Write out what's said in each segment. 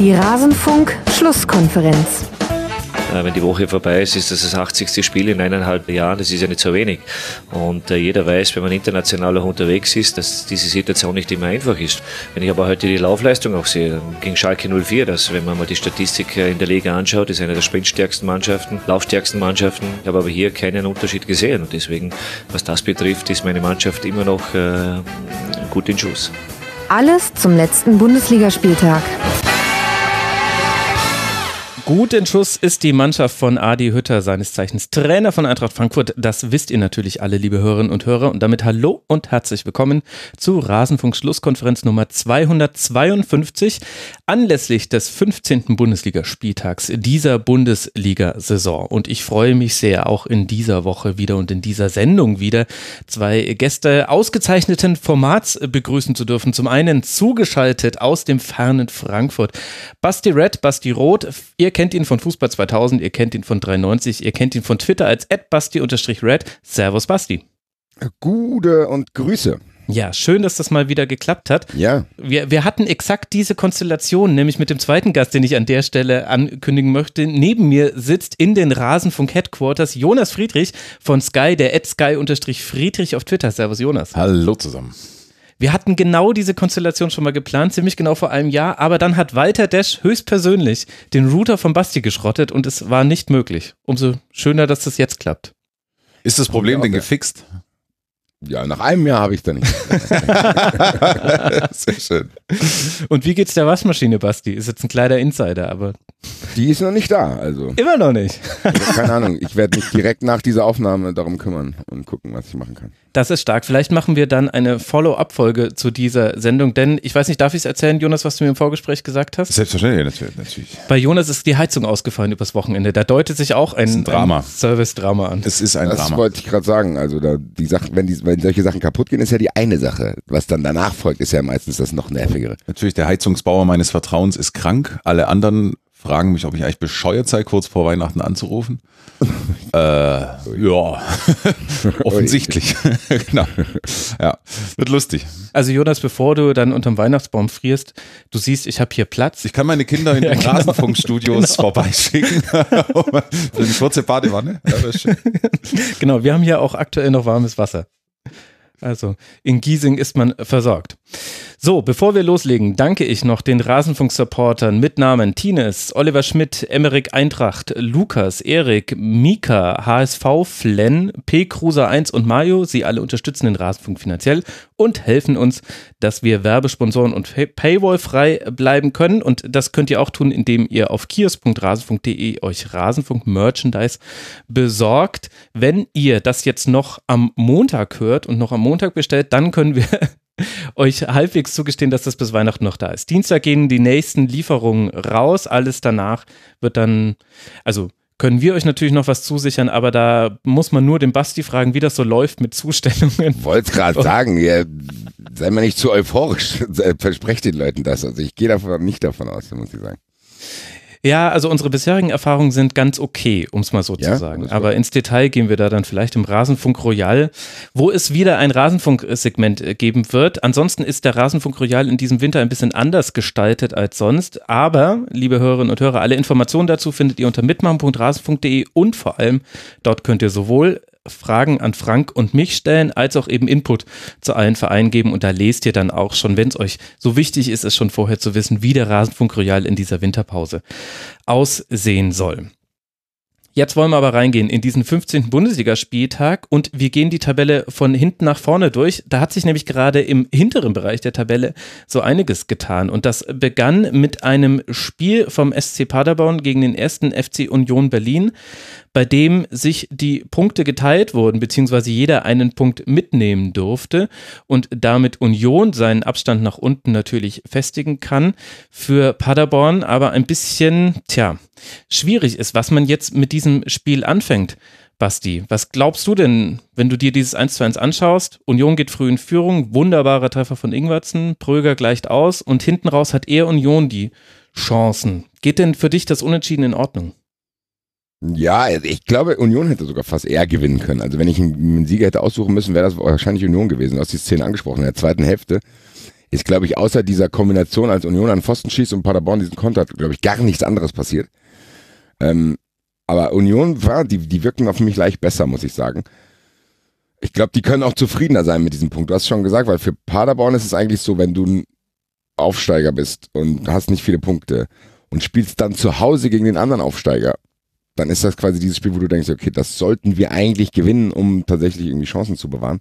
Die Rasenfunk-Schlusskonferenz. Äh, wenn die Woche vorbei ist, ist das das 80. Spiel in eineinhalb Jahren. Das ist ja nicht so wenig. Und äh, jeder weiß, wenn man international auch unterwegs ist, dass diese Situation nicht immer einfach ist. Wenn ich aber heute die Laufleistung auch sehe, gegen Schalke 04, das, wenn man mal die Statistik äh, in der Liga anschaut, ist eine der sprintstärksten Mannschaften, laufstärksten Mannschaften. Ich habe aber hier keinen Unterschied gesehen. Und deswegen, was das betrifft, ist meine Mannschaft immer noch gut in Schuss. Alles zum letzten Bundesligaspieltag. Gut in Schuss ist die Mannschaft von Adi Hütter, seines Zeichens Trainer von Eintracht Frankfurt. Das wisst ihr natürlich alle, liebe Hörerinnen und Hörer. Und damit hallo und herzlich willkommen zu Rasenfunk Schlusskonferenz Nummer 252 anlässlich des 15. Bundesligaspieltags dieser Bundesliga-Saison. Und ich freue mich sehr, auch in dieser Woche wieder und in dieser Sendung wieder zwei Gäste ausgezeichneten Formats begrüßen zu dürfen. Zum einen zugeschaltet aus dem fernen Frankfurt. Basti Red, Basti Roth, ihr kennt kennt ihn von Fußball 2000, ihr kennt ihn von 93, ihr kennt ihn von Twitter als @basti_red. Servus Basti. Gute und Grüße. Ja, schön, dass das mal wieder geklappt hat. Ja. Wir, wir hatten exakt diese Konstellation, nämlich mit dem zweiten Gast, den ich an der Stelle ankündigen möchte. Neben mir sitzt in den Rasenfunk Headquarters Jonas Friedrich von Sky, der at Sky-Friedrich auf Twitter. Servus Jonas. Hallo zusammen. Wir hatten genau diese Konstellation schon mal geplant, ziemlich genau vor einem Jahr, aber dann hat Walter Dash höchstpersönlich den Router von Basti geschrottet und es war nicht möglich. Umso schöner, dass das jetzt klappt. Ist das Problem denn gefixt? Ja, nach einem Jahr habe ich da nicht. Sehr schön. Und wie geht's der Waschmaschine, Basti? Ist jetzt ein kleiner Insider, aber. Die ist noch nicht da, also. Immer noch nicht. keine Ahnung. Ich werde mich direkt nach dieser Aufnahme darum kümmern und gucken, was ich machen kann. Das ist stark. Vielleicht machen wir dann eine Follow-up-Folge zu dieser Sendung, denn ich weiß nicht, darf ich es erzählen, Jonas, was du mir im Vorgespräch gesagt hast? Selbstverständlich, natürlich. Bei Jonas ist die Heizung ausgefallen übers Wochenende. Da deutet sich auch ein, ein Drama. Service-Drama an. Es ist ein das Drama. Das wollte ich gerade sagen. Also da die Sachen, wenn, die, wenn solche Sachen kaputt gehen, ist ja die eine Sache. Was dann danach folgt, ist ja meistens das noch nervigere. Natürlich, der Heizungsbauer meines Vertrauens ist krank. Alle anderen fragen mich, ob ich eigentlich bescheuert sei, kurz vor Weihnachten anzurufen. äh, ja, offensichtlich. genau. Ja, wird lustig. Also Jonas, bevor du dann unterm Weihnachtsbaum frierst, du siehst, ich habe hier Platz. Ich kann meine Kinder in den genau. Rasenfunkstudios genau. vorbeischicken. Für eine kurze Badewanne. Ja, genau, wir haben hier auch aktuell noch warmes Wasser. Also in Giesing ist man versorgt. So, bevor wir loslegen, danke ich noch den Rasenfunk-Supportern mit Namen Tines, Oliver Schmidt, Emmerich Eintracht, Lukas, Erik, Mika, HSV, Flenn, P. Cruiser 1 und Mario. Sie alle unterstützen den Rasenfunk finanziell und helfen uns, dass wir Werbesponsoren und Paywall frei bleiben können. Und das könnt ihr auch tun, indem ihr auf kiosk.rasenfunk.de euch Rasenfunk-Merchandise besorgt. Wenn ihr das jetzt noch am Montag hört und noch am Montag bestellt, dann können wir euch halbwegs zugestehen, dass das bis Weihnachten noch da ist. Dienstag gehen die nächsten Lieferungen raus. Alles danach wird dann, also können wir euch natürlich noch was zusichern, aber da muss man nur den Basti fragen, wie das so läuft mit Zustellungen. Wollte gerade sagen, ja, sei mal nicht zu euphorisch. Versprecht den Leuten das. Also ich gehe davon nicht davon aus, muss ich sagen. Ja, also unsere bisherigen Erfahrungen sind ganz okay, um es mal so ja, zu sagen. Aber ins Detail gehen wir da dann vielleicht im Rasenfunk Royal, wo es wieder ein Rasenfunk-Segment äh, geben wird. Ansonsten ist der Rasenfunk Royal in diesem Winter ein bisschen anders gestaltet als sonst. Aber, liebe Hörerinnen und Hörer, alle Informationen dazu findet ihr unter mitmachen.rasenfunk.de und vor allem dort könnt ihr sowohl Fragen an Frank und mich stellen, als auch eben Input zu allen Vereinen geben. Und da lest ihr dann auch schon, wenn es euch so wichtig ist, es schon vorher zu wissen, wie der Rasenfunk Royal in dieser Winterpause aussehen soll. Jetzt wollen wir aber reingehen in diesen 15. Bundesligaspieltag und wir gehen die Tabelle von hinten nach vorne durch. Da hat sich nämlich gerade im hinteren Bereich der Tabelle so einiges getan und das begann mit einem Spiel vom SC Paderborn gegen den ersten FC Union Berlin bei dem sich die Punkte geteilt wurden, beziehungsweise jeder einen Punkt mitnehmen durfte und damit Union seinen Abstand nach unten natürlich festigen kann. Für Paderborn aber ein bisschen, tja, schwierig ist, was man jetzt mit diesem Spiel anfängt. Basti, was glaubst du denn, wenn du dir dieses 1 zu 1 anschaust? Union geht früh in Führung, wunderbarer Treffer von Ingwertsen, Pröger gleicht aus und hinten raus hat eher Union die Chancen. Geht denn für dich das Unentschieden in Ordnung? Ja, ich glaube, Union hätte sogar fast eher gewinnen können. Also wenn ich einen Sieger hätte aussuchen müssen, wäre das wahrscheinlich Union gewesen. Du hast die Szene angesprochen in der zweiten Hälfte. ist, glaube ich, außer dieser Kombination, als Union an Pfosten schießt und Paderborn diesen Konter hat, glaube ich, gar nichts anderes passiert. Ähm, aber Union war, die, die wirken auf mich leicht besser, muss ich sagen. Ich glaube, die können auch zufriedener sein mit diesem Punkt. Du hast schon gesagt, weil für Paderborn ist es eigentlich so, wenn du ein Aufsteiger bist und hast nicht viele Punkte und spielst dann zu Hause gegen den anderen Aufsteiger, dann ist das quasi dieses Spiel, wo du denkst, okay, das sollten wir eigentlich gewinnen, um tatsächlich irgendwie Chancen zu bewahren.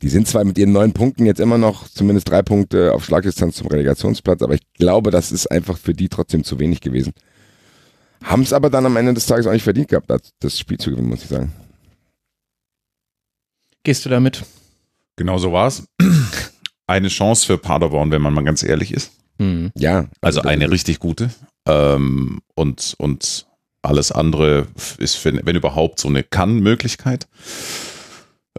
Die sind zwar mit ihren neun Punkten jetzt immer noch zumindest drei Punkte auf Schlagdistanz zum Relegationsplatz, aber ich glaube, das ist einfach für die trotzdem zu wenig gewesen. Haben es aber dann am Ende des Tages auch nicht verdient gehabt, das Spiel zu gewinnen, muss ich sagen. Gehst du damit? Genau so war es. Eine Chance für Paderborn, wenn man mal ganz ehrlich ist. Mhm. Ja. Also, also eine richtig gute. Ähm, und, und alles andere ist, wenn, wenn überhaupt, so eine Kann-Möglichkeit.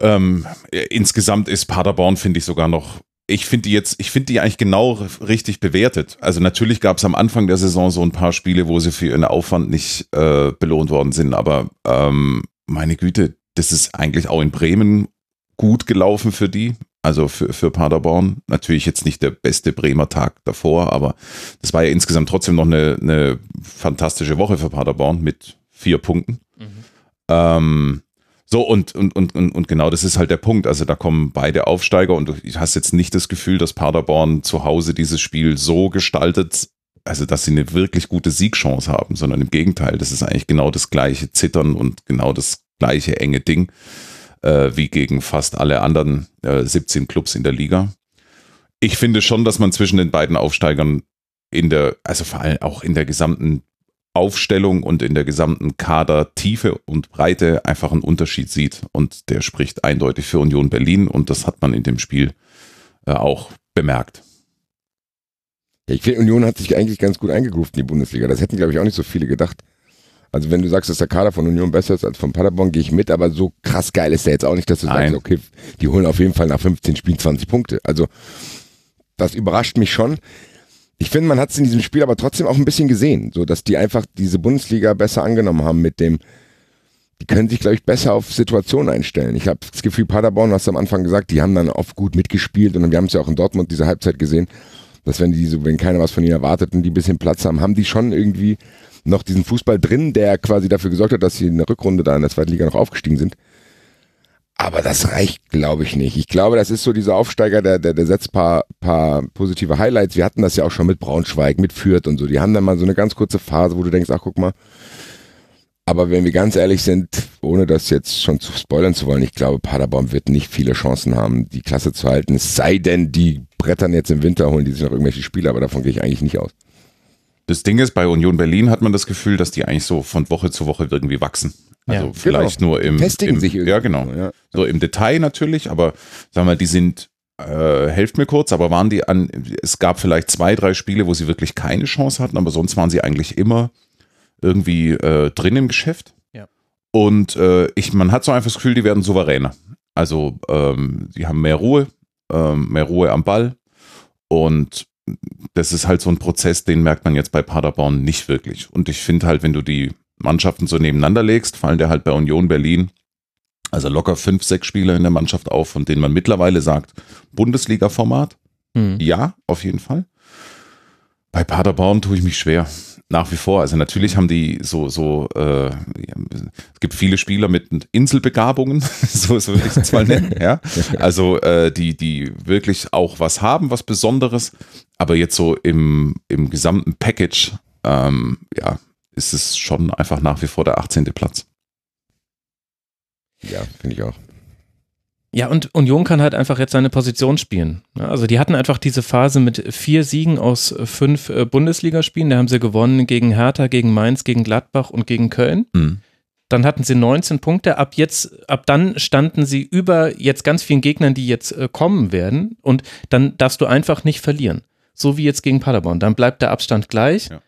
Ähm, insgesamt ist Paderborn, finde ich, sogar noch. Ich finde die jetzt, ich finde die eigentlich genau richtig bewertet. Also natürlich gab es am Anfang der Saison so ein paar Spiele, wo sie für ihren Aufwand nicht äh, belohnt worden sind, aber ähm, meine Güte, das ist eigentlich auch in Bremen gut gelaufen für die. Also für, für Paderborn. Natürlich jetzt nicht der beste Bremer Tag davor, aber das war ja insgesamt trotzdem noch eine, eine fantastische Woche für Paderborn mit vier Punkten. Mhm. Ähm, so, und, und, und, und genau das ist halt der Punkt. Also da kommen beide Aufsteiger und du hast jetzt nicht das Gefühl, dass Paderborn zu Hause dieses Spiel so gestaltet, also dass sie eine wirklich gute Siegchance haben, sondern im Gegenteil, das ist eigentlich genau das gleiche Zittern und genau das gleiche enge Ding äh, wie gegen fast alle anderen äh, 17 Clubs in der Liga. Ich finde schon, dass man zwischen den beiden Aufsteigern in der, also vor allem auch in der gesamten Aufstellung und in der gesamten Kadertiefe und Breite einfach einen Unterschied sieht. Und der spricht eindeutig für Union Berlin und das hat man in dem Spiel äh, auch bemerkt. Ja, ich finde, Union hat sich eigentlich ganz gut eingegroovt in die Bundesliga. Das hätten, glaube ich, auch nicht so viele gedacht. Also wenn du sagst, dass der Kader von Union besser ist als von Paderborn, gehe ich mit, aber so krass geil ist der jetzt auch nicht, dass du Nein. sagst, okay, die holen auf jeden Fall nach 15 Spielen 20 Punkte. Also das überrascht mich schon. Ich finde, man hat es in diesem Spiel aber trotzdem auch ein bisschen gesehen, so dass die einfach diese Bundesliga besser angenommen haben mit dem, die können sich, glaube ich, besser auf Situationen einstellen. Ich habe das Gefühl, Paderborn, hast du am Anfang gesagt, die haben dann oft gut mitgespielt und wir haben es ja auch in Dortmund diese Halbzeit gesehen, dass wenn die so, wenn keiner was von ihnen erwartet und die ein bisschen Platz haben, haben die schon irgendwie noch diesen Fußball drin, der quasi dafür gesorgt hat, dass sie in der Rückrunde da in der zweiten Liga noch aufgestiegen sind. Aber das reicht, glaube ich, nicht. Ich glaube, das ist so dieser Aufsteiger, der, der, der setzt paar, paar positive Highlights. Wir hatten das ja auch schon mit Braunschweig, mit Fürth und so. Die haben dann mal so eine ganz kurze Phase, wo du denkst, ach guck mal. Aber wenn wir ganz ehrlich sind, ohne das jetzt schon zu spoilern zu wollen, ich glaube, Paderborn wird nicht viele Chancen haben, die Klasse zu halten. Es sei denn, die brettern jetzt im Winter, holen die sich noch irgendwelche Spiele, aber davon gehe ich eigentlich nicht aus. Das Ding ist, bei Union Berlin hat man das Gefühl, dass die eigentlich so von Woche zu Woche irgendwie wachsen. Also ja, vielleicht genau. nur im, Festigen im sich irgendwie. Ja, genau. Ja. So im Detail natürlich, aber sagen wir, die sind, äh, helft mir kurz, aber waren die an, es gab vielleicht zwei, drei Spiele, wo sie wirklich keine Chance hatten, aber sonst waren sie eigentlich immer irgendwie äh, drin im Geschäft. Ja. Und äh, ich, man hat so einfach das Gefühl, die werden souveräner. Also ähm, die haben mehr Ruhe, ähm, mehr Ruhe am Ball und das ist halt so ein Prozess, den merkt man jetzt bei Paderborn nicht wirklich. Und ich finde halt, wenn du die Mannschaften so nebeneinander legst, fallen der halt bei Union Berlin also locker fünf, sechs Spieler in der Mannschaft auf, von denen man mittlerweile sagt, Bundesliga-Format. Mhm. Ja, auf jeden Fall. Bei Paderborn tue ich mich schwer. Nach wie vor. Also natürlich haben die so, so, äh, es gibt viele Spieler mit Inselbegabungen, so, so würde ich es mal nennen, ja. Also äh, die, die wirklich auch was haben, was Besonderes, aber jetzt so im, im gesamten Package, ähm, ja, ist es schon einfach nach wie vor der 18. Platz. Ja, finde ich auch. Ja, und Union kann halt einfach jetzt seine Position spielen. Also die hatten einfach diese Phase mit vier Siegen aus fünf äh, Bundesligaspielen. Da haben sie gewonnen gegen Hertha, gegen Mainz, gegen Gladbach und gegen Köln. Mhm. Dann hatten sie 19 Punkte. Ab jetzt, ab dann standen sie über jetzt ganz vielen Gegnern, die jetzt äh, kommen werden. Und dann darfst du einfach nicht verlieren. So wie jetzt gegen Paderborn. Dann bleibt der Abstand gleich. Ja.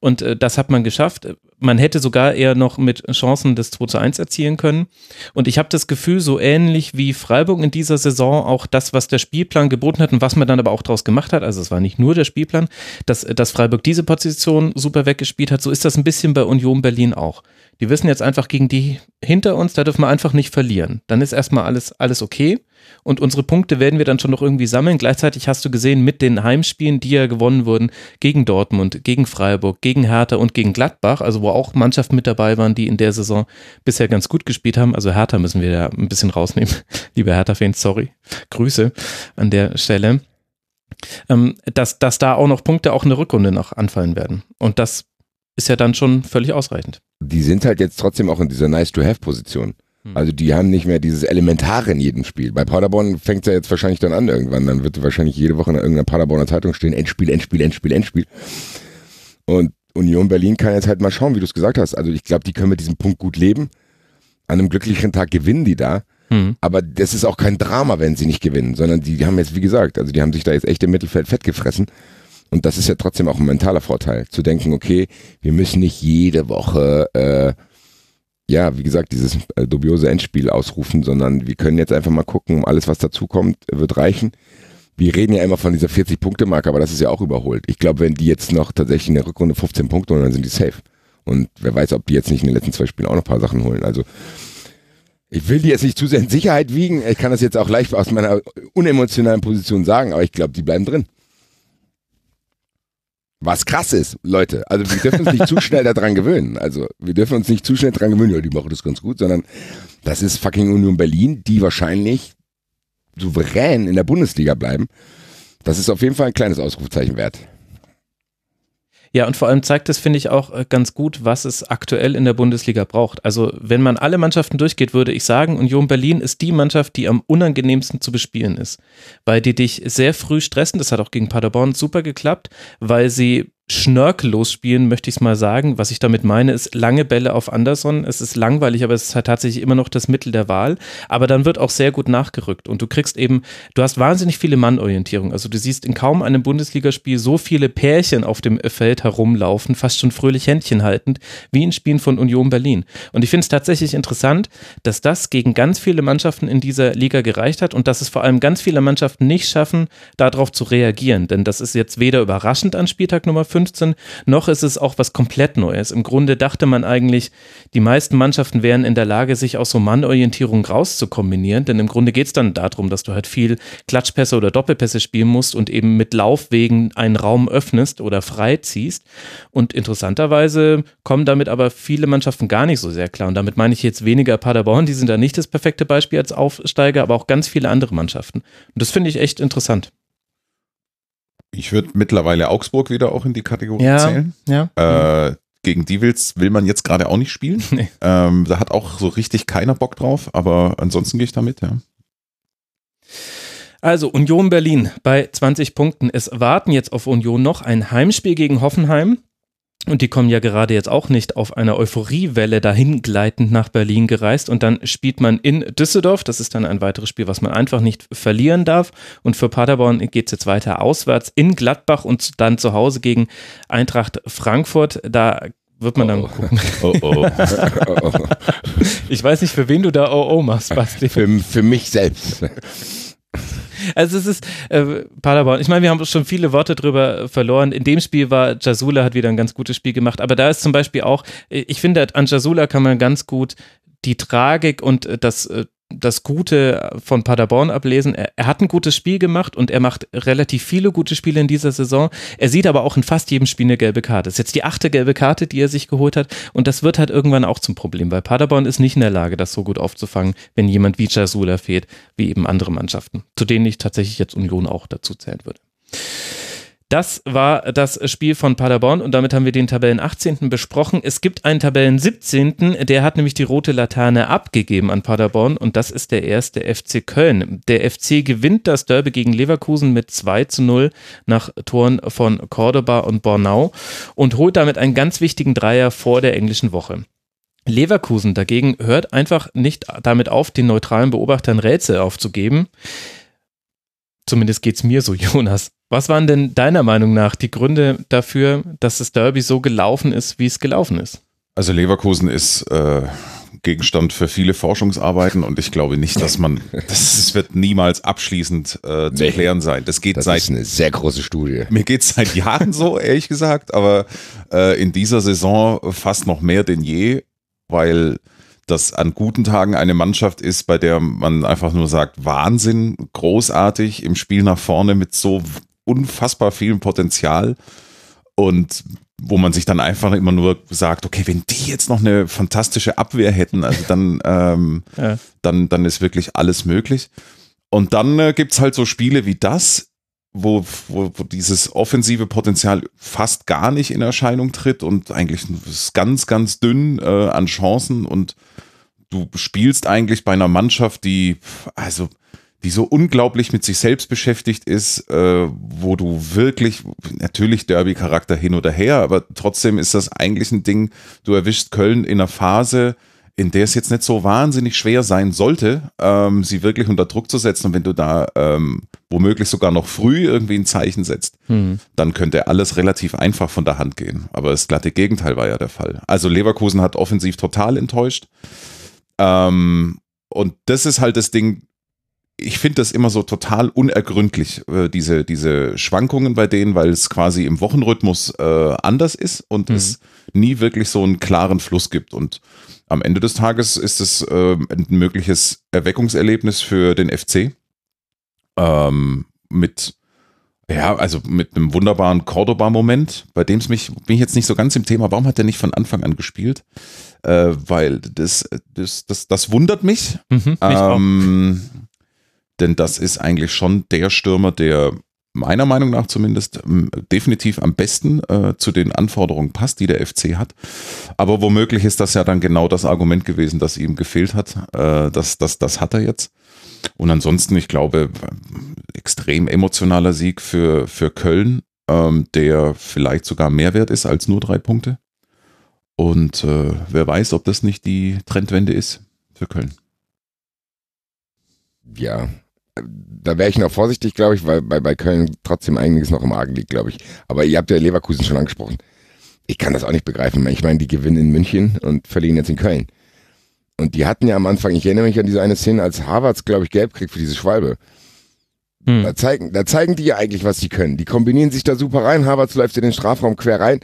Und äh, das hat man geschafft. Man hätte sogar eher noch mit Chancen des 2 zu 1 erzielen können. Und ich habe das Gefühl, so ähnlich wie Freiburg in dieser Saison, auch das, was der Spielplan geboten hat und was man dann aber auch daraus gemacht hat, also es war nicht nur der Spielplan, dass, dass Freiburg diese Position super weggespielt hat, so ist das ein bisschen bei Union Berlin auch. Die wissen jetzt einfach gegen die hinter uns, da dürfen wir einfach nicht verlieren. Dann ist erstmal alles, alles okay. Und unsere Punkte werden wir dann schon noch irgendwie sammeln. Gleichzeitig hast du gesehen, mit den Heimspielen, die ja gewonnen wurden, gegen Dortmund, gegen Freiburg, gegen Hertha und gegen Gladbach, also wo auch Mannschaften mit dabei waren, die in der Saison bisher ganz gut gespielt haben. Also Hertha müssen wir da ein bisschen rausnehmen. Liebe Hertha-Fans, sorry. Grüße an der Stelle. Ähm, dass, dass da auch noch Punkte auch in der Rückrunde noch anfallen werden. Und das ist ja dann schon völlig ausreichend. Die sind halt jetzt trotzdem auch in dieser Nice-to-Have-Position. Hm. Also die haben nicht mehr dieses Elementare in jedem Spiel. Bei Paderborn fängt es ja jetzt wahrscheinlich dann an irgendwann. Dann wird wahrscheinlich jede Woche in irgendeiner Paderborner Zeitung stehen, Endspiel, Endspiel, Endspiel, Endspiel. Und Union Berlin kann jetzt halt mal schauen, wie du es gesagt hast. Also ich glaube, die können mit diesem Punkt gut leben. An einem glücklichen Tag gewinnen die da. Mhm. Aber das ist auch kein Drama, wenn sie nicht gewinnen, sondern die, die haben jetzt, wie gesagt, also die haben sich da jetzt echt im Mittelfeld fett gefressen. Und das ist ja trotzdem auch ein mentaler Vorteil, zu denken, okay, wir müssen nicht jede Woche äh, ja, wie gesagt, dieses äh, dubiose Endspiel ausrufen, sondern wir können jetzt einfach mal gucken, alles, was dazu kommt, wird reichen. Wir reden ja immer von dieser 40-Punkte-Marke, aber das ist ja auch überholt. Ich glaube, wenn die jetzt noch tatsächlich in der Rückrunde 15 Punkte holen, dann sind die safe. Und wer weiß, ob die jetzt nicht in den letzten zwei Spielen auch noch ein paar Sachen holen. Also ich will die jetzt nicht zu sehr in Sicherheit wiegen. Ich kann das jetzt auch leicht aus meiner unemotionalen Position sagen, aber ich glaube, die bleiben drin. Was krass ist, Leute. Also wir dürfen uns nicht zu schnell daran gewöhnen. Also wir dürfen uns nicht zu schnell daran gewöhnen, ja, die machen das ganz gut, sondern das ist fucking Union Berlin, die wahrscheinlich souverän in der Bundesliga bleiben. Das ist auf jeden Fall ein kleines Ausrufezeichen wert. Ja, und vor allem zeigt es, finde ich, auch äh, ganz gut, was es aktuell in der Bundesliga braucht. Also, wenn man alle Mannschaften durchgeht, würde ich sagen, Union Berlin ist die Mannschaft, die am unangenehmsten zu bespielen ist. Weil die dich sehr früh stressen. Das hat auch gegen Paderborn super geklappt, weil sie schnörkellos spielen, möchte ich es mal sagen. Was ich damit meine, ist lange Bälle auf Anderson. Es ist langweilig, aber es ist halt tatsächlich immer noch das Mittel der Wahl. Aber dann wird auch sehr gut nachgerückt und du kriegst eben, du hast wahnsinnig viele Mannorientierung. Also du siehst in kaum einem Bundesligaspiel so viele Pärchen auf dem Feld herumlaufen, fast schon fröhlich Händchen haltend, wie in Spielen von Union Berlin. Und ich finde es tatsächlich interessant, dass das gegen ganz viele Mannschaften in dieser Liga gereicht hat und dass es vor allem ganz viele Mannschaften nicht schaffen, darauf zu reagieren. Denn das ist jetzt weder überraschend an Spieltag Nummer 5, 15, noch ist es auch was komplett Neues. Im Grunde dachte man eigentlich, die meisten Mannschaften wären in der Lage, sich aus so Mannorientierung rauszukombinieren, denn im Grunde geht es dann darum, dass du halt viel Klatschpässe oder Doppelpässe spielen musst und eben mit Laufwegen einen Raum öffnest oder freiziehst. Und interessanterweise kommen damit aber viele Mannschaften gar nicht so sehr klar. Und damit meine ich jetzt weniger Paderborn, die sind da nicht das perfekte Beispiel als Aufsteiger, aber auch ganz viele andere Mannschaften. Und das finde ich echt interessant. Ich würde mittlerweile Augsburg wieder auch in die Kategorie ja, zählen. Ja. Äh, gegen die will's, will man jetzt gerade auch nicht spielen. Nee. Ähm, da hat auch so richtig keiner Bock drauf, aber ansonsten gehe ich damit, ja. Also Union Berlin bei 20 Punkten. Es warten jetzt auf Union noch ein Heimspiel gegen Hoffenheim. Und die kommen ja gerade jetzt auch nicht auf einer Euphoriewelle dahin gleitend nach Berlin gereist. Und dann spielt man in Düsseldorf. Das ist dann ein weiteres Spiel, was man einfach nicht verlieren darf. Und für Paderborn geht es jetzt weiter auswärts in Gladbach und dann zu Hause gegen Eintracht Frankfurt. Da wird man dann oh. gucken. Oh, oh. Ich weiß nicht, für wen du da Oh, oh machst, Basti. Für, für mich selbst. Also es ist äh, Paderborn. Ich meine, wir haben schon viele Worte drüber verloren. In dem Spiel war Jasula hat wieder ein ganz gutes Spiel gemacht. Aber da ist zum Beispiel auch, äh, ich finde, an Jasula kann man ganz gut die Tragik und äh, das äh, das Gute von Paderborn ablesen. Er, er, hat ein gutes Spiel gemacht und er macht relativ viele gute Spiele in dieser Saison. Er sieht aber auch in fast jedem Spiel eine gelbe Karte. Das ist jetzt die achte gelbe Karte, die er sich geholt hat und das wird halt irgendwann auch zum Problem, weil Paderborn ist nicht in der Lage, das so gut aufzufangen, wenn jemand wie Jasula fehlt, wie eben andere Mannschaften, zu denen ich tatsächlich jetzt Union auch dazu zählen würde. Das war das Spiel von Paderborn und damit haben wir den Tabellen 18. besprochen. Es gibt einen Tabellen 17., der hat nämlich die rote Laterne abgegeben an Paderborn und das ist der erste FC Köln. Der FC gewinnt das Derby gegen Leverkusen mit 2 zu 0 nach Toren von Cordoba und Bornau und holt damit einen ganz wichtigen Dreier vor der englischen Woche. Leverkusen dagegen hört einfach nicht damit auf, den neutralen Beobachtern Rätsel aufzugeben. Zumindest geht es mir so, Jonas. Was waren denn deiner Meinung nach die Gründe dafür, dass das Derby so gelaufen ist, wie es gelaufen ist? Also Leverkusen ist äh, Gegenstand für viele Forschungsarbeiten und ich glaube nicht, dass man, das wird niemals abschließend äh, zu nee, klären sein. Das geht das seit ist eine sehr große Studie. Mir geht es seit Jahren so, ehrlich gesagt, aber äh, in dieser Saison fast noch mehr denn je, weil das an guten Tagen eine Mannschaft ist, bei der man einfach nur sagt, Wahnsinn, großartig im Spiel nach vorne mit so unfassbar viel Potenzial und wo man sich dann einfach immer nur sagt, okay, wenn die jetzt noch eine fantastische Abwehr hätten, also dann, ähm, ja. dann, dann ist wirklich alles möglich. Und dann äh, es halt so Spiele wie das, wo, wo, wo dieses offensive Potenzial fast gar nicht in Erscheinung tritt und eigentlich ist ganz, ganz dünn äh, an Chancen und du spielst eigentlich bei einer Mannschaft, die, also die so unglaublich mit sich selbst beschäftigt ist, äh, wo du wirklich, natürlich Derby-Charakter hin oder her, aber trotzdem ist das eigentlich ein Ding, du erwischst Köln in einer Phase, in der es jetzt nicht so wahnsinnig schwer sein sollte, ähm, sie wirklich unter Druck zu setzen. Und wenn du da ähm, womöglich sogar noch früh irgendwie ein Zeichen setzt, hm. dann könnte alles relativ einfach von der Hand gehen. Aber das glatte Gegenteil war ja der Fall. Also Leverkusen hat offensiv total enttäuscht. Ähm, und das ist halt das Ding, ich finde das immer so total unergründlich, äh, diese, diese Schwankungen bei denen, weil es quasi im Wochenrhythmus äh, anders ist und mhm. es nie wirklich so einen klaren Fluss gibt. Und am Ende des Tages ist es äh, ein mögliches Erweckungserlebnis für den FC. Ähm, mit, ja, also mit einem wunderbaren Cordoba-Moment, bei dem es mich, bin ich jetzt nicht so ganz im Thema, warum hat der nicht von Anfang an gespielt? Äh, weil das, das, das, das wundert mich. Mhm, ähm, denn das ist eigentlich schon der Stürmer, der meiner Meinung nach zumindest ähm, definitiv am besten äh, zu den Anforderungen passt, die der FC hat. Aber womöglich ist das ja dann genau das Argument gewesen, das ihm gefehlt hat. Äh, das, das, das hat er jetzt. Und ansonsten, ich glaube, extrem emotionaler Sieg für, für Köln, ähm, der vielleicht sogar mehr wert ist als nur drei Punkte. Und äh, wer weiß, ob das nicht die Trendwende ist für Köln. Ja, da wäre ich noch vorsichtig, glaube ich, weil bei, bei Köln trotzdem einiges noch im Argen liegt, glaube ich. Aber ihr habt ja Leverkusen schon angesprochen. Ich kann das auch nicht begreifen. Ich meine, die gewinnen in München und verlieren jetzt in Köln. Und die hatten ja am Anfang, ich erinnere mich an diese eine Szene, als Harvards, glaube ich, gelb kriegt für diese Schwalbe. Hm. Da, zeigen, da zeigen die ja eigentlich, was sie können. Die kombinieren sich da super rein. Harvards läuft in den Strafraum quer rein.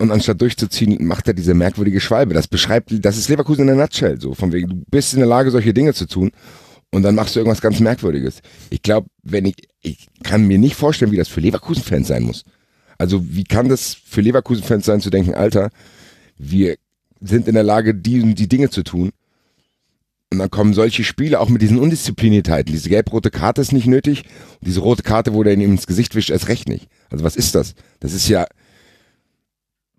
Und anstatt durchzuziehen, macht er diese merkwürdige Schwalbe. Das beschreibt, das ist Leverkusen in der Nutshell. So, von wegen, du bist in der Lage, solche Dinge zu tun und dann machst du irgendwas ganz Merkwürdiges. Ich glaube, wenn ich, ich kann mir nicht vorstellen, wie das für Leverkusen-Fans sein muss. Also wie kann das für Leverkusen-Fans sein, zu denken, Alter, wir sind in der Lage, die die Dinge zu tun. Und dann kommen solche Spiele auch mit diesen Undiszipliniertheiten. Diese gelb-rote Karte ist nicht nötig. Und diese rote Karte, wo der ihm ins Gesicht wischt, erst recht nicht. Also was ist das? Das ist ja,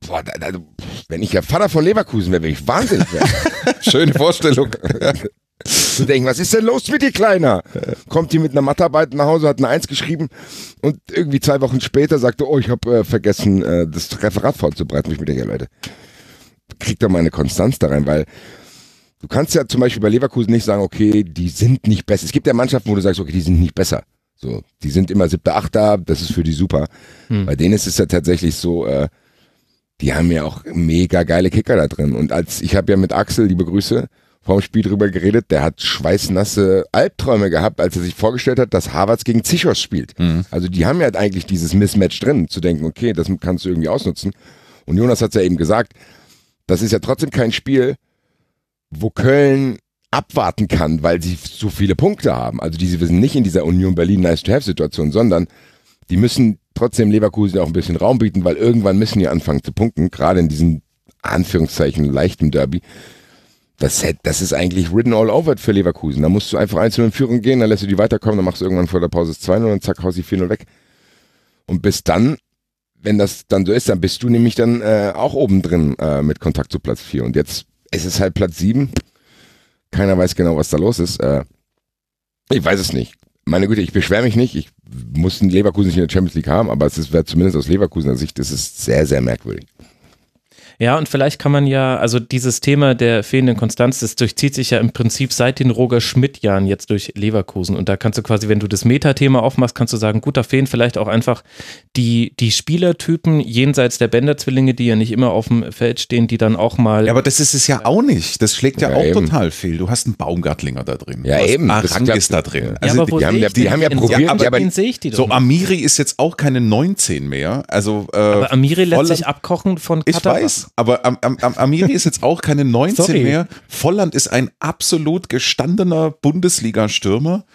boah, da, da, wenn ich ja Vater von Leverkusen wäre, wäre ich wahnsinnig. Schöne Vorstellung. zu denken, was ist denn los mit dir, Kleiner? Kommt hier mit einer Mathearbeit nach Hause, hat eine Eins geschrieben und irgendwie zwei Wochen später sagte, oh, ich habe äh, vergessen, äh, das Referat vorzubereiten. Ich mir denke, Leute, kriegt doch mal eine Konstanz da rein, weil du kannst ja zum Beispiel bei Leverkusen nicht sagen, okay, die sind nicht besser. Es gibt ja Mannschaften, wo du sagst, okay, die sind nicht besser. So, die sind immer siebter, achter, das ist für die super. Hm. Bei denen ist es ja tatsächlich so, äh, die haben ja auch mega geile Kicker da drin. Und als ich habe ja mit Axel, liebe Grüße, vorm Spiel drüber geredet, der hat schweißnasse Albträume gehabt, als er sich vorgestellt hat, dass Harvards gegen Zichos spielt. Mhm. Also die haben ja eigentlich dieses Mismatch drin, zu denken, okay, das kannst du irgendwie ausnutzen. Und Jonas hat es ja eben gesagt, das ist ja trotzdem kein Spiel, wo Köln abwarten kann, weil sie so viele Punkte haben. Also die sind nicht in dieser Union Berlin Nice-to-Have-Situation, sondern die müssen trotzdem Leverkusen auch ein bisschen Raum bieten, weil irgendwann müssen die anfangen zu punkten, gerade in diesem Anführungszeichen leichten Derby. Das, das ist eigentlich written all over für Leverkusen. Da musst du einfach einzeln in Führung gehen, dann lässt du die weiterkommen, dann machst du irgendwann vor der Pause 2-0 und zack, haust die 4-0 weg. Und bis dann, wenn das dann so ist, dann bist du nämlich dann äh, auch oben drin äh, mit Kontakt zu Platz 4. Und jetzt ist es halt Platz 7. Keiner weiß genau, was da los ist. Äh, ich weiß es nicht. Meine Güte, ich beschwere mich nicht. Ich muss Leverkusen nicht in der Champions League haben, aber es wäre zumindest aus Leverkusener Sicht, ist sehr, sehr merkwürdig. Ja, und vielleicht kann man ja, also dieses Thema der fehlenden Konstanz, das durchzieht sich ja im Prinzip seit den Roger Schmidt-Jahren jetzt durch Leverkusen. Und da kannst du quasi, wenn du das Metathema aufmachst, kannst du sagen, gut, da fehlen vielleicht auch einfach die, die Spielertypen jenseits der Bänderzwillinge, die ja nicht immer auf dem Feld stehen, die dann auch mal. Ja, aber das ist es ja auch nicht. Das schlägt ja, ja auch eben. total fehl. Du hast einen Baumgartlinger da drin. Ja, eben. Arangis da drin. Also ja, aber wo die, haben, die, die haben ja probiert, ja, aber, aber sehe ich die So, Amiri ist jetzt auch keine 19 mehr. Also, äh, aber Amiri lässt sich abkochen von Katar. Ich weiß. Aber Am Am Amiri ist jetzt auch keine 19 Sorry. mehr. Volland ist ein absolut gestandener Bundesliga-Stürmer.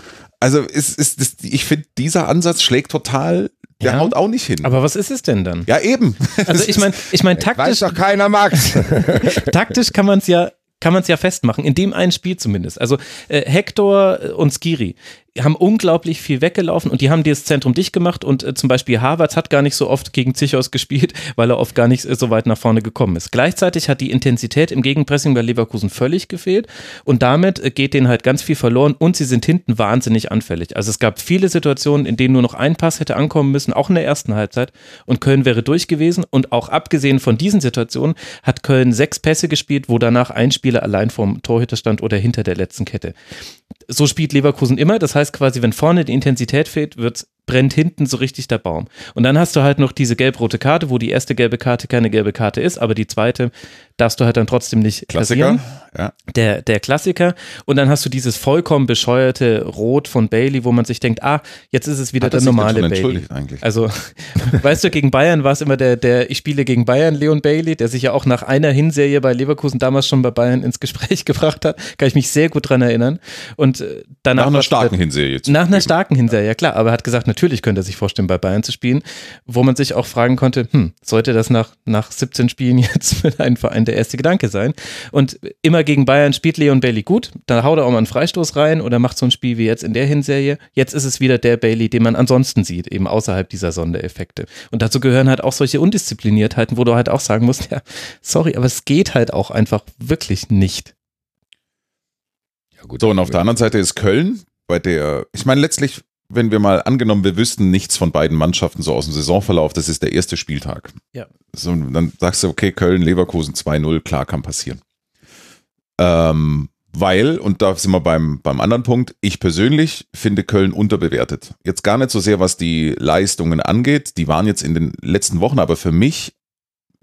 Also ist, ist, ist, ich finde, dieser Ansatz schlägt total der ja, haut auch nicht hin. Aber was ist es denn dann? Ja, eben. Also ich meine, ich meine taktisch. Weiß doch keiner, Max. taktisch kann man es ja kann man es ja festmachen, in dem einen Spiel zumindest. Also äh, Hector und Skiri, haben unglaublich viel weggelaufen und die haben das Zentrum dicht gemacht und äh, zum Beispiel Harvards hat gar nicht so oft gegen Zichos gespielt, weil er oft gar nicht äh, so weit nach vorne gekommen ist. Gleichzeitig hat die Intensität im Gegenpressing bei Leverkusen völlig gefehlt und damit äh, geht denen halt ganz viel verloren und sie sind hinten wahnsinnig anfällig. Also es gab viele Situationen, in denen nur noch ein Pass hätte ankommen müssen, auch in der ersten Halbzeit und Köln wäre durch gewesen und auch abgesehen von diesen Situationen hat Köln sechs Pässe gespielt, wo danach ein Spieler allein vorm Torhüter stand oder hinter der letzten Kette. So spielt Leverkusen immer, das heißt, quasi, wenn vorne die Intensität fehlt, wird brennt hinten so richtig der Baum. Und dann hast du halt noch diese gelb-rote Karte, wo die erste gelbe Karte keine gelbe Karte ist, aber die zweite darfst du halt dann trotzdem nicht Klassiker, ja. Der, der Klassiker. Und dann hast du dieses vollkommen bescheuerte Rot von Bailey, wo man sich denkt, ah, jetzt ist es wieder Hat der normale Bailey. Eigentlich? Also, weißt du, gegen Bayern war es immer der, der, ich spiele gegen Bayern, Leon Bailey, der sich ja auch nach einer Hinserie bei Leverkusen damals schon bei Bayern ins Gespräch gebracht hat. Kann ich mich sehr gut dran erinnern. Und äh, danach. Nach einer starken Hinserie. Nach einer starken Hinserie, ja klar. Aber er hat gesagt, natürlich könnte er sich vorstellen, bei Bayern zu spielen, wo man sich auch fragen konnte, hm, sollte das nach, nach 17 Spielen jetzt mit einem Verein der erste Gedanke sein? Und immer gegen Bayern spielt Leon Bailey gut, dann haut er auch mal einen Freistoß rein oder macht so ein Spiel wie jetzt in der Hinserie. Jetzt ist es wieder der Bailey, den man ansonsten sieht, eben außerhalb dieser Sondereffekte. Und dazu gehören halt auch solche Undiszipliniertheiten, wo du halt auch sagen musst, ja, sorry, aber es geht halt auch einfach wirklich nicht. Ja, gut, so, und auf der anderen Seite ist Köln, bei der, ich meine, letztlich wenn wir mal angenommen, wir wüssten nichts von beiden Mannschaften so aus dem Saisonverlauf, das ist der erste Spieltag. Ja. So, dann sagst du, okay, Köln, Leverkusen 2-0, klar, kann passieren. Ähm, weil, und da sind wir beim, beim anderen Punkt, ich persönlich finde Köln unterbewertet. Jetzt gar nicht so sehr, was die Leistungen angeht, die waren jetzt in den letzten Wochen, aber für mich,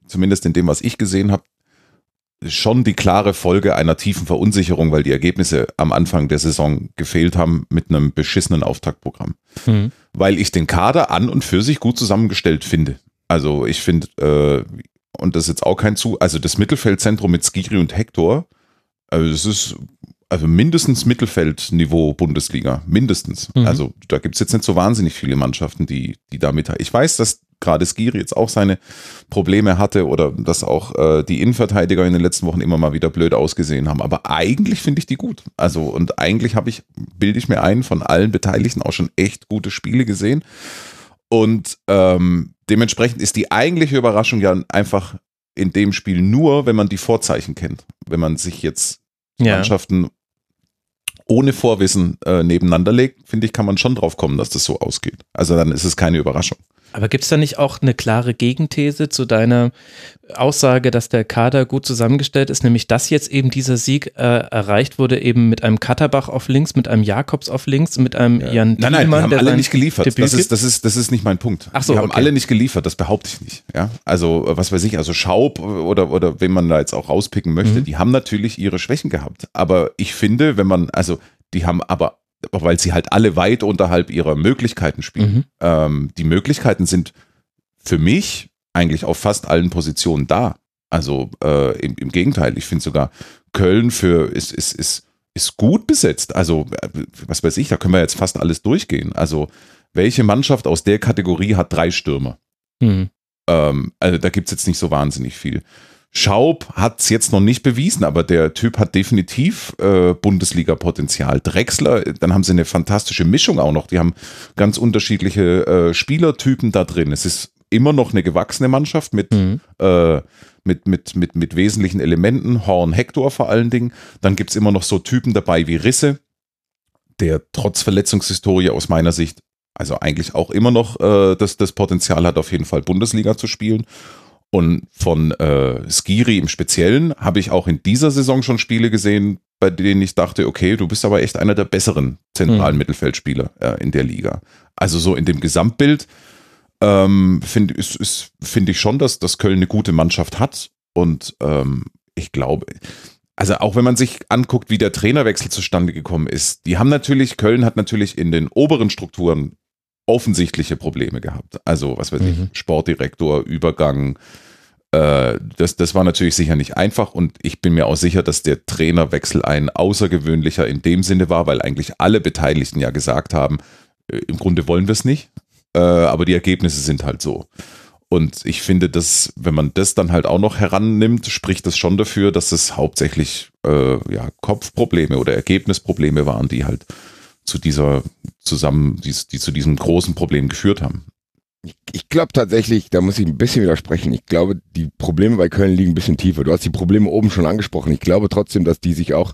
zumindest in dem, was ich gesehen habe, schon die klare Folge einer tiefen Verunsicherung, weil die Ergebnisse am Anfang der Saison gefehlt haben mit einem beschissenen Auftaktprogramm. Mhm. Weil ich den Kader an und für sich gut zusammengestellt finde. Also ich finde, äh, und das ist jetzt auch kein zu, also das Mittelfeldzentrum mit Skiri und Hector, also das ist also mindestens Mittelfeldniveau Bundesliga, mindestens. Mhm. Also da gibt es jetzt nicht so wahnsinnig viele Mannschaften, die, die damit. Ich weiß, dass gerade Skiri jetzt auch seine Probleme hatte oder dass auch äh, die Innenverteidiger in den letzten Wochen immer mal wieder blöd ausgesehen haben. Aber eigentlich finde ich die gut. Also und eigentlich habe ich, bilde ich mir ein, von allen Beteiligten auch schon echt gute Spiele gesehen. Und ähm, dementsprechend ist die eigentliche Überraschung ja einfach in dem Spiel nur, wenn man die Vorzeichen kennt. Wenn man sich jetzt ja. Mannschaften ohne Vorwissen äh, nebeneinander legt, finde ich, kann man schon drauf kommen, dass das so ausgeht. Also dann ist es keine Überraschung. Aber gibt es da nicht auch eine klare Gegenthese zu deiner Aussage, dass der Kader gut zusammengestellt ist, nämlich dass jetzt eben dieser Sieg äh, erreicht wurde, eben mit einem Katterbach auf links, mit einem Jakobs auf links, mit einem ja. Jan Nein, nein, die haben alle nicht geliefert. das ist, das, ist, das ist nicht mein Punkt. Ach so, die haben okay. alle nicht geliefert, das behaupte ich nicht. Ja? Also, was weiß ich, also Schaub oder, oder wen man da jetzt auch rauspicken möchte, mhm. die haben natürlich ihre Schwächen gehabt. Aber ich finde, wenn man, also die haben aber weil sie halt alle weit unterhalb ihrer Möglichkeiten spielen. Mhm. Ähm, die Möglichkeiten sind für mich eigentlich auf fast allen Positionen da. Also äh, im, im, Gegenteil, ich finde sogar Köln für ist, ist, ist, ist gut besetzt. Also, äh, was weiß ich, da können wir jetzt fast alles durchgehen. Also, welche Mannschaft aus der Kategorie hat drei Stürmer? Mhm. Ähm, also, da gibt es jetzt nicht so wahnsinnig viel. Schaub hat es jetzt noch nicht bewiesen, aber der Typ hat definitiv äh, Bundesliga-Potenzial. Drexler, dann haben sie eine fantastische Mischung auch noch. Die haben ganz unterschiedliche äh, Spielertypen da drin. Es ist immer noch eine gewachsene Mannschaft mit, mhm. äh, mit, mit, mit, mit wesentlichen Elementen. Horn Hector vor allen Dingen. Dann gibt es immer noch so Typen dabei wie Risse, der trotz Verletzungshistorie aus meiner Sicht also eigentlich auch immer noch äh, das, das Potenzial hat, auf jeden Fall Bundesliga zu spielen. Und von äh, Skiri im Speziellen habe ich auch in dieser Saison schon Spiele gesehen, bei denen ich dachte, okay, du bist aber echt einer der besseren zentralen mhm. Mittelfeldspieler äh, in der Liga. Also so in dem Gesamtbild ähm, finde find ich schon, dass, dass Köln eine gute Mannschaft hat. Und ähm, ich glaube, also auch wenn man sich anguckt, wie der Trainerwechsel zustande gekommen ist, die haben natürlich, Köln hat natürlich in den oberen Strukturen offensichtliche Probleme gehabt. Also, was weiß mhm. ich, Sportdirektor, Übergang, Äh, das, das war natürlich sicher nicht einfach und ich bin mir auch sicher, dass der Trainerwechsel ein außergewöhnlicher in dem Sinne war, weil eigentlich alle Beteiligten ja gesagt haben, äh, im Grunde wollen wir es nicht, äh, aber die Ergebnisse sind halt so. Und ich finde, dass, wenn man das dann halt auch noch herannimmt, spricht das schon dafür, dass es hauptsächlich ja, Kopfprobleme oder Ergebnisprobleme waren, die halt zu dieser zusammen, die, die zu diesem großen Problem geführt haben. Ich, ich glaube tatsächlich, da muss ich ein bisschen widersprechen. Ich glaube, die Probleme bei Köln liegen ein bisschen tiefer. Du hast die Probleme oben schon angesprochen. Ich glaube trotzdem, dass die sich auch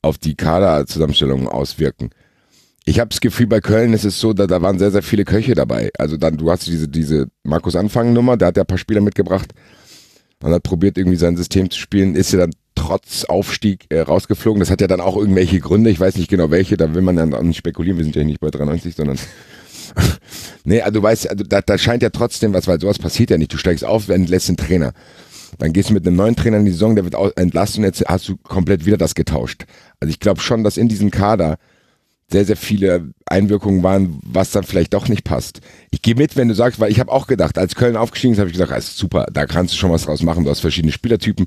auf die Kaderzusammenstellung auswirken. Ich habe das Gefühl, bei Köln ist es so, da, da waren sehr, sehr viele Köche dabei. Also dann, du hast diese, diese Markus Anfang-Nummer, der hat ja ein paar Spieler mitgebracht und hat probiert, irgendwie sein System zu spielen, ist ja dann trotz Aufstieg äh, rausgeflogen. Das hat ja dann auch irgendwelche Gründe, ich weiß nicht genau welche, da will man dann auch nicht spekulieren, wir sind ja nicht bei 93, sondern nee, also du weißt, also da, da scheint ja trotzdem was, weil sowas passiert ja nicht. Du steigst auf, entlässt den Trainer. Dann gehst du mit einem neuen Trainer in die Saison, der wird entlassen und jetzt hast du komplett wieder das getauscht. Also ich glaube schon, dass in diesem Kader sehr, sehr viele Einwirkungen waren, was dann vielleicht doch nicht passt. Ich gehe mit, wenn du sagst, weil ich habe auch gedacht, als Köln aufgestiegen ist, habe ich gedacht, das ist super, da kannst du schon was draus machen. Du hast verschiedene Spielertypen.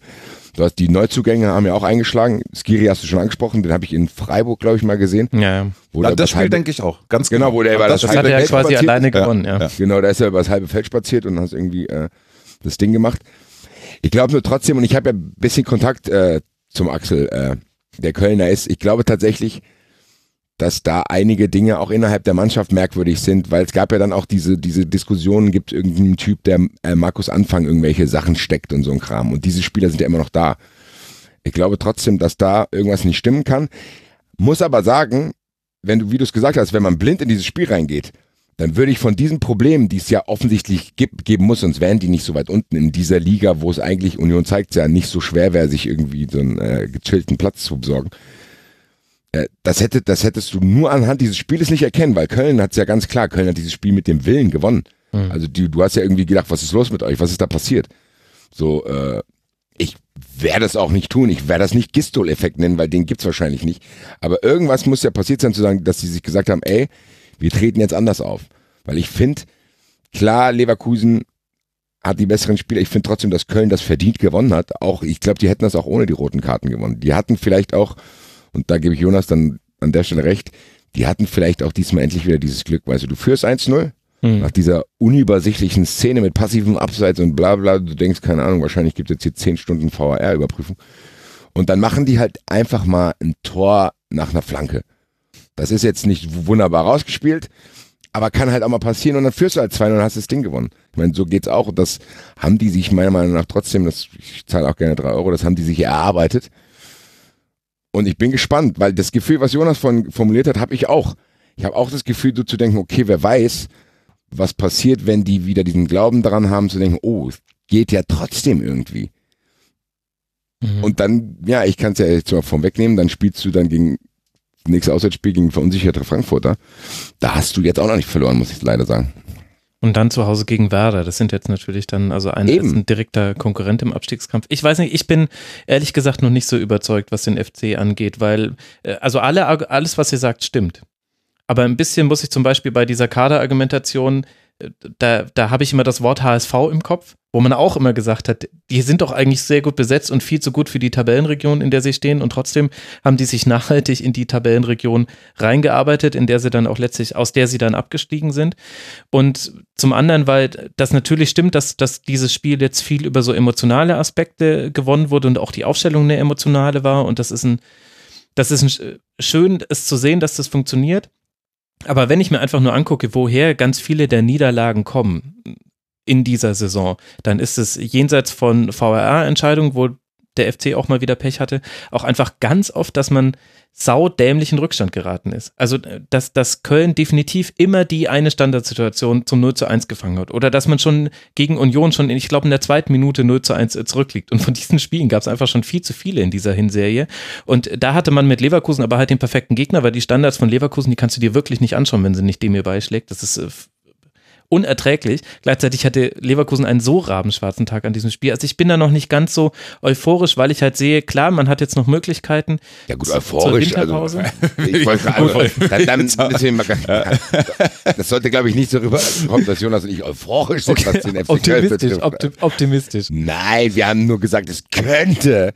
Du hast die Neuzugänge haben ja auch eingeschlagen. Skiri hast du schon angesprochen, den habe ich in Freiburg, glaube ich, mal gesehen. Ja, ja. das Spiel denke ich auch. Ganz genau, wo der über das, das, das hat er ja quasi spaziert. alleine gewonnen. Ja. ja. Genau, da ist er über das halbe Feld spaziert und hast irgendwie äh, das Ding gemacht. Ich glaube nur trotzdem, und ich habe ja ein bisschen Kontakt äh, zum Axel, äh, der Kölner ist, ich glaube tatsächlich, dass da einige Dinge auch innerhalb der Mannschaft merkwürdig sind, weil es gab ja dann auch diese, diese Diskussionen, gibt irgendeinen Typ, der äh, Markus Anfang irgendwelche Sachen steckt und so ein Kram. Und diese Spieler sind ja immer noch da. Ich glaube trotzdem, dass da irgendwas nicht stimmen kann. Muss aber sagen, wenn du, wie du es gesagt hast, wenn man blind in dieses Spiel reingeht, dann würde ich von diesen Problemen, die es ja offensichtlich gibt, geben muss, sonst wären die nicht so weit unten in dieser Liga, wo es eigentlich, Union zeigt ja, nicht so schwer wäre, sich irgendwie so einen äh, gechillten Platz zu besorgen das, hätte, das hättest du nur anhand dieses Spieles nicht erkennen, weil Köln hat es ja ganz klar, Köln hat dieses Spiel mit dem Willen gewonnen. Mhm. Also die, du hast ja irgendwie gedacht, was ist los mit euch, was ist da passiert? So, äh, ich werde es auch nicht tun, ich werde das nicht Gistol-Effekt nennen, weil den gibt's wahrscheinlich nicht. Aber irgendwas muss ja passiert sein, zu sagen, dass sie sich gesagt haben, ey, wir treten jetzt anders auf. Weil ich finde, klar, Leverkusen hat die besseren Spieler. Ich finde trotzdem, dass Köln das verdient gewonnen hat. Auch, ich glaube, die hätten das auch ohne die roten Karten gewonnen. Die hatten vielleicht auch und da gebe ich Jonas dann an der Stelle recht, die hatten vielleicht auch diesmal endlich wieder dieses Glück. Weißt du, du führst 1-0, mhm. nach dieser unübersichtlichen Szene mit passivem Abseits und bla bla, du denkst, keine Ahnung, wahrscheinlich gibt es jetzt hier 10 Stunden VAR-Überprüfung. Und dann machen die halt einfach mal ein Tor nach einer Flanke. Das ist jetzt nicht wunderbar rausgespielt, aber kann halt auch mal passieren und dann führst du halt 2 und hast das Ding gewonnen. Ich meine, so geht's auch und das haben die sich meiner Meinung nach trotzdem, das, ich zahle auch gerne 3 Euro, das haben die sich erarbeitet. Und ich bin gespannt, weil das Gefühl, was Jonas von, formuliert hat, habe ich auch. Ich habe auch das Gefühl, so zu denken, okay, wer weiß, was passiert, wenn die wieder diesen Glauben daran haben, zu denken, oh, es geht ja trotzdem irgendwie. Mhm. Und dann, ja, ich kann es ja jetzt mal vom wegnehmen, dann spielst du dann gegen nächstes Auswärtsspiel gegen verunsicherte Frankfurter. Da hast du jetzt auch noch nicht verloren, muss ich leider sagen. Und dann zu Hause gegen Werder. Das sind jetzt natürlich dann, also ein, ein direkter Konkurrent im Abstiegskampf. Ich weiß nicht, ich bin ehrlich gesagt noch nicht so überzeugt, was den FC angeht, weil, äh, also alle, alles, was ihr sagt, stimmt. Aber ein bisschen muss ich zum Beispiel bei dieser Kaderargumentation da, da habe ich immer das Wort HSV im Kopf, wo man auch immer gesagt hat, die sind doch eigentlich sehr gut besetzt und viel zu gut für die Tabellenregion, in der sie stehen. Und trotzdem haben die sich nachhaltig in die Tabellenregion reingearbeitet, in der sie dann auch letztlich, aus der sie dann abgestiegen sind. Und zum anderen, weil das natürlich stimmt, dass, dass dieses Spiel jetzt viel über so emotionale Aspekte gewonnen wurde und auch die Aufstellung eine emotionale war. Und das ist ein, das ist ein, schön, es zu sehen, dass das funktioniert. Aber wenn ich mir einfach nur angucke, woher ganz viele der Niederlagen kommen in dieser Saison, dann ist es jenseits von VRR-Entscheidungen, wo der FC auch mal wieder Pech hatte, auch einfach ganz oft, dass man saudämlichen Rückstand geraten ist. Also, dass, dass Köln definitiv immer die eine Standardsituation zum 0 zu 1 gefangen hat. Oder dass man schon gegen Union schon, ich glaube, in der zweiten Minute 0 zu 1 zurückliegt. Und von diesen Spielen gab es einfach schon viel zu viele in dieser Hinserie. Und da hatte man mit Leverkusen aber halt den perfekten Gegner, weil die Standards von Leverkusen, die kannst du dir wirklich nicht anschauen, wenn sie nicht dem hier beischlägt. Das ist äh, unerträglich. Gleichzeitig hatte Leverkusen einen so rabenschwarzen Tag an diesem Spiel. Also ich bin da noch nicht ganz so euphorisch, weil ich halt sehe, klar, man hat jetzt noch Möglichkeiten. Ja gut, euphorisch. Also, ich wollte, dann, dann mal, das sollte, glaube ich, nicht so rüberkommen, dass Jonas und ich euphorisch sind, okay. was den FC Optimistisch, optimistisch. Nein, wir haben nur gesagt, es könnte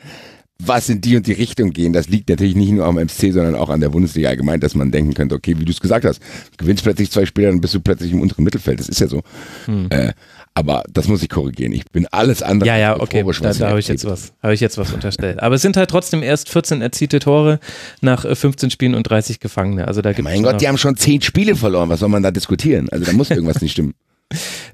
was in die und die Richtung gehen. Das liegt natürlich nicht nur am MC, sondern auch an der Bundesliga allgemein, dass man denken könnte, okay, wie du es gesagt hast, gewinnst plötzlich zwei Spieler, dann bist du plötzlich im unteren Mittelfeld. Das ist ja so. Hm. Äh, aber das muss ich korrigieren. Ich bin alles andere. Ja, ja, okay. Da, da habe ich jetzt was, habe ich jetzt was unterstellt. Aber es sind halt trotzdem erst 14 erzielte Tore nach 15 äh, Spielen und 30 Gefangene. Also da gibt Mein Gott, die haben schon 10 Spiele verloren. Was soll man da diskutieren? Also da muss irgendwas nicht stimmen.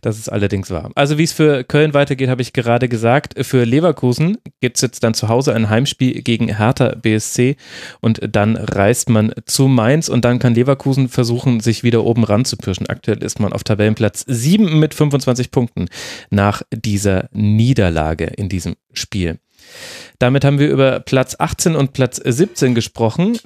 Das ist allerdings wahr. Also wie es für Köln weitergeht, habe ich gerade gesagt. Für Leverkusen gibt es jetzt dann zu Hause ein Heimspiel gegen Hertha BSC und dann reist man zu Mainz und dann kann Leverkusen versuchen, sich wieder oben ranzupirschen. Aktuell ist man auf Tabellenplatz 7 mit 25 Punkten nach dieser Niederlage in diesem Spiel. Damit haben wir über Platz 18 und Platz 17 gesprochen.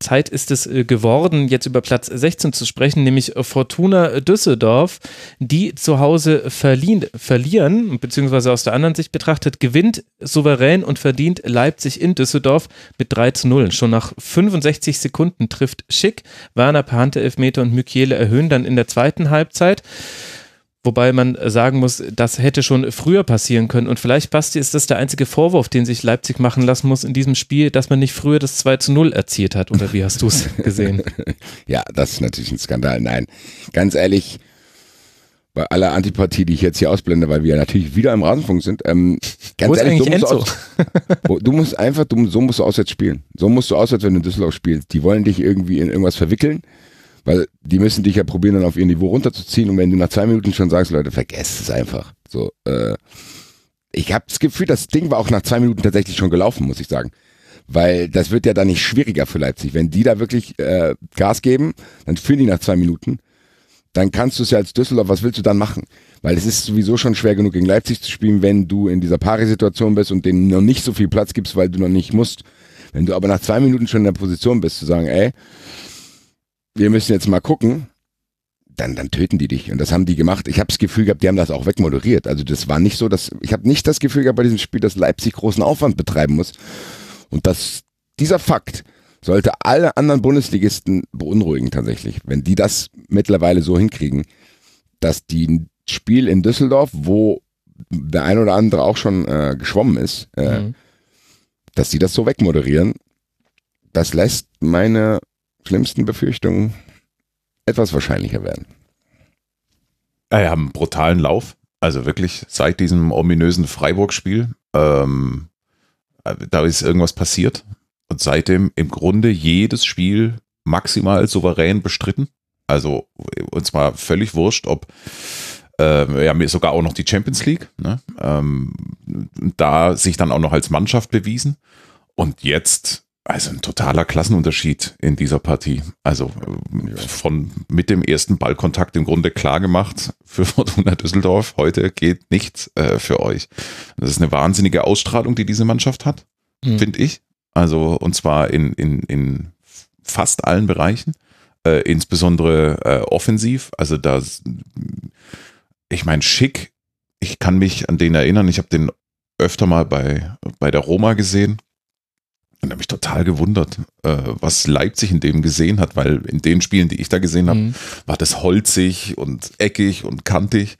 Zeit ist es äh, geworden, jetzt über Platz 16 zu sprechen, nämlich Fortuna Düsseldorf, die zu Hause verliehen, verlieren, beziehungsweise aus der anderen Sicht betrachtet, gewinnt souverän und verdient Leipzig in Düsseldorf mit 3 zu 0. Schon nach 65 Sekunden trifft Schick, Werner per Hand Elfmeter und Mykiele erhöhen dann in der zweiten Halbzeit. Wobei man sagen muss, das hätte schon früher passieren können. Und vielleicht, Basti, ist das der einzige Vorwurf, den sich Leipzig machen lassen muss in diesem Spiel, dass man nicht früher das 2 zu 0 erzielt hat. Oder wie hast du es gesehen? ja, das ist natürlich ein Skandal. Nein, ganz ehrlich, bei aller Antipathie, die ich jetzt hier ausblende, weil wir natürlich wieder im Rasenfunk sind, ähm, ganz Wo ehrlich, so musst du, aus, du musst einfach, du, so musst du auswärts spielen. So musst du auswärts, wenn du in Düsseldorf spielst. Die wollen dich irgendwie in irgendwas verwickeln weil die müssen dich ja probieren, dann auf ihr Niveau runterzuziehen. Und wenn du nach zwei Minuten schon sagst, Leute, vergesst es einfach. So, äh, ich habe das Gefühl, das Ding war auch nach zwei Minuten tatsächlich schon gelaufen, muss ich sagen. Weil das wird ja dann nicht schwieriger für Leipzig. Wenn die da wirklich äh, Gas geben, dann führen die nach zwei Minuten. Dann kannst du es ja als Düsseldorf, was willst du dann machen? Weil es ist sowieso schon schwer genug gegen Leipzig zu spielen, wenn du in dieser Pari-Situation bist und denen noch nicht so viel Platz gibst, weil du noch nicht musst. Wenn du aber nach zwei Minuten schon in der Position bist, zu sagen, ey, wir müssen jetzt mal gucken, dann, dann töten die dich. Und das haben die gemacht. Ich habe das Gefühl gehabt, die haben das auch wegmoderiert. Also das war nicht so, dass ich habe nicht das Gefühl gehabt bei diesem Spiel, dass Leipzig großen Aufwand betreiben muss. Und dass dieser Fakt sollte alle anderen Bundesligisten beunruhigen tatsächlich, wenn die das mittlerweile so hinkriegen, dass die ein Spiel in Düsseldorf, wo der ein oder andere auch schon äh, geschwommen ist, äh, mhm. dass die das so wegmoderieren, das lässt meine schlimmsten Befürchtungen etwas wahrscheinlicher werden. Er hat einen brutalen Lauf. Also wirklich seit diesem ominösen Freiburg-Spiel. Ähm, da ist irgendwas passiert. Und seitdem im Grunde jedes Spiel maximal souverän bestritten. Also, und zwar völlig wurscht, ob äh, ja, sogar auch noch die Champions League. Ne? Ähm, da sich dann auch noch als Mannschaft bewiesen. Und jetzt also ein totaler Klassenunterschied in dieser Partie. Also von mit dem ersten Ballkontakt im Grunde klar gemacht für Fortuna Düsseldorf. Heute geht nichts äh, für euch. Das ist eine wahnsinnige Ausstrahlung, die diese Mannschaft hat, mhm. finde ich. Also und zwar in, in, in fast allen Bereichen, äh, insbesondere äh, offensiv. Also da, ich meine, schick. Ich kann mich an den erinnern. Ich habe den öfter mal bei, bei der Roma gesehen und habe mich total gewundert, äh, was Leipzig in dem gesehen hat, weil in den Spielen, die ich da gesehen habe, mhm. war das holzig und eckig und kantig.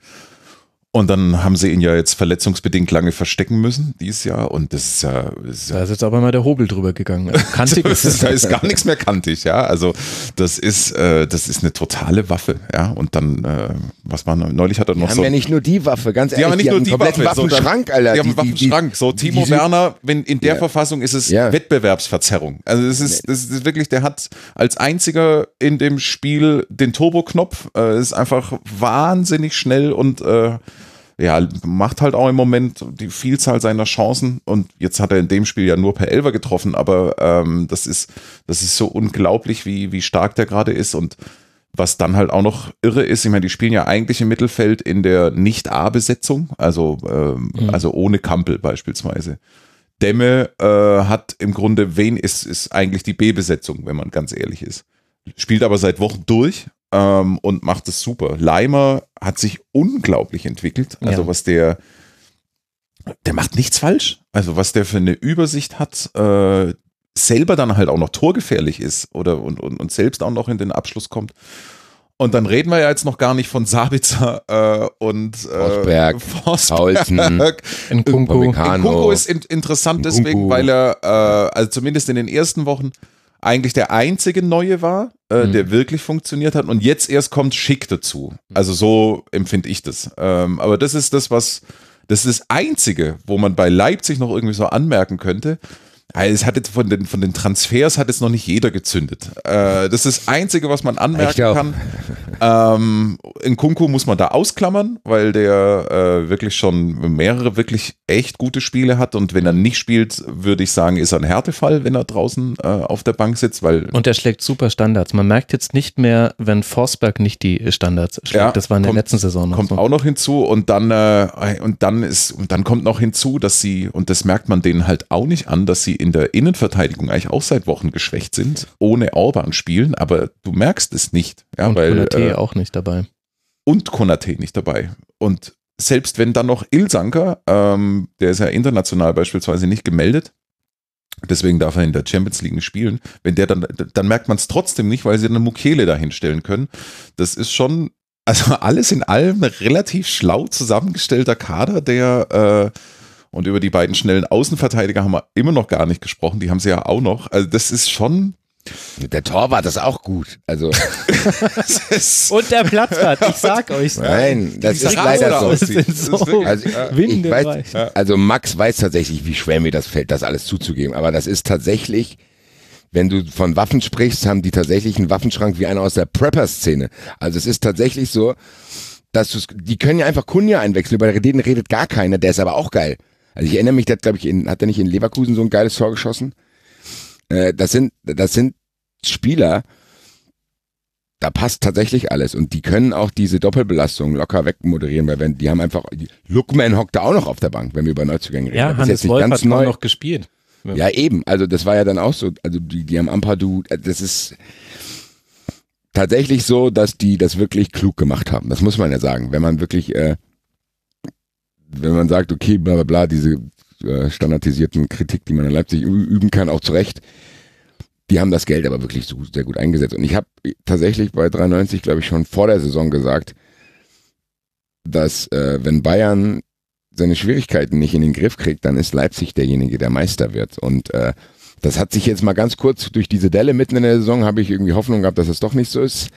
Und dann haben sie ihn ja jetzt verletzungsbedingt lange verstecken müssen, dieses Jahr. Und das ist ja. Das ist da ist jetzt aber mal der Hobel drüber gegangen. Also kantig ist, ist, da ist gar nichts mehr kantig, ja. Also das ist, äh, das ist eine totale Waffe, ja. Und dann, äh, was war neulich hat er noch die so. haben ja nicht nur die Waffe, ganz ehrlich. Die haben nicht nur die Waffe, Waffenschrank, Alter. Die haben einen Waffenschrank. So, Timo die, Werner, wenn in der ja. Verfassung ist es ja. Wettbewerbsverzerrung. Also das ist, das ist wirklich, der hat als einziger in dem Spiel den Turbo-Knopf, äh, ist einfach wahnsinnig schnell und äh, ja, macht halt auch im Moment die Vielzahl seiner Chancen und jetzt hat er in dem Spiel ja nur per Elfer getroffen, aber ähm, das ist, das ist so unglaublich, wie, wie stark der gerade ist und was dann halt auch noch irre ist, ich meine, die spielen ja eigentlich im Mittelfeld in der Nicht-A-Besetzung, also, ähm, mhm. also ohne Kampel beispielsweise. Demme äh, hat im Grunde, wen ist, ist eigentlich die B-Besetzung, wenn man ganz ehrlich ist. Spielt aber seit Wochen durch ähm, und macht es super. Leimer hat sich unglaublich entwickelt. Also ja. was der, der macht nichts falsch. Also was der für eine Übersicht hat, äh, selber dann halt auch noch torgefährlich ist oder und, und, und selbst auch noch in den Abschluss kommt. Und dann reden wir ja jetzt noch gar nicht von Sabitzer äh, und äh, Forsberg, Forsberg Nkunku. Nkunku ist in, interessant Nkunku. deswegen, weil er äh, also zumindest in den ersten Wochen eigentlich der einzige Neue war, äh, mhm. der wirklich funktioniert hat. Und jetzt erst kommt Schick dazu. Also so empfinde ich das. Ähm, aber das ist das, was, das ist das Einzige, wo man bei Leipzig noch irgendwie so anmerken könnte. Es hat jetzt von den, von den Transfers hat jetzt noch nicht jeder gezündet. Äh, das ist das Einzige, was man anmerken kann. Ähm, in Kunku muss man da ausklammern, weil der äh, wirklich schon mehrere wirklich echt gute Spiele hat. Und wenn er nicht spielt, würde ich sagen, ist er ein Härtefall, wenn er draußen äh, auf der Bank sitzt. Weil und er schlägt super Standards. Man merkt jetzt nicht mehr, wenn Forsberg nicht die Standards schlägt. Ja, das war in kommt, der letzten Saison noch Kommt so. auch noch hinzu. Und dann, äh, und dann ist, und dann kommt noch hinzu, dass sie, und das merkt man denen halt auch nicht an, dass sie in der Innenverteidigung eigentlich auch seit Wochen geschwächt sind, ohne Orban spielen, aber du merkst es nicht. Ja, und weil, Konate äh, auch nicht dabei. Und Konate nicht dabei. Und selbst wenn dann noch Ilsanker, ähm, der ist ja international beispielsweise nicht gemeldet, deswegen darf er in der Champions League nicht spielen, wenn der dann, dann merkt man es trotzdem nicht, weil sie eine Mukele dahinstellen können. Das ist schon, also alles in allem ein relativ schlau zusammengestellter Kader, der äh, und über die beiden schnellen Außenverteidiger haben wir immer noch gar nicht gesprochen. Die haben sie ja auch noch. Also das ist schon. Der Torwart ist auch gut. Also und der Platzwart, ich sag euch. Nein, das ist leider so. Das so also, ich weiß, also Max weiß tatsächlich, wie schwer mir das fällt, das alles zuzugeben. Aber das ist tatsächlich, wenn du von Waffen sprichst, haben die tatsächlich einen Waffenschrank wie einer aus der Prepper-Szene. Also es ist tatsächlich so, dass du die können ja einfach Kunja einwechseln. Über denen redet gar keiner. Der ist aber auch geil. Also ich erinnere mich, der hat, glaube ich, in, hat er nicht in Leverkusen so ein geiles Tor geschossen? Äh, das sind, das sind Spieler, da passt tatsächlich alles und die können auch diese Doppelbelastung locker wegmoderieren, weil wenn die haben einfach Lookman hockt da auch noch auf der Bank, wenn wir über Neuzugänge reden. Ja, das Hannes Wolf hat neu. noch gespielt. Ja. ja. eben, also das war ja dann auch so, also die, die haben Ampadu, äh, das ist tatsächlich so, dass die das wirklich klug gemacht haben. Das muss man ja sagen, wenn man wirklich äh, wenn man sagt, okay, bla bla bla, diese äh, standardisierten Kritik, die man in Leipzig üben kann, auch zu Recht, die haben das Geld aber wirklich so sehr gut eingesetzt. Und ich habe tatsächlich bei 93, glaube ich, schon vor der Saison gesagt, dass äh, wenn Bayern seine Schwierigkeiten nicht in den Griff kriegt, dann ist Leipzig derjenige, der Meister wird. Und äh, das hat sich jetzt mal ganz kurz durch diese Delle mitten in der Saison, habe ich irgendwie Hoffnung gehabt, dass das doch nicht so ist.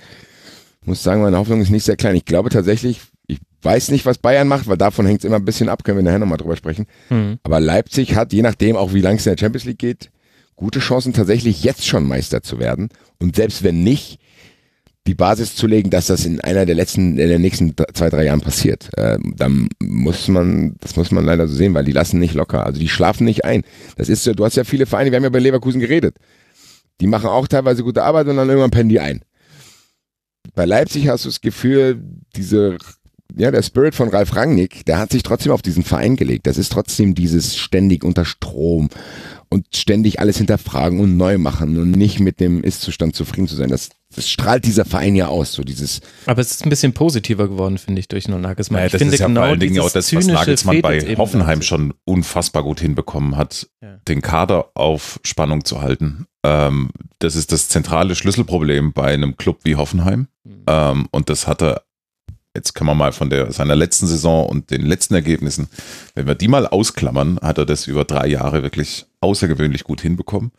Muss sagen, meine Hoffnung ist nicht sehr klein. Ich glaube tatsächlich, weiß nicht, was Bayern macht, weil davon hängt es immer ein bisschen ab, können wir nachher nochmal drüber sprechen. Mhm. Aber Leipzig hat, je nachdem auch wie lang es in der Champions League geht, gute Chancen tatsächlich jetzt schon Meister zu werden. Und selbst wenn nicht, die Basis zu legen, dass das in einer der letzten, in den nächsten zwei, drei Jahren passiert. Äh, dann muss man, das muss man leider so sehen, weil die lassen nicht locker. Also die schlafen nicht ein. Das ist so, du hast ja viele Vereine, wir haben ja bei Leverkusen geredet. Die machen auch teilweise gute Arbeit und dann irgendwann pennen die ein. Bei Leipzig hast du das Gefühl, diese ja, der Spirit von Ralf Rangnick, der hat sich trotzdem auf diesen Verein gelegt. Das ist trotzdem dieses ständig unter Strom und ständig alles hinterfragen und neu machen und nicht mit dem Ist-Zustand zufrieden zu sein. Das, das strahlt dieser Verein ja aus, so dieses. Aber es ist ein bisschen positiver geworden, finde ich, durch Nagelsmann. Ja, ich das finde ist ja genau vor allen Dingen auch das, was Nagelsmann bei Hoffenheim schon unfassbar gut hinbekommen hat, ja. den Kader auf Spannung zu halten. Ähm, das ist das zentrale Schlüsselproblem bei einem Club wie Hoffenheim. Mhm. Ähm, und das hat er jetzt kann man mal von der, seiner letzten Saison und den letzten Ergebnissen, wenn wir die mal ausklammern, hat er das über drei Jahre wirklich außergewöhnlich gut hinbekommen.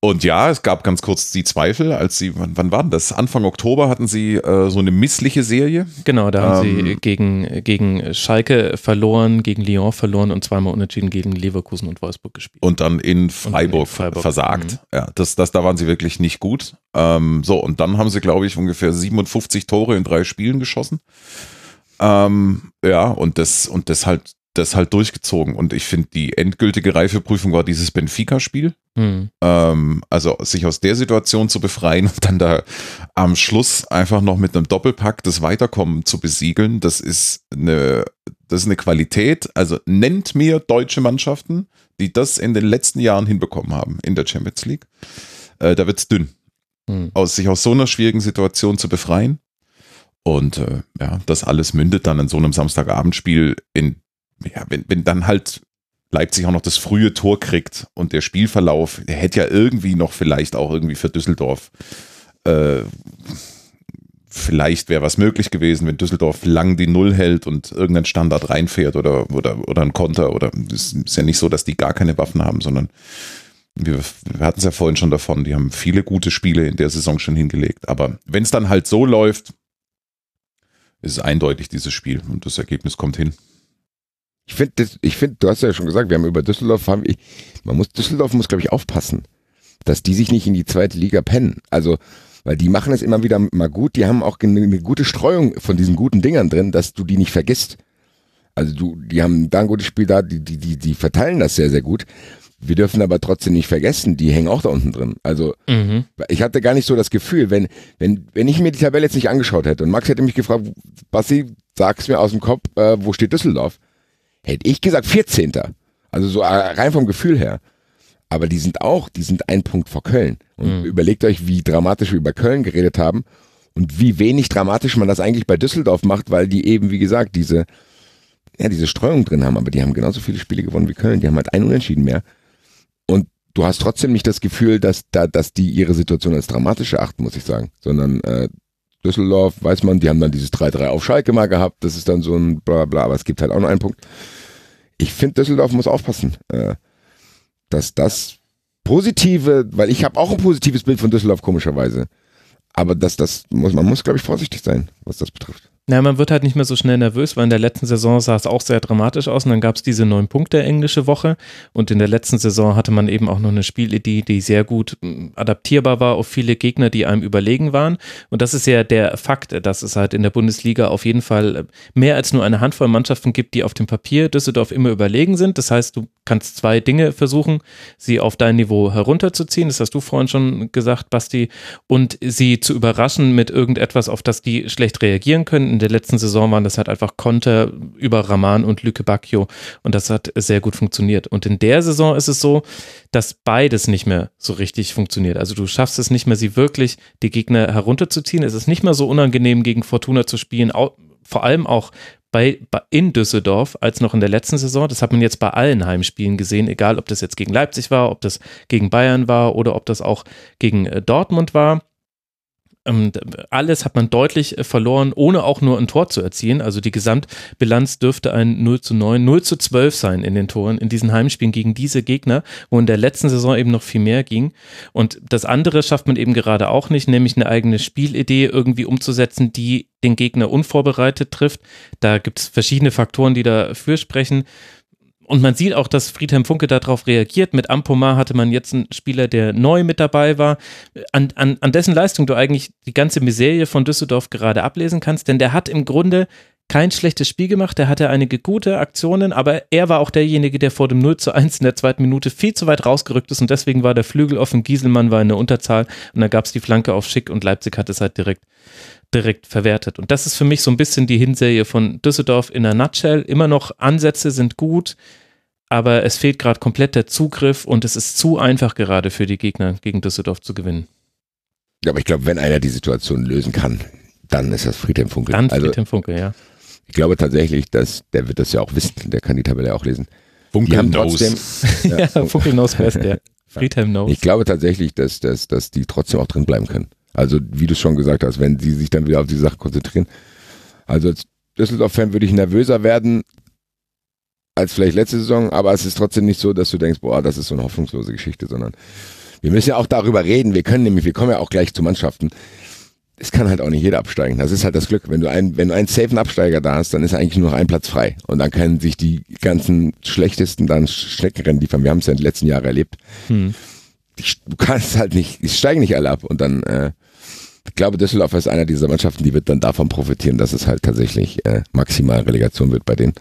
Und ja, es gab ganz kurz die Zweifel, als sie, wann, wann war denn das? Anfang Oktober hatten sie äh, so eine missliche Serie. Genau, da haben ähm, sie gegen, gegen Schalke verloren, gegen Lyon verloren und zweimal unentschieden gegen Leverkusen und Wolfsburg gespielt. Und dann in Freiburg, in Freiburg. versagt. Mhm. Ja, das, das, da waren sie wirklich nicht gut. Ähm, so, und dann haben sie, glaube ich, ungefähr 57 Tore in drei Spielen geschossen. Ähm, ja, und das, und das halt das halt durchgezogen. Und ich finde, die endgültige Reifeprüfung war dieses Benfica-Spiel. Mhm. Ähm, also sich aus der Situation zu befreien und dann da am Schluss einfach noch mit einem Doppelpack das Weiterkommen zu besiegeln, das ist eine, das ist eine Qualität. Also nennt mir deutsche Mannschaften, die das in den letzten Jahren hinbekommen haben in der Champions League. Äh, da wird's dünn. hm. aus sich aus so einer schwierigen Situation zu befreien. Und äh, ja, das alles mündet dann in so einem Samstagabendspiel in, ja, wenn, wenn dann halt Leipzig auch noch das frühe Tor kriegt und der Spielverlauf, der hätte ja irgendwie noch vielleicht auch irgendwie für Düsseldorf äh, vielleicht wäre was möglich gewesen, wenn Düsseldorf lang die Null hält und irgendein Standard reinfährt oder, oder, oder ein Konter. Oder es ist ja nicht so, dass die gar keine Waffen haben, sondern wir, wir hatten es ja vorhin schon davon, die haben viele gute Spiele in der Saison schon hingelegt. Aber wenn es dann halt so läuft, ist es eindeutig dieses Spiel und das Ergebnis kommt hin. Ich finde, ich finde, du hast ja schon gesagt, wir haben über Düsseldorf, haben, ich, man muss, Düsseldorf muss, glaube ich, aufpassen, dass die sich nicht in die zweite Liga pennen. Also, weil die machen es immer wieder mal gut, die haben auch eine gute Streuung von diesen guten Dingern drin, dass du die nicht vergisst. Also du, die haben da ein gutes Spiel da, die, die, die, die verteilen das sehr, sehr gut. Wir dürfen aber trotzdem nicht vergessen, die hängen auch da unten drin. Also mhm. ich hatte gar nicht so das Gefühl, wenn, wenn, wenn ich mir die Tabelle jetzt nicht angeschaut hätte und Max hätte mich gefragt, Basti, sag's mir aus dem Kopf, äh, wo steht Düsseldorf? Hätte ich gesagt 14. Also so äh, rein vom Gefühl her. Aber die sind auch, die sind ein Punkt vor Köln. Und mhm. überlegt euch, wie dramatisch wir über Köln geredet haben und wie wenig dramatisch man das eigentlich bei Düsseldorf macht, weil die eben, wie gesagt, diese, ja, diese Streuung drin haben. Aber die haben genauso viele Spiele gewonnen wie Köln. Die haben halt ein Unentschieden mehr. Und du hast trotzdem nicht das Gefühl, dass da, dass die ihre Situation als dramatisch erachten, muss ich sagen. Sondern äh, Düsseldorf, weiß man, die haben dann dieses 3-3 auf Schalke mal gehabt. Das ist dann so ein bla bla, aber es gibt halt auch noch einen Punkt. Ich finde, Düsseldorf muss aufpassen. Äh, dass das positive, weil ich habe auch ein positives Bild von Düsseldorf komischerweise, aber dass das muss man muss glaube ich vorsichtig sein, was das betrifft. Ja, man wird halt nicht mehr so schnell nervös, weil in der letzten Saison sah es auch sehr dramatisch aus und dann gab es diese neun Punkte englische Woche und in der letzten Saison hatte man eben auch noch eine Spielidee, die sehr gut hm, adaptierbar war auf viele Gegner, die einem überlegen waren und das ist ja der Fakt, dass es halt in der Bundesliga auf jeden Fall äh, mehr als nur eine Handvoll Mannschaften gibt, die auf dem Papier Düsseldorf immer überlegen sind. Das heißt, du kannst zwei Dinge versuchen, sie auf dein Niveau herunterzuziehen, das hast du vorhin schon gesagt, Basti, und sie zu überraschen mit irgendetwas, auf das die schlecht reagieren können in der letzten Saison waren das halt einfach Konter über Raman und Lüke Bacchio und das hat sehr gut funktioniert. Und in der Saison ist es so, dass beides nicht mehr so richtig funktioniert. Also du schaffst es nicht mehr, sie wirklich die Gegner herunterzuziehen. Es ist nicht mehr so unangenehm, gegen Fortuna zu spielen, vor allem auch bei, in Düsseldorf als noch in der letzten Saison. Das hat man jetzt bei allen Heimspielen gesehen, egal ob das jetzt gegen Leipzig war, ob das gegen Bayern war oder ob das auch gegen äh, Dortmund war. Ähm, alles hat man deutlich äh, verloren, ohne auch nur ein Tor zu erzielen. Also die Gesamtbilanz dürfte ein 0 zu 9, 0 zu 12 sein in den Toren, in diesen Heimspielen gegen diese Gegner, wo in der letzten Saison eben noch viel mehr ging. Und das andere schafft man eben gerade auch nicht, nämlich eine eigene Spielidee irgendwie umzusetzen, die den Gegner unvorbereitet trifft. Da gibt es verschiedene Faktoren, die dafür sprechen. Und man sieht auch, dass Friedhelm Funke darauf reagiert. Mit Ampomar hatte man jetzt einen Spieler, der neu mit dabei war, an, an, an dessen Leistung du eigentlich die ganze Miserie von Düsseldorf gerade ablesen kannst, denn der hat im Grunde kein schlechtes Spiel gemacht, der hatte einige gute Aktionen, aber er war auch derjenige, der vor dem 0 zu 1 in der zweiten Minute viel zu weit rausgerückt ist. Und deswegen war der Flügel offen, Gieselmann war in der Unterzahl. Und dann gab es die Flanke auf Schick und Leipzig hat es halt direkt direkt verwertet. Und das ist für mich so ein bisschen die Hinserie von Düsseldorf in der Nutshell. Immer noch Ansätze sind gut, aber es fehlt gerade komplett der Zugriff und es ist zu einfach gerade für die Gegner gegen Düsseldorf zu gewinnen. Ja, aber ich glaube, wenn einer die Situation lösen kann, dann ist das Friedhelm Funke. Dann also, Friedhelm Funke, ja. Ich glaube tatsächlich, dass der wird das ja auch wissen, der kann die Tabelle auch lesen. Funke die haben trotzdem, ja, ja, Funke knows best, ja. Friedhelm knows. Ich glaube tatsächlich, dass, dass, dass die trotzdem auch drin bleiben können. Also wie du schon gesagt hast, wenn sie sich dann wieder auf die Sache konzentrieren. Also als Düsseldorf-Fan würde ich nervöser werden als vielleicht letzte Saison, aber es ist trotzdem nicht so, dass du denkst, boah, das ist so eine hoffnungslose Geschichte, sondern wir müssen ja auch darüber reden. Wir können nämlich, wir kommen ja auch gleich zu Mannschaften. Es kann halt auch nicht jeder absteigen. Das ist halt das Glück. Wenn du einen, wenn du einen safen Absteiger da hast, dann ist eigentlich nur noch ein Platz frei. Und dann können sich die ganzen schlechtesten dann Schneckenrennen liefern. Wir haben es ja in den letzten Jahren erlebt. Hm du kannst halt nicht, die steigen nicht alle ab. Und dann, äh, ich glaube, Düsseldorf ist einer dieser Mannschaften, die wird dann davon profitieren, dass es halt tatsächlich äh, maximal Relegation wird bei denen.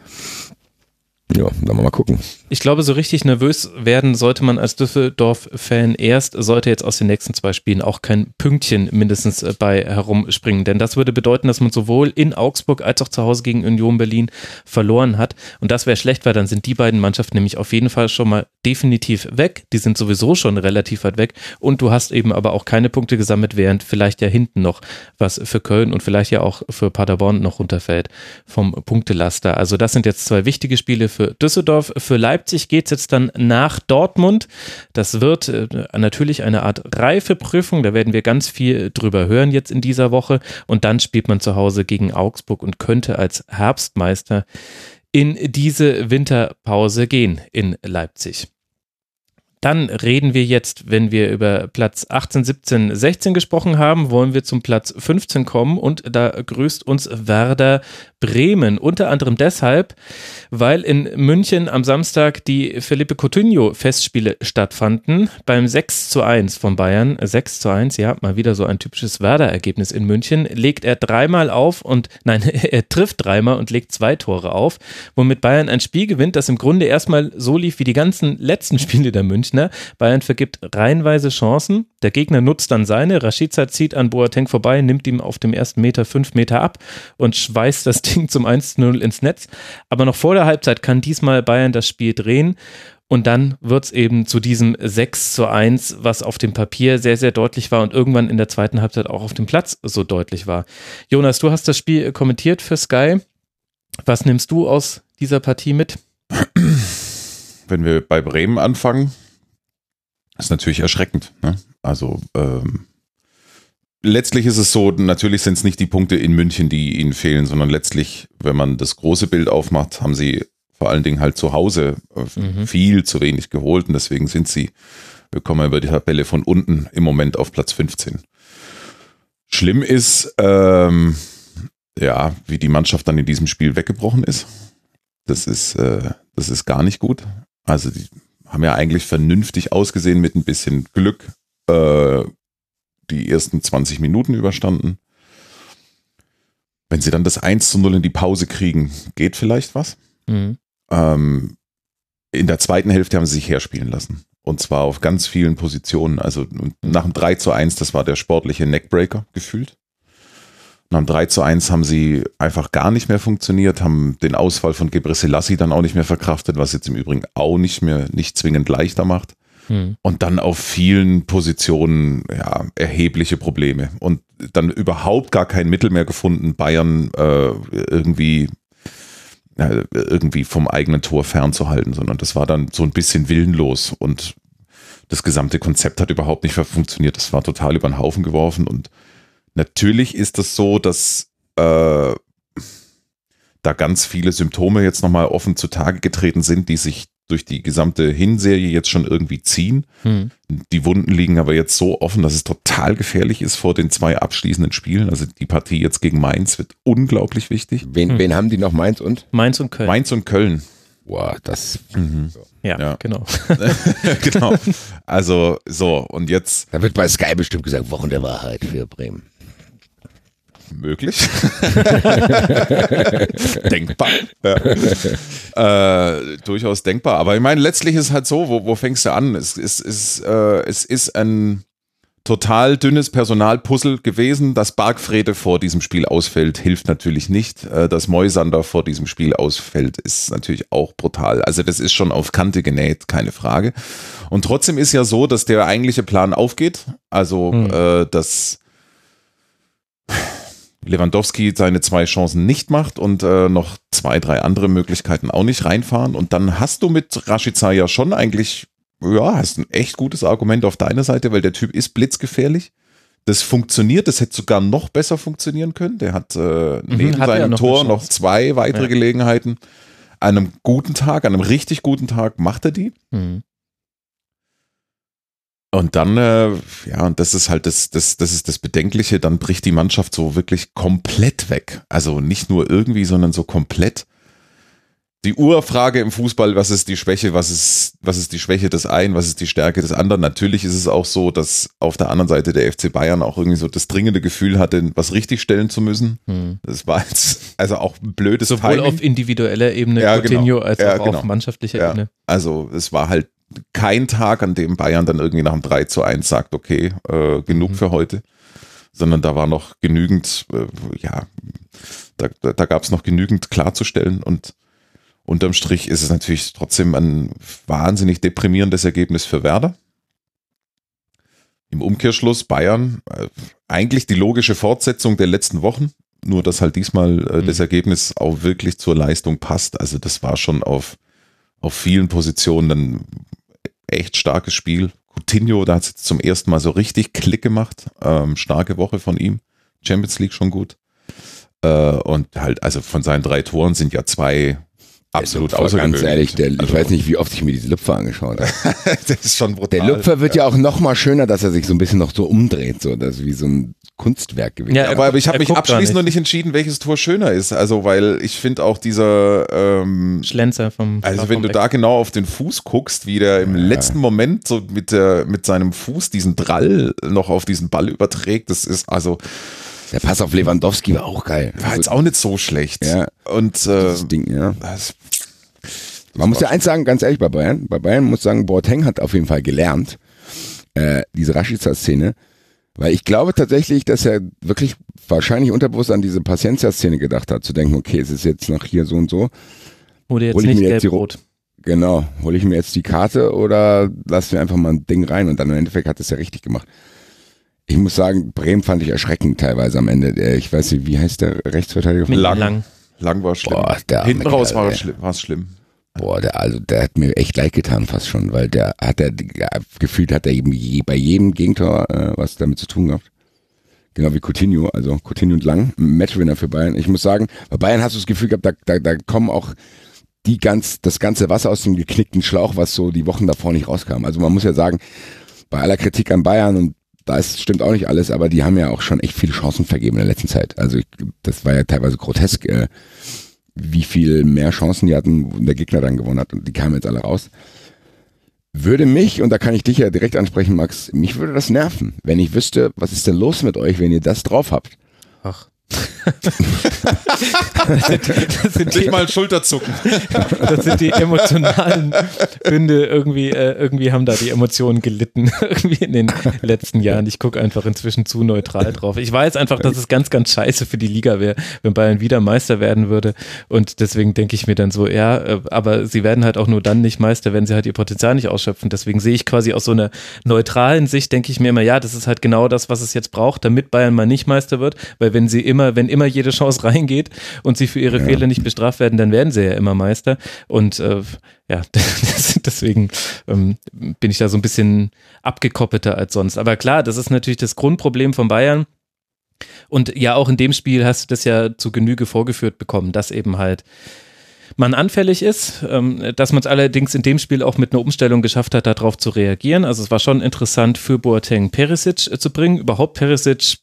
Ja, dann mal gucken. Ich glaube, so richtig nervös werden sollte man als Düsseldorf-Fan erst, sollte jetzt aus den nächsten zwei Spielen auch kein Pünktchen mindestens äh, bei herumspringen. Denn das würde bedeuten, dass man sowohl in Augsburg als auch zu Hause gegen Union Berlin verloren hat. Und das wäre schlecht, weil dann sind die beiden Mannschaften nämlich auf jeden Fall schon mal definitiv weg. Die sind sowieso schon relativ weit weg. Und du hast eben aber auch keine Punkte gesammelt, während vielleicht ja hinten noch was für Köln und vielleicht ja auch für Paderborn noch runterfällt vom Punktelaster. Also das sind jetzt zwei wichtige Spiele für Düsseldorf. Für Leipzig geht es jetzt dann nach Dortmund. Das wird äh, natürlich eine Art Reifeprüfung. Da werden wir ganz viel drüber hören jetzt in dieser Woche. Und dann spielt man zu Hause gegen Augsburg und könnte als Herbstmeister in diese Winterpause gehen in Leipzig. Dann reden wir jetzt, wenn wir über Platz 18, 17, 16 gesprochen haben, wollen wir zum Platz 15 kommen und da grüßt uns Werder Bremen. Unter anderem deshalb, weil in München am Samstag die Felipe Coutinho Festspiele stattfanden. Beim 6 zu 1 von Bayern, 6 zu 1, ja, mal wieder so ein typisches Werder-Ergebnis in München, legt er dreimal auf und, nein, er trifft dreimal und legt zwei Tore auf, womit Bayern ein Spiel gewinnt, das im Grunde erstmal so lief wie die ganzen letzten Spiele der Münchner. Bayern vergibt reihenweise Chancen, der Gegner nutzt dann seine, Rashica zieht an Boateng vorbei, nimmt ihm auf dem ersten Meter fünf Meter ab und schweißt das Ding zum 1-0 ins Netz. Aber noch vor der Halbzeit kann diesmal Bayern das Spiel drehen. Und dann wird es eben zu diesem 6 zu 1, was auf dem Papier sehr, sehr deutlich war und irgendwann in der zweiten Halbzeit auch auf dem Platz so deutlich war. Jonas, du hast das Spiel kommentiert für Sky. Was nimmst du aus dieser Partie mit? Wenn wir bei Bremen anfangen, ist natürlich erschreckend. Ne? Also ähm, letztlich ist es so, natürlich sind es nicht die Punkte in München, die ihnen fehlen, sondern letztlich, wenn man das große Bild aufmacht, haben sie vor allen Dingen halt zu Hause äh, mhm. viel zu wenig geholt und deswegen sind sie, wir kommen über die Tabelle von unten im Moment auf Platz 15. Schlimm ist, ähm, ja, wie die Mannschaft dann in diesem Spiel weggebrochen ist. Das ist, äh, das ist gar nicht gut. Also die haben ja eigentlich vernünftig ausgesehen mit ein bisschen Glück. Äh, die ersten 20 Minuten überstanden. Wenn sie dann das 1 zu 0 in die Pause kriegen, geht vielleicht was. Mhm. Ähm, in der zweiten Hälfte haben sie sich herspielen lassen. Und zwar auf ganz vielen Positionen. Also nach dem 3 zu 1, das war der sportliche Neckbreaker gefühlt. Nach dem 3 zu 1 haben sie einfach gar nicht mehr funktioniert, haben den Ausfall von Gebre dann auch nicht mehr verkraftet, was jetzt im Übrigen auch nicht mehr, nicht zwingend leichter macht. Hm. Und dann auf vielen Positionen ja, erhebliche Probleme. Und dann überhaupt gar kein Mittel mehr gefunden, Bayern äh, irgendwie äh, irgendwie vom eigenen Tor fernzuhalten, sondern das war dann so ein bisschen willenlos und das gesamte Konzept hat überhaupt nicht funktioniert. Das war total über den Haufen geworfen und natürlich ist es das so, dass äh, da ganz viele Symptome jetzt nochmal offen zutage getreten sind, die sich durch die gesamte Hinserie jetzt schon irgendwie ziehen. Hm. Die Wunden liegen aber jetzt so offen, dass es total gefährlich ist vor den zwei abschließenden Spielen. Also die Partie jetzt gegen Mainz wird unglaublich wichtig. Wen, hm. wen haben die noch? Mainz und? Mainz und Köln. Mainz und Köln. Boah, das. Mhm. Ja, ja, genau. genau. Also so, und jetzt. Da wird bei Sky bestimmt gesagt, Wochen der Wahrheit für Bremen möglich. denkbar. Ja. Äh, durchaus denkbar. Aber ich meine, letztlich ist es halt so, wo, wo fängst du an? Es, es, es, äh, es ist ein total dünnes Personalpuzzle gewesen. Dass Bargfrede vor diesem Spiel ausfällt, hilft natürlich nicht. Äh, dass Moisander vor diesem Spiel ausfällt, ist natürlich auch brutal. Also das ist schon auf Kante genäht, keine Frage. Und trotzdem ist ja so, dass der eigentliche Plan aufgeht. Also, hm. äh, dass Lewandowski seine zwei Chancen nicht macht und äh, noch zwei, drei andere Möglichkeiten auch nicht reinfahren. Und dann hast du mit Rashica ja schon eigentlich, ja, hast ein echt gutes Argument auf deiner Seite, weil der Typ ist blitzgefährlich. Das funktioniert, das hätte sogar noch besser funktionieren können. Der hat äh, mhm, neben hat seinem noch Tor noch zwei weitere ja. Gelegenheiten. An einem guten Tag, an einem richtig guten Tag macht er die. Mhm. Und dann, äh, ja, und das ist halt das, das, das ist das Bedenkliche, dann bricht die Mannschaft so wirklich komplett weg. Also nicht nur irgendwie, sondern so komplett. die Urfrage im Fußball, was ist die Schwäche, was ist, was ist die Schwäche des einen, was ist die Stärke des anderen. Natürlich ist es auch so, dass auf der anderen Seite der FC Bayern auch irgendwie so das dringende Gefühl hatte, was richtigstellen zu müssen. Hm. Das war jetzt also auch ein blödes Sowohl Timing. auf individueller Ebene ja, genau. Coutinho, als ja, auch genau. auf mannschaftlicher ja. Ebene. Also es war halt kein Tag, an dem Bayern dann irgendwie nach dem 3 zu 1 sagt, okay, äh, genug mhm. für heute, sondern da war noch genügend, äh, ja, da, da, da gab es noch genügend klarzustellen und unterm Strich ist es natürlich trotzdem ein wahnsinnig deprimierendes Ergebnis für Werder. Im Umkehrschluss Bayern äh, eigentlich die logische Fortsetzung der letzten Wochen, nur dass halt diesmal äh, mhm. das Ergebnis auch wirklich zur Leistung passt. Also das war schon auf, auf vielen Positionen ein echt starkes Spiel. Coutinho, da hat es jetzt zum ersten Mal so richtig Klick gemacht. Ähm, starke Woche von ihm. Champions League schon gut. Äh, und halt, also von seinen drei Toren sind ja zwei absolut außergewöhnlich. Ganz ehrlich, der, ich also, weiß nicht, wie oft ich mir diese Lüpfer angeschaut habe. das ist schon brutal. Der Lüpfer wird ja, ja auch noch mal schöner, dass er sich so ein bisschen noch so umdreht, so das ist wie so ein Kunstwerk gewesen. Ja, aber, aber ich habe mich abschließend noch nicht entschieden, welches Tor schöner ist. Also, weil ich finde auch dieser ähm, Schlenzer vom Also, wenn du da genau auf den Fuß guckst, wie der im ja. letzten Moment so mit der mit seinem Fuß diesen Drall noch auf diesen Ball überträgt, das ist also der Pass auf Lewandowski war auch geil. War jetzt auch nicht so schlecht. Ja. Und äh, das Ding, ja. Das, man muss ja eins sagen, ganz ehrlich bei Bayern. Bei Bayern muss sagen, Boateng hat auf jeden Fall gelernt, äh, diese Rashica-Szene. Weil ich glaube tatsächlich, dass er wirklich wahrscheinlich unterbewusst an diese Paciencia-Szene gedacht hat, zu denken, okay, es ist jetzt noch hier so und so. Oder jetzt hol ich nicht mir jetzt die Rot. Genau, hole ich mir jetzt die Karte oder lass mir einfach mal ein Ding rein und dann im Endeffekt hat es ja richtig gemacht. Ich muss sagen, Bremen fand ich erschreckend teilweise am Ende. Ich weiß nicht, wie heißt der Rechtsverteidiger? Von Lang. Lang. Lang war schlimm. Boah, Hinten raus war es schlimm, schlimm. Boah, der, also der hat mir echt leid getan fast schon, weil der hat er gefühlt hat er eben je, bei jedem Gegentor äh, was damit zu tun gehabt. Genau wie Coutinho, also Coutinho und Lang, Matchwinner für Bayern. Ich muss sagen, bei Bayern hast du das Gefühl gehabt, da, da, da kommen auch die ganz, das ganze Wasser aus dem geknickten Schlauch, was so die Wochen davor nicht rauskam. Also man muss ja sagen, bei aller Kritik an Bayern und da ist, stimmt auch nicht alles, aber die haben ja auch schon echt viele Chancen vergeben in der letzten Zeit. Also ich, das war ja teilweise grotesk, äh, wie viel mehr Chancen die hatten, der Gegner dann gewonnen hat und die kamen jetzt alle raus. Würde mich, und da kann ich dich ja direkt ansprechen, Max, mich würde das nerven, wenn ich wüsste, was ist denn los mit euch, wenn ihr das drauf habt. Ach das sind, Nicht mal Schulterzucken. Das sind die emotionalen Bünde. Irgendwie, äh, irgendwie haben da die Emotionen gelitten. irgendwie in den letzten Jahren. Ich gucke einfach inzwischen zu neutral drauf. Ich weiß einfach, dass es ganz, ganz scheiße für die Liga wäre, wenn Bayern wieder Meister werden würde. Und deswegen denke ich mir dann so, ja, äh, aber sie werden halt auch nur dann nicht Meister, wenn sie halt ihr Potenzial nicht ausschöpfen. Deswegen sehe ich quasi aus so einer neutralen Sicht, denke ich mir immer, ja, das ist halt genau das, was es jetzt braucht, damit Bayern mal nicht Meister wird. Weil wenn sie immer, wenn immer jede Chance reingeht und sie für ihre ja. Fehler nicht bestraft werden, dann werden sie ja immer Meister. Und äh, ja, deswegen ähm, bin ich da so ein bisschen abgekoppelter als sonst. Aber klar, das ist natürlich das Grundproblem von Bayern. Und ja, auch in dem Spiel hast du das ja zu Genüge vorgeführt bekommen, dass eben halt man anfällig ist, ähm, dass man es allerdings in dem Spiel auch mit einer Umstellung geschafft hat, darauf zu reagieren. Also es war schon interessant für Boateng Perisic äh, zu bringen. Überhaupt Perisic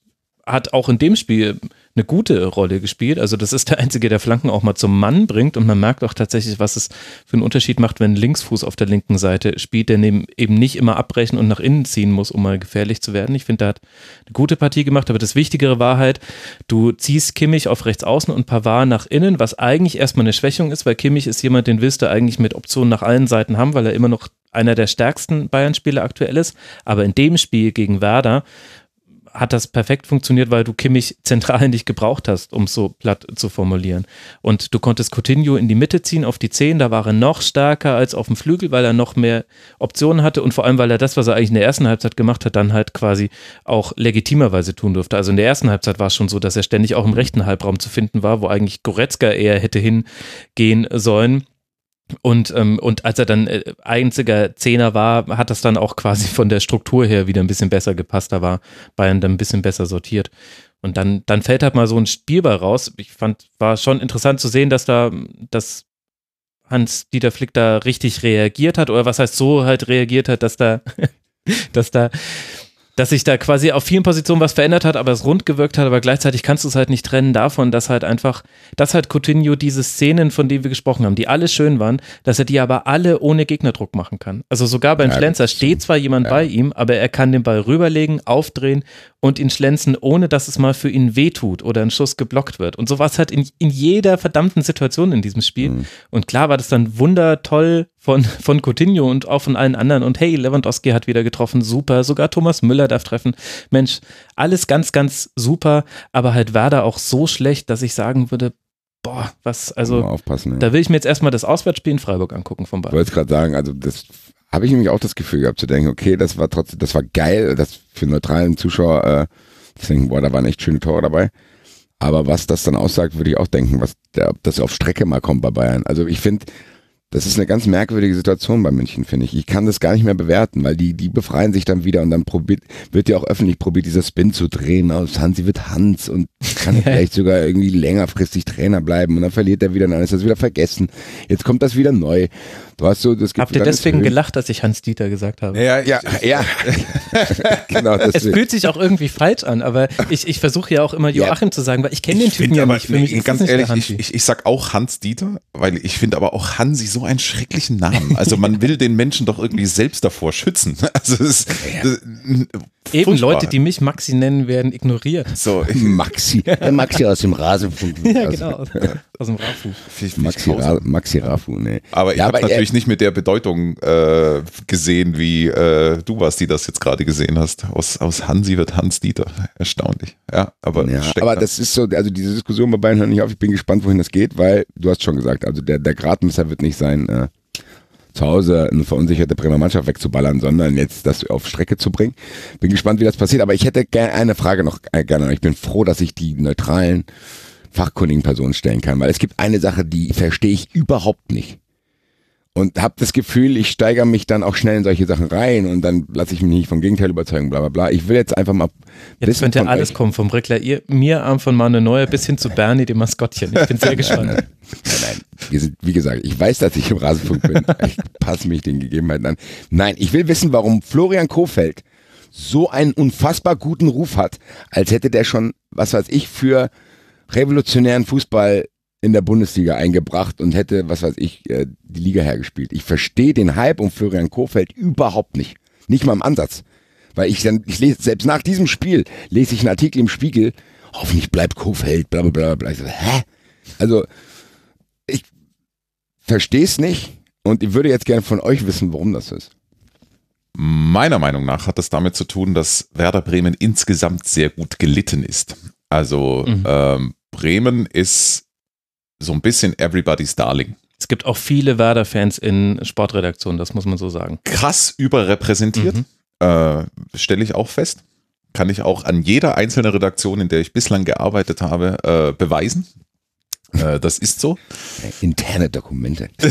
hat auch in dem Spiel eine gute Rolle gespielt. Also das ist der Einzige, der Flanken auch mal zum Mann bringt und man merkt auch tatsächlich, was es für einen Unterschied macht, wenn Linksfuß auf der linken Seite spielt, der eben nicht immer abbrechen und nach innen ziehen muss, um mal gefährlich zu werden. Ich finde, er hat eine gute Partie gemacht, aber das Wichtigere war halt, du ziehst Kimmich auf rechts außen und Pavard nach innen, was eigentlich erstmal eine Schwächung ist, weil Kimmich ist jemand, den willst du eigentlich mit Optionen nach allen Seiten haben, weil er immer noch einer der stärksten Bayern-Spieler aktuell ist. Aber in dem Spiel gegen Werder hat das perfekt funktioniert, weil du Kimmich zentral nicht gebraucht hast, um es so platt zu formulieren. Und du konntest Coutinho in die Mitte ziehen auf die Zehn, da war er noch stärker als auf dem Flügel, weil er noch mehr Optionen hatte und vor allem, weil er das, was er eigentlich in der ersten Halbzeit gemacht hat, dann halt quasi auch legitimerweise tun durfte. Also in der ersten Halbzeit war es schon so, dass er ständig auch im rechten Halbraum zu finden war, wo eigentlich Goretzka eher hätte hingehen sollen. Und, ähm, und als er dann äh, einziger Zehner war, hat das dann auch quasi von der Struktur her wieder ein bisschen besser gepasst. Da war Bayern dann ein bisschen besser sortiert. Und dann, dann fällt halt mal so ein Spielball raus. Ich fand, war schon interessant zu sehen, dass da, dass Hans-Dieter Flick da richtig reagiert hat. Oder was heißt so halt reagiert hat, dass da, dass da dass sich da quasi auf vielen Positionen was verändert hat, aber es rund gewirkt hat, aber gleichzeitig kannst du es halt nicht trennen davon, dass halt einfach, dass halt Coutinho diese Szenen, von denen wir gesprochen haben, die alle schön waren, dass er die aber alle ohne Gegnerdruck machen kann. Also sogar beim ja, Schlenzer steht zwar jemand ja. bei ihm, aber er kann den Ball rüberlegen, aufdrehen und ihn schlenzen, ohne dass es mal für ihn wehtut oder ein Schuss geblockt wird. Und sowas halt in, in jeder verdammten Situation in diesem Spiel. Mhm. Und klar war das dann wundertoll von, von Coutinho und auch von allen anderen. Und hey, Lewandowski hat wieder getroffen, super. Sogar Thomas Müller darf treffen. Mensch, alles ganz, ganz super. Aber halt Werder auch so schlecht, dass ich sagen würde, boah, was, also, aufpassen, ja. da will ich mir jetzt erstmal das Auswärtsspiel in Freiburg angucken vom Ball. Ich wollte gerade sagen, also das habe ich nämlich auch das Gefühl gehabt zu denken, okay, das war trotzdem, das war geil, das für neutralen Zuschauer, äh, zu denken, boah, da waren echt schöne Tore dabei. Aber was das dann aussagt, würde ich auch denken, was der, ob das auf Strecke mal kommt bei Bayern. Also ich finde, das ist eine ganz merkwürdige Situation bei München, finde ich. Ich kann das gar nicht mehr bewerten, weil die, die befreien sich dann wieder und dann probiert, wird ja auch öffentlich probiert, dieser Spin zu drehen aus Hansi wird Hans und kann vielleicht sogar irgendwie längerfristig Trainer bleiben und dann verliert er wieder und dann ist das wieder vergessen. Jetzt kommt das wieder neu. Du hast so, das gibt Habt ihr deswegen gelacht, dass ich Hans Dieter gesagt habe? Ja, ja, ja. genau, es fühlt sich auch irgendwie falsch an, aber ich, ich versuche ja auch immer Joachim ja. zu sagen, weil ich kenne den Typen ja nicht. Für mich ganz ehrlich, ich, ich, ich sag auch Hans Dieter, weil ich finde aber auch Hansi so einen schrecklichen Namen. Also man will den Menschen doch irgendwie selbst davor schützen. Also es ist, das, Eben Furchtbar. Leute, die mich Maxi nennen, werden ignoriert. So. Maxi. Der Maxi aus dem Rasenfunk. ja, genau. Aus dem Rafu. Maxi, Ra Maxi Rafu, nee. Aber ich ja, habe natürlich nicht mit der Bedeutung äh, gesehen, wie äh, du warst, die das jetzt gerade gesehen hast. Aus, aus Hansi wird Hans Dieter. Erstaunlich. Ja, aber, ja, aber das ist so, also diese Diskussion bei Bayern hört nicht auf. Ich bin gespannt, wohin das geht, weil du hast schon gesagt, also der, der Gradmesser wird nicht sein, äh, zu Hause eine verunsicherte Bremer Mannschaft wegzuballern, sondern jetzt das auf Strecke zu bringen. Bin gespannt, wie das passiert, aber ich hätte gerne eine Frage noch äh, gerne. Ich bin froh, dass ich die neutralen, fachkundigen Personen stellen kann, weil es gibt eine Sache, die verstehe ich überhaupt nicht und habe das Gefühl, ich steigere mich dann auch schnell in solche Sachen rein und dann lasse ich mich nicht vom Gegenteil überzeugen, bla bla bla. Ich will jetzt einfach mal. Jetzt könnte alles euch. kommen, vom Reklamier mir Arm von Mane Neuer bis hin zu Bernie, dem Maskottchen. Ich bin sehr gespannt. nein, nein, nein. Wir sind, wie gesagt, ich weiß, dass ich im Rasenfunk bin. Ich passe mich den Gegebenheiten an. Nein, ich will wissen, warum Florian Kofeld so einen unfassbar guten Ruf hat, als hätte der schon, was weiß ich, für revolutionären Fußball in der Bundesliga eingebracht und hätte, was weiß ich, äh, die Liga hergespielt. Ich verstehe den Hype um Florian Kofeld überhaupt nicht. Nicht mal im Ansatz. Weil ich dann, ich lese, selbst nach diesem Spiel lese ich einen Artikel im Spiegel, hoffentlich bleibt Kofeld, bla bla bla bla. Ich so, hä? Also, ich verstehe es nicht und ich würde jetzt gerne von euch wissen, warum das ist. Meiner Meinung nach hat das damit zu tun, dass Werder Bremen insgesamt sehr gut gelitten ist. Also mhm. ähm, Bremen ist so ein bisschen Everybody's Darling. Es gibt auch viele Werder-Fans in Sportredaktionen, das muss man so sagen. Krass überrepräsentiert, mhm. äh, stelle ich auch fest. Kann ich auch an jeder einzelnen Redaktion, in der ich bislang gearbeitet habe, äh, beweisen. Äh, das ist so. Interne Dokumente. Die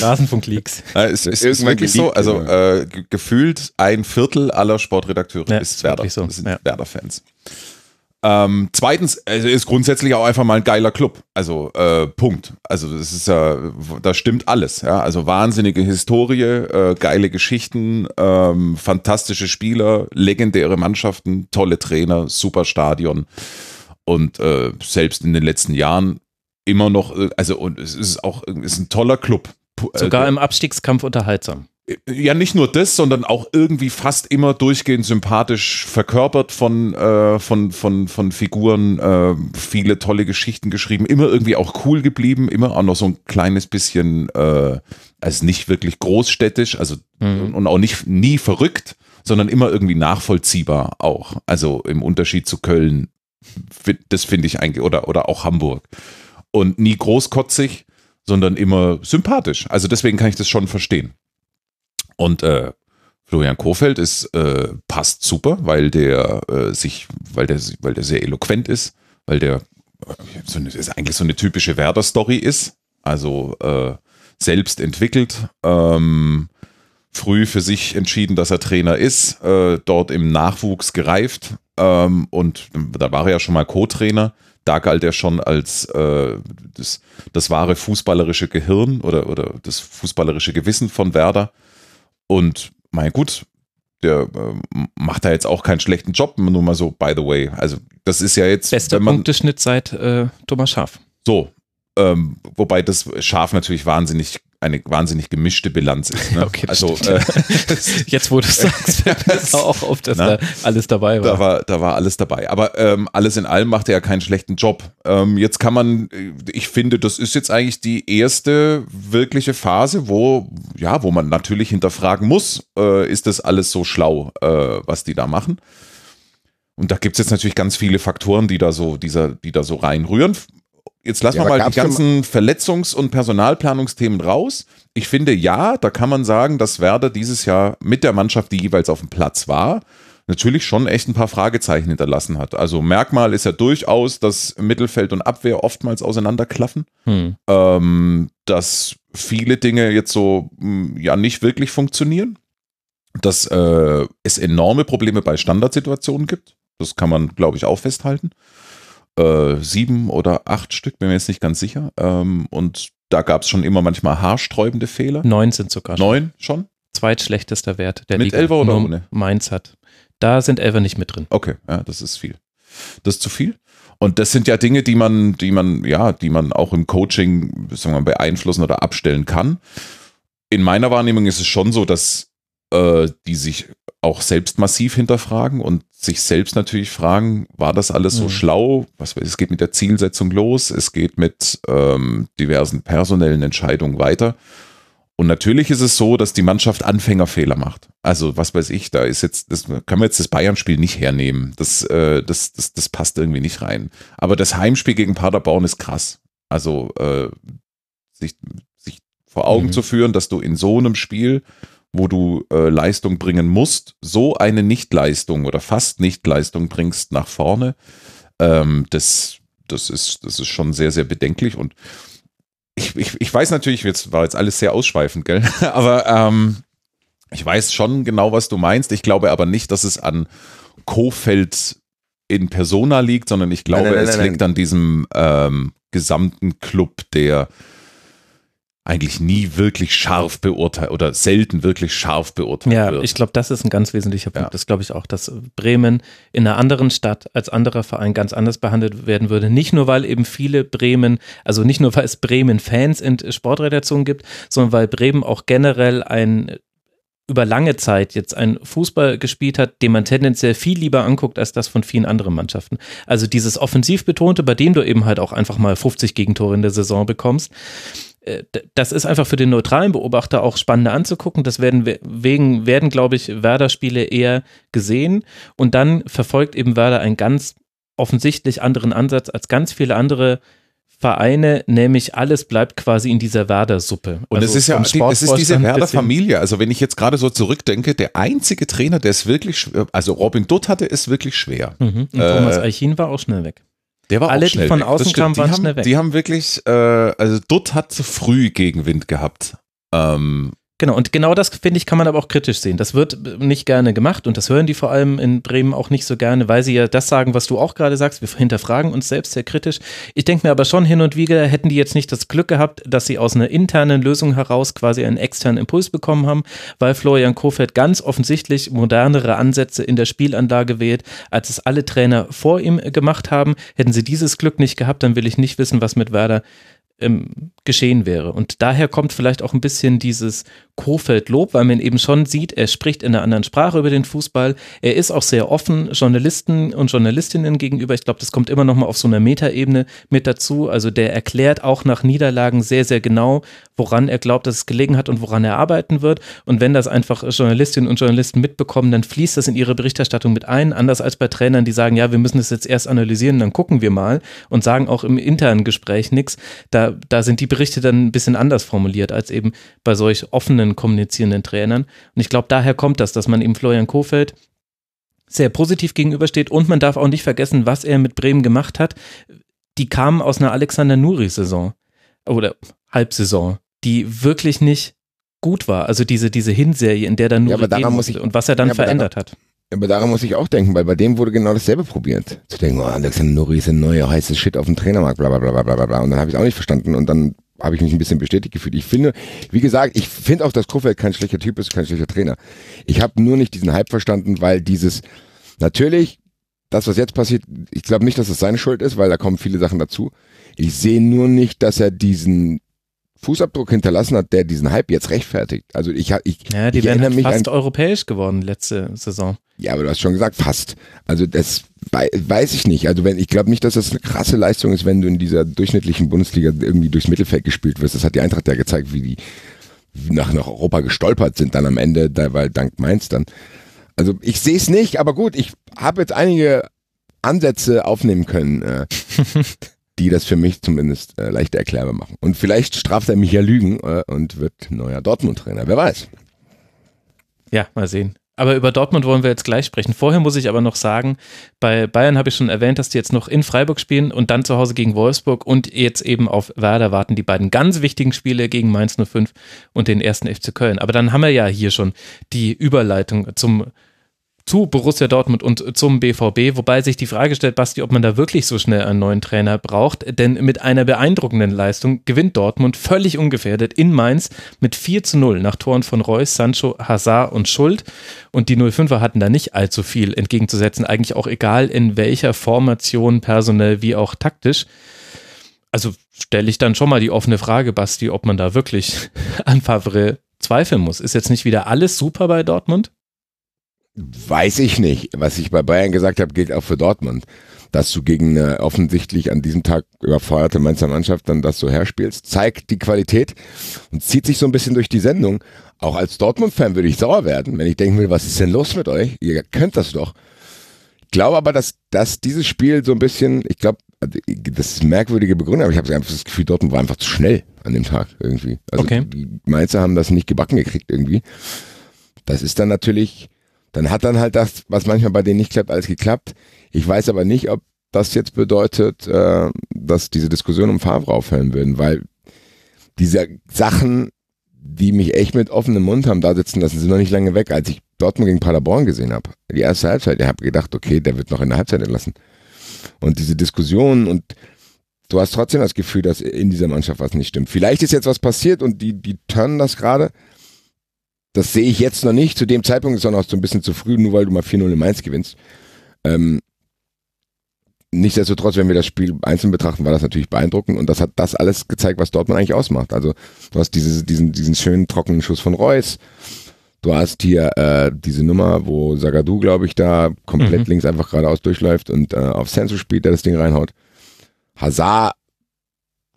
Rasenfunk-Leaks. Es ist, ist wirklich so. Also äh, gefühlt ein Viertel aller Sportredakteure ja, ist Werder. So. sind ja. Werder-Fans. Ähm, zweitens, es ist grundsätzlich auch einfach mal ein geiler Club. Also äh, Punkt. Also das ist ja, da stimmt alles. Ja? Also wahnsinnige Historie, äh, geile Geschichten, ähm, fantastische Spieler, legendäre Mannschaften, tolle Trainer, super Stadion und äh, selbst in den letzten Jahren immer noch. Äh, also und es ist auch, es ist ein toller Club. Sogar äh, im Abstiegskampf unterhaltsam ja nicht nur das, sondern auch irgendwie fast immer durchgehend sympathisch verkörpert von äh, von von von Figuren, äh, viele tolle Geschichten geschrieben, immer irgendwie auch cool geblieben, immer auch noch so ein kleines bisschen, äh, also nicht wirklich großstädtisch, also mhm. und auch nicht nie verrückt, sondern immer irgendwie nachvollziehbar auch. Also im Unterschied zu Köln, das finde ich eigentlich oder oder auch Hamburg und nie großkotzig, sondern immer sympathisch. Also deswegen kann ich das schon verstehen. Und äh, Florian Kofeld ist äh, passt super, weil der äh, sich, weil der, weil der sehr eloquent ist, weil der äh, so eine, ist eigentlich so eine typische Werder-Story ist. Also äh, selbst entwickelt, ähm, früh für sich entschieden, dass er Trainer ist, äh, dort im Nachwuchs gereift ähm, und da war er ja schon mal Co-Trainer. Da galt er schon als äh, das, das wahre fußballerische Gehirn oder, oder das fußballerische Gewissen von Werder. Und mein gut, der äh, macht da jetzt auch keinen schlechten Job, nur mal so, by the way. Also das ist ja jetzt. Bester Punkteschnitt seit äh, Thomas Schaf. So, ähm, wobei das Schaf natürlich wahnsinnig eine wahnsinnig gemischte Bilanz ist. Ne? Okay, also äh, jetzt wo du sagst, fällt auch auf, dass na, da alles dabei war. Da war, da war alles dabei. Aber ähm, alles in allem macht er ja keinen schlechten Job. Ähm, jetzt kann man, ich finde, das ist jetzt eigentlich die erste wirkliche Phase, wo ja, wo man natürlich hinterfragen muss, äh, ist das alles so schlau, äh, was die da machen? Und da gibt es jetzt natürlich ganz viele Faktoren, die da so, dieser, die da so reinrühren. Jetzt lassen ja, wir mal die ganzen Verletzungs- und Personalplanungsthemen raus. Ich finde, ja, da kann man sagen, dass Werder dieses Jahr mit der Mannschaft, die jeweils auf dem Platz war, natürlich schon echt ein paar Fragezeichen hinterlassen hat. Also Merkmal ist ja durchaus, dass Mittelfeld und Abwehr oftmals auseinanderklaffen. Hm. Ähm, dass viele Dinge jetzt so hm, ja nicht wirklich funktionieren. Dass äh, es enorme Probleme bei Standardsituationen gibt. Das kann man, glaube ich, auch festhalten äh, sieben oder acht Stück, bin mir jetzt nicht ganz sicher. Ähm, und da gab es schon immer manchmal haarsträubende Fehler. Neun sind sogar schon. Neun schon? Zweitschlechtester Wert der mit Liga. Elfer oder ohne? Mainz hat. Da sind Elfer nicht mit drin. Okay, ja, das ist viel. Das ist zu viel. Und das sind ja Dinge, die man, die man, ja, die man auch im Coaching, sagen wir mal, beeinflussen oder abstellen kann. In meiner Wahrnehmung ist es schon so, dass äh, die sich auch selbst massiv hinterfragen und sich selbst natürlich fragen, war das alles so mhm. schlau? Was, es geht mit der Zielsetzung los, es geht mit ähm, diversen personellen Entscheidungen weiter. Und natürlich ist es so, dass die Mannschaft Anfängerfehler macht. Also, was weiß ich, da ist jetzt, das können wir jetzt das Bayern-Spiel nicht hernehmen. Das, äh, das, das, das passt irgendwie nicht rein. Aber das Heimspiel gegen Paderborn ist krass. Also, äh, sich, sich vor Augen mhm. zu führen, dass du in so einem Spiel wo du äh, Leistung bringen musst, so eine Nichtleistung oder fast Nichtleistung bringst nach vorne, ähm, das, das, ist, das ist schon sehr, sehr bedenklich. Und ich, ich, ich weiß natürlich, jetzt war jetzt alles sehr ausschweifend, gell? aber ähm, ich weiß schon genau, was du meinst. Ich glaube aber nicht, dass es an Kofeld in Persona liegt, sondern ich glaube, nein, nein, nein, es liegt an diesem ähm, gesamten Club, der eigentlich nie wirklich scharf beurteilt oder selten wirklich scharf beurteilt ja, wird. ich glaube, das ist ein ganz wesentlicher Punkt. Ja. Das glaube ich auch, dass Bremen in einer anderen Stadt als anderer Verein ganz anders behandelt werden würde. Nicht nur, weil eben viele Bremen, also nicht nur, weil es Bremen-Fans in Sportredaktionen gibt, sondern weil Bremen auch generell ein über lange Zeit jetzt ein Fußball gespielt hat, den man tendenziell viel lieber anguckt als das von vielen anderen Mannschaften. Also dieses offensiv betonte, bei dem du eben halt auch einfach mal 50 Gegentore in der Saison bekommst, das ist einfach für den neutralen Beobachter auch spannender anzugucken. Das werden wegen werden, glaube ich, Werder-Spiele eher gesehen. Und dann verfolgt eben Werder einen ganz offensichtlich anderen Ansatz als ganz viele andere Vereine, nämlich alles bleibt quasi in dieser Werder-Suppe. Und also es ist ja, es ist diese Werder-Familie. Also wenn ich jetzt gerade so zurückdenke, der einzige Trainer, der es wirklich, also Robin Dutt hatte es wirklich schwer. Mhm. Und Thomas äh, Eichin war auch schnell weg. Der war Alle, auch schnell die von außen kamen, waren haben, schnell weg. Die haben wirklich, äh, also Dutt hat zu früh Gegenwind gehabt. Ähm, Genau, und genau das, finde ich, kann man aber auch kritisch sehen. Das wird nicht gerne gemacht und das hören die vor allem in Bremen auch nicht so gerne, weil sie ja das sagen, was du auch gerade sagst. Wir hinterfragen uns selbst sehr kritisch. Ich denke mir aber schon hin und wieder, hätten die jetzt nicht das Glück gehabt, dass sie aus einer internen Lösung heraus quasi einen externen Impuls bekommen haben, weil Florian Kofeld ganz offensichtlich modernere Ansätze in der Spielanlage wählt, als es alle Trainer vor ihm gemacht haben. Hätten sie dieses Glück nicht gehabt, dann will ich nicht wissen, was mit Werder ähm, geschehen wäre. Und daher kommt vielleicht auch ein bisschen dieses Kofeld-Lob, weil man eben schon sieht, er spricht in einer anderen Sprache über den Fußball. Er ist auch sehr offen Journalisten und Journalistinnen gegenüber. Ich glaube, das kommt immer noch mal auf so einer Metaebene mit dazu. Also der erklärt auch nach Niederlagen sehr, sehr genau, woran er glaubt, dass es gelegen hat und woran er arbeiten wird. Und wenn das einfach Journalistinnen und Journalisten mitbekommen, dann fließt das in ihre Berichterstattung mit ein. Anders als bei Trainern, die sagen, ja, wir müssen das jetzt erst analysieren, dann gucken wir mal und sagen auch im internen Gespräch nichts. Da, da sind die Berichte dann ein bisschen anders formuliert als eben bei solch offenen kommunizierenden Trainern. Und ich glaube, daher kommt das, dass man eben Florian Kofeld sehr positiv gegenübersteht und man darf auch nicht vergessen, was er mit Bremen gemacht hat. Die kamen aus einer Alexander Nuri-Saison oder Halbsaison, die wirklich nicht gut war. Also diese, diese Hinserie, in der dann nur ja, muss ich, und was er dann ja, verändert hat. Aber daran muss ich auch denken, weil bei dem wurde genau dasselbe probiert. Zu denken, oh, Alexander Nuri ist ein neuer heißes Shit auf dem Trainermarkt, bla bla bla bla bla bla. Und dann habe ich es auch nicht verstanden und dann habe ich mich ein bisschen bestätigt gefühlt. Ich finde, wie gesagt, ich finde auch, dass Kofeld kein schlechter Typ ist, kein schlechter Trainer. Ich habe nur nicht diesen Hype verstanden, weil dieses, natürlich, das, was jetzt passiert, ich glaube nicht, dass es seine Schuld ist, weil da kommen viele Sachen dazu. Ich sehe nur nicht, dass er diesen Fußabdruck hinterlassen hat, der diesen Hype jetzt rechtfertigt. Also ich, ich, ja, die ich wären erinnere halt mich fast an, europäisch geworden letzte Saison. Ja, aber du hast schon gesagt, fast. Also das wei- weiß ich nicht. Also wenn ich glaube nicht, dass das eine krasse Leistung ist, wenn du in dieser durchschnittlichen Bundesliga irgendwie durchs Mittelfeld gespielt wirst. Das hat die Eintracht ja gezeigt, wie die nach, nach Europa gestolpert sind dann am Ende, da weil dank Mainz dann. Also ich sehe es nicht, aber gut, ich habe jetzt einige Ansätze aufnehmen können, äh, die das für mich zumindest äh, leichter erklärbar machen. Und vielleicht straft er mich ja Lügen äh, und wird neuer Dortmund-Trainer. Wer weiß. Ja, mal sehen. Aber über Dortmund wollen wir jetzt gleich sprechen. Vorher muss ich aber noch sagen, bei Bayern habe ich schon erwähnt, dass die jetzt noch in Freiburg spielen und dann zu Hause gegen Wolfsburg und jetzt eben auf Werder warten die beiden ganz wichtigen Spiele gegen Mainz 05 und den ersten FC Köln. Aber dann haben wir ja hier schon die Überleitung zum zu Borussia Dortmund und zum BVB, wobei sich die Frage stellt, Basti, ob man da wirklich so schnell einen neuen Trainer braucht, denn mit einer beeindruckenden Leistung gewinnt Dortmund völlig ungefährdet in Mainz mit 4 zu 0 nach Toren von Reus, Sancho, Hazard und Schuld und die 05er hatten da nicht allzu viel entgegenzusetzen, eigentlich auch egal in welcher Formation, personell wie auch taktisch. Also stelle ich dann schon mal die offene Frage, Basti, ob man da wirklich an Favre zweifeln muss. Ist jetzt nicht wieder alles super bei Dortmund? Weiß ich nicht. Was ich bei Bayern gesagt habe, gilt auch für Dortmund. Dass du gegen eine offensichtlich an diesem Tag überforderte Mainzer Mannschaft dann das so herspielst, zeigt die Qualität und zieht sich so ein bisschen durch die Sendung. Auch als Dortmund-Fan würde ich sauer werden, wenn ich denken will, was ist denn los mit euch? Ihr könnt das doch. Ich glaube aber, dass, dass dieses Spiel so ein bisschen, ich glaube, das ist merkwürdige Begründung, aber ich habe einfach das Gefühl, Dortmund war einfach zu schnell an dem Tag irgendwie. Also Okay. die Mainzer haben das nicht gebacken gekriegt irgendwie. Das ist dann natürlich, dann hat dann halt das, was manchmal bei denen nicht klappt, alles geklappt. Ich weiß aber nicht, ob das jetzt bedeutet, äh, dass diese Diskussion um Favre aufhören würden, weil diese Sachen, die mich echt mit offenem Mund haben da sitzen lassen, sind noch nicht lange weg. Als ich Dortmund gegen Paderborn gesehen habe, die erste Halbzeit, ich habe gedacht, okay, der wird noch in der Halbzeit entlassen. Und diese Diskussion und du hast trotzdem das Gefühl, dass in dieser Mannschaft was nicht stimmt. Vielleicht ist jetzt was passiert und die, die turnen das gerade. Das sehe ich jetzt noch nicht. Zu dem Zeitpunkt ist es auch noch so ein bisschen zu früh, nur weil du mal 4-0 in Mainz gewinnst. Ähm, nichtsdestotrotz, wenn wir das Spiel einzeln betrachten, war das natürlich beeindruckend und das hat das alles gezeigt, was Dortmund eigentlich ausmacht. Also du hast dieses, diesen, diesen schönen trockenen Schuss von Reus. Du hast hier äh, diese Nummer, wo Zagadou, glaube ich, da komplett Mhm. links einfach geradeaus durchläuft und äh, auf Senso spielt, der das Ding reinhaut. Hazard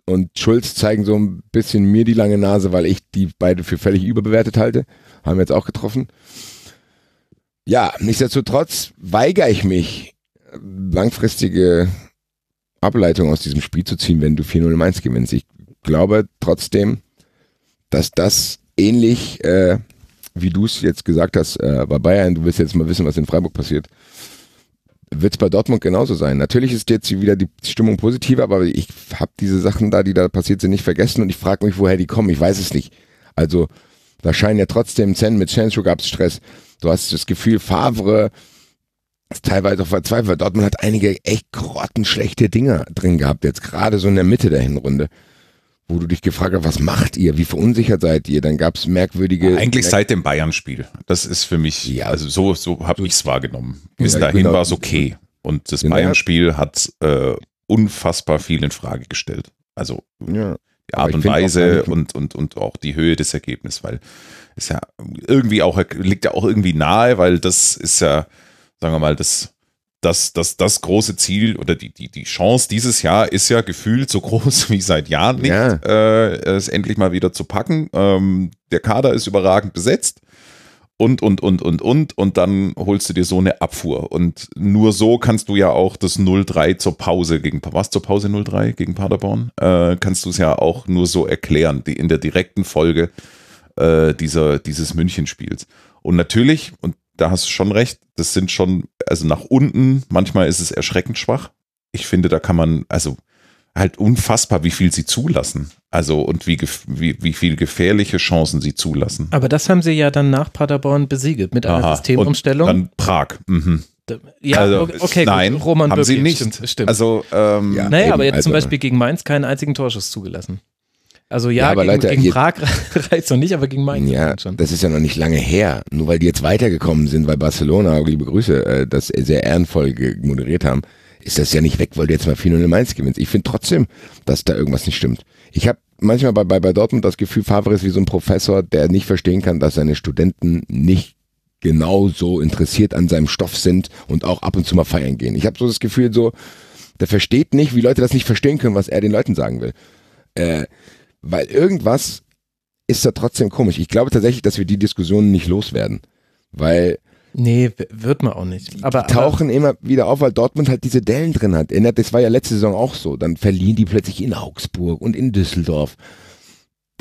und Schulz zeigen so ein bisschen mir die lange Nase, weil ich die beide für völlig überbewertet halte. Haben wir jetzt auch getroffen. Ja, nichtsdestotrotz weigere ich mich, langfristige Ableitung aus diesem Spiel zu ziehen, wenn du 4-0 in Mainz gewinnst. Ich glaube trotzdem, dass das ähnlich, äh, wie du es jetzt gesagt hast, äh, bei Bayern, du willst jetzt mal wissen, was in Freiburg passiert, wird es bei Dortmund genauso sein. Natürlich ist jetzt wieder die Stimmung positiver, aber ich habe diese Sachen da, die da passiert sind, nicht vergessen und ich frage mich, woher die kommen. Ich weiß es nicht. Also da scheinen ja trotzdem Zen mit Sancho gab es Stress. Du hast das Gefühl, Favre ist teilweise auch verzweifelt. Dortmund hat einige echt grottenschlechte Dinger drin gehabt, jetzt gerade so in der Mitte der Hinrunde, wo du dich gefragt hast, was macht ihr, wie verunsichert seid ihr? Dann gab es merkwürdige... Eigentlich seit dem Bayern-Spiel. Das ist für mich, Ja. also so, so habe ich es wahrgenommen. Bis Ja, dahin genau. war es okay. Und das Genau. Bayern-Spiel hat äh, unfassbar viel in Frage gestellt. Also ja. die Art und Weise und, und, und auch die Höhe des Ergebnisses, weil es ja irgendwie auch, liegt ja auch irgendwie nahe, weil das ist ja, sagen wir mal, das, das, das, das große Ziel oder die, die, die Chance dieses Jahr ist ja gefühlt so groß wie seit Jahren nicht, Ja. äh, es endlich mal wieder zu packen. Ähm, der Kader ist überragend besetzt und, und, und, und, und, und dann holst du dir so eine Abfuhr. Und nur so kannst du ja auch das 0-3 zur Pause gegen, was zur Pause 0-3 gegen Paderborn? Äh, kannst du es ja auch nur so erklären, die, in der direkten Folge äh, dieser, dieses Münchenspiels. Und natürlich, und da hast du schon recht, das sind schon, also nach unten, manchmal ist es erschreckend schwach. Ich finde, da kann man, also halt unfassbar, wie viel sie zulassen. Also und wie, wie, wie viel gefährliche Chancen sie zulassen. Aber das haben sie ja dann nach Paderborn besiegelt mit einer Aha. Systemumstellung. Und dann Prag. Mhm. ja, also, okay, nein, gut. Roman haben Bürki, sie nicht. Stimmt, stimmt. Also, ähm, Ja. naja, eben, aber jetzt zum also- Beispiel gegen Mainz keinen einzigen Torschuss zugelassen. Also ja, Ja, aber gegen, Leute, gegen Prag reicht noch nicht, aber gegen Mainz Ja, schon. das ist ja noch nicht lange her. Nur weil die jetzt weitergekommen sind, weil Barcelona, liebe Grüße, äh, das sehr ehrenvoll moderiert haben, ist das ja nicht weg, weil du jetzt mal 4-0 in Mainz gewinnst. Ich finde trotzdem, dass da irgendwas nicht stimmt. Ich habe manchmal bei, bei, bei Dortmund das Gefühl, Favre ist wie so ein Professor, der nicht verstehen kann, dass seine Studenten nicht genauso interessiert an seinem Stoff sind und auch ab und zu mal feiern gehen. Ich habe so das Gefühl, so, der versteht nicht, wie Leute das nicht verstehen können, was er den Leuten sagen will. Äh, weil irgendwas ist da trotzdem komisch. Ich glaube tatsächlich, dass wir die Diskussionen nicht loswerden. Weil Nee, wird man auch nicht. Aber, die tauchen immer wieder auf, weil Dortmund halt diese Dellen drin hat. Erinnert, Das war ja letzte Saison auch so. Dann verlieren die plötzlich in Augsburg und in Düsseldorf.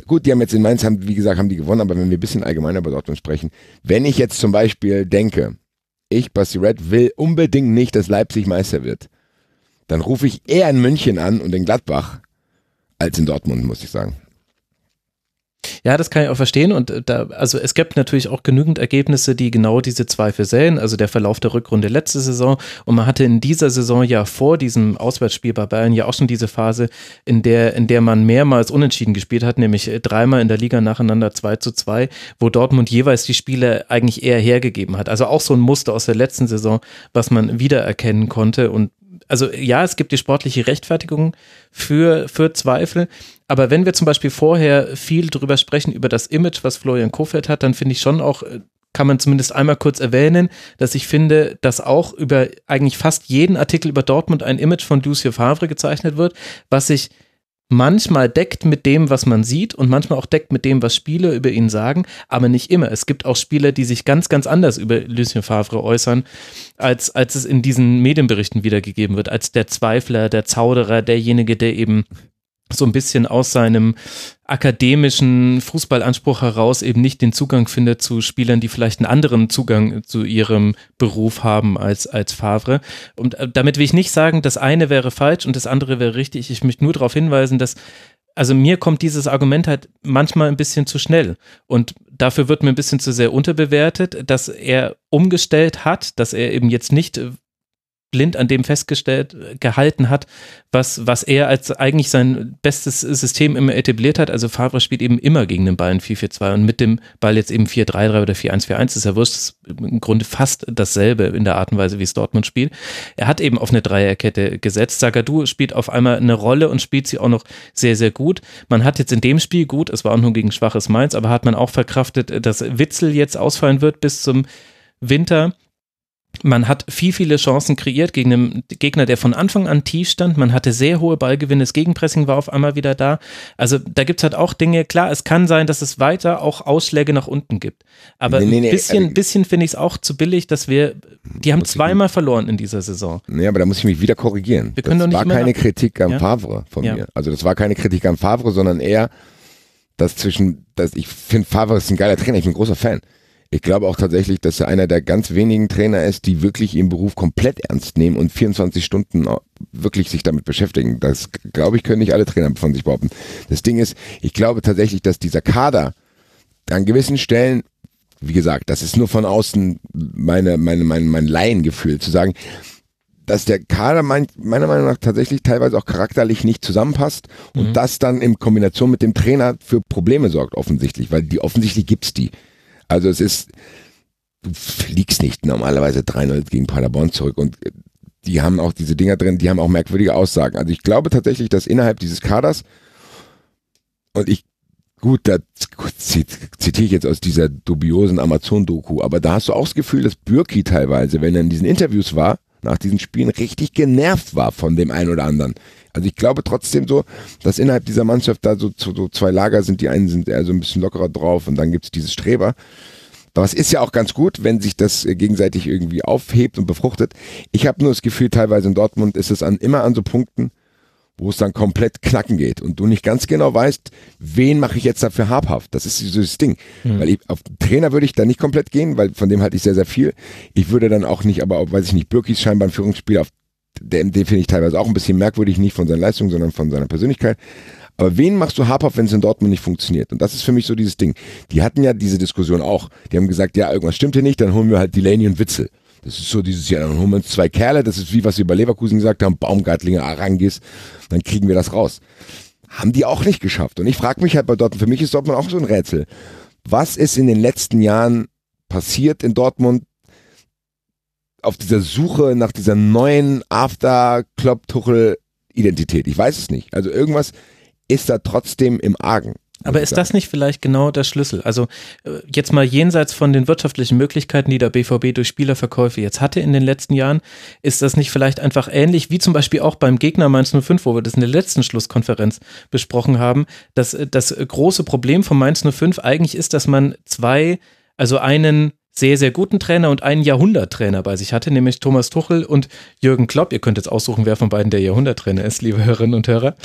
Gut, die haben jetzt in Mainz, haben, wie gesagt, haben die gewonnen, aber wenn wir ein bisschen allgemeiner über Dortmund sprechen, wenn ich jetzt zum Beispiel denke, ich, Basti Red, will unbedingt nicht, dass Leipzig Meister wird, dann rufe ich eher in München an und in Gladbach als in Dortmund, muss ich sagen. Ja, das kann ich auch verstehen. Und äh, da, also es gibt natürlich auch genügend Ergebnisse, die genau diese Zweifel säen. Also der Verlauf der Rückrunde letzte Saison. Und man hatte in dieser Saison ja vor diesem Auswärtsspiel bei Bayern ja auch schon diese Phase, in der, in der man mehrmals unentschieden gespielt hat, nämlich äh, dreimal in der Liga nacheinander 2 zu 2, wo Dortmund jeweils die Spiele eigentlich eher hergegeben hat. Also auch so ein Muster aus der letzten Saison, was man wiedererkennen konnte. Und also ja, es gibt die sportliche Rechtfertigung für, für Zweifel. Aber wenn wir zum Beispiel vorher viel drüber sprechen, über das Image, was Florian Kofeld hat, dann finde ich schon auch, äh, kann man zumindest einmal kurz erwähnen, dass ich finde, dass auch über eigentlich fast jeden Artikel über Dortmund ein Image von Lucio Favre gezeichnet wird, was sich manchmal deckt mit dem, was man sieht und manchmal auch deckt mit dem, was Spieler über ihn sagen, aber nicht immer. Es gibt auch Spieler, die sich ganz, ganz anders über Lucien Favre äußern, als, als es in diesen Medienberichten wiedergegeben wird, als der Zweifler, der Zauderer, derjenige, der eben so ein bisschen aus seinem akademischen Fußballanspruch heraus eben nicht den Zugang findet zu Spielern, die vielleicht einen anderen Zugang zu ihrem Beruf haben als, als Favre. Und äh, damit will ich nicht sagen, das eine wäre falsch und das andere wäre richtig. Ich möchte nur darauf hinweisen, dass also mir kommt dieses Argument halt manchmal ein bisschen zu schnell und dafür wird mir ein bisschen zu sehr unterbewertet, dass er umgestellt hat, dass er eben jetzt nicht blind an dem festgestellt äh, gehalten hat, was, was er als eigentlich sein bestes System immer etabliert hat. Also Favre spielt eben immer gegen den Ball in 4-4-2 und mit dem Ball jetzt eben 4-3-3 oder 4-1-4-1 ist ja wurscht, im Grunde fast dasselbe in der Art und Weise, wie es Dortmund spielt. Er hat eben auf eine Dreierkette gesetzt. Zagadou spielt auf einmal eine Rolle und spielt sie auch noch sehr, sehr gut. Man hat jetzt in dem Spiel gut, es war auch nur gegen schwaches Mainz, aber hat man auch verkraftet, dass Witzel jetzt ausfallen wird bis zum Winter. Man hat viel, viele Chancen kreiert gegen einen Gegner, der von Anfang an tief stand. Man hatte sehr hohe Ballgewinne. Das Gegenpressing war auf einmal wieder da. Also da gibt es halt auch Dinge. Klar, es kann sein, dass es weiter auch Ausschläge nach unten gibt. Aber Nee, nee, nee, ein bisschen, also- bisschen finde ich es auch zu billig, dass wir, die haben Muss ich- zweimal verloren in dieser Saison. Nee, aber da muss ich mich wieder korrigieren. Wir können das doch nicht war keine Kritik an Ja. Favre von Ja. mir. Also das war keine Kritik an Favre, sondern eher, dass zwischen, dass ich finde, Favre ist ein geiler Trainer, ich bin ein großer Fan. Ich glaube auch tatsächlich, dass er einer der ganz wenigen Trainer ist, die wirklich ihren Beruf komplett ernst nehmen und 24 Stunden wirklich sich damit beschäftigen. Das, glaube ich, können nicht alle Trainer von sich behaupten. Das Ding ist, ich glaube tatsächlich, dass dieser Kader an gewissen Stellen, wie gesagt, das ist nur von außen meine, meine, mein, mein Laiengefühl, zu sagen, dass der Kader mein, meiner Meinung nach tatsächlich teilweise auch charakterlich nicht zusammenpasst und das dann in Kombination mit dem Trainer für Probleme sorgt offensichtlich, weil die offensichtlich gibt's die. Also es ist, du fliegst nicht normalerweise 3-0 gegen Paderborn zurück und äh, die haben auch diese Dinger drin, die haben auch merkwürdige Aussagen. Also ich glaube tatsächlich, dass innerhalb dieses Kaders und ich Gut, da zitiere ich jetzt aus dieser dubiosen Amazon-Doku, aber da hast du auch das Gefühl, dass Bürki teilweise, wenn er in diesen Interviews war, nach diesen Spielen richtig genervt war von dem einen oder anderen. Also ich glaube trotzdem so, dass innerhalb dieser Mannschaft da so, so zwei Lager sind. Die einen sind eher so ein bisschen lockerer drauf und dann gibt's diese Streber. Aber es ist ja auch ganz gut, wenn sich das äh, gegenseitig irgendwie aufhebt und befruchtet. Ich habe nur das Gefühl, teilweise in Dortmund ist es an, immer an so Punkten, wo es dann komplett knacken geht und du nicht ganz genau weißt, wen mache ich jetzt dafür habhaft. Das ist das Ding. Weil ich, auf den Trainer würde ich da nicht komplett gehen, weil von dem halte ich sehr, sehr viel. Ich würde dann auch nicht, aber auch, weiß ich nicht, Birkis scheinbar ein Führungsspieler, auf den, den finde ich teilweise auch ein bisschen merkwürdig, nicht von seiner Leistung, sondern von seiner Persönlichkeit. Aber wen machst du habhaft, wenn es in Dortmund nicht funktioniert? Und das ist für mich so dieses Ding. Die hatten ja diese Diskussion auch. Die haben gesagt, ja, irgendwas stimmt hier nicht, dann holen wir halt Delaney und Witzel. Das ist so dieses Jahr, dann holen wir uns zwei Kerle, das ist wie was wir bei Leverkusen gesagt haben, Baumgartlinger, Arangis, dann kriegen wir das raus. haben die auch nicht geschafft. Und ich frage mich halt bei Dortmund, für mich ist Dortmund auch so ein Rätsel. Was ist in den letzten Jahren passiert in Dortmund auf dieser Suche nach dieser neuen After-Klopp-Tuchel-Identität? Ich weiß es nicht. Also irgendwas ist da trotzdem im Argen. Aber ist das nicht vielleicht genau der Schlüssel? Also äh, jetzt mal jenseits von den wirtschaftlichen Möglichkeiten, die der BVB durch Spielerverkäufe jetzt hatte in den letzten Jahren, ist das nicht vielleicht einfach ähnlich wie zum Beispiel auch beim Gegner Mainz 05, wo wir das in der letzten Schlusskonferenz besprochen haben, dass äh, das große Problem von Mainz 05 eigentlich ist, dass man zwei, also einen sehr, sehr guten Trainer und einen Jahrhunderttrainer bei sich hatte, nämlich Thomas Tuchel und Jürgen Klopp. Ihr könnt jetzt aussuchen, wer von beiden der Jahrhunderttrainer ist, liebe Hörerinnen und Hörer.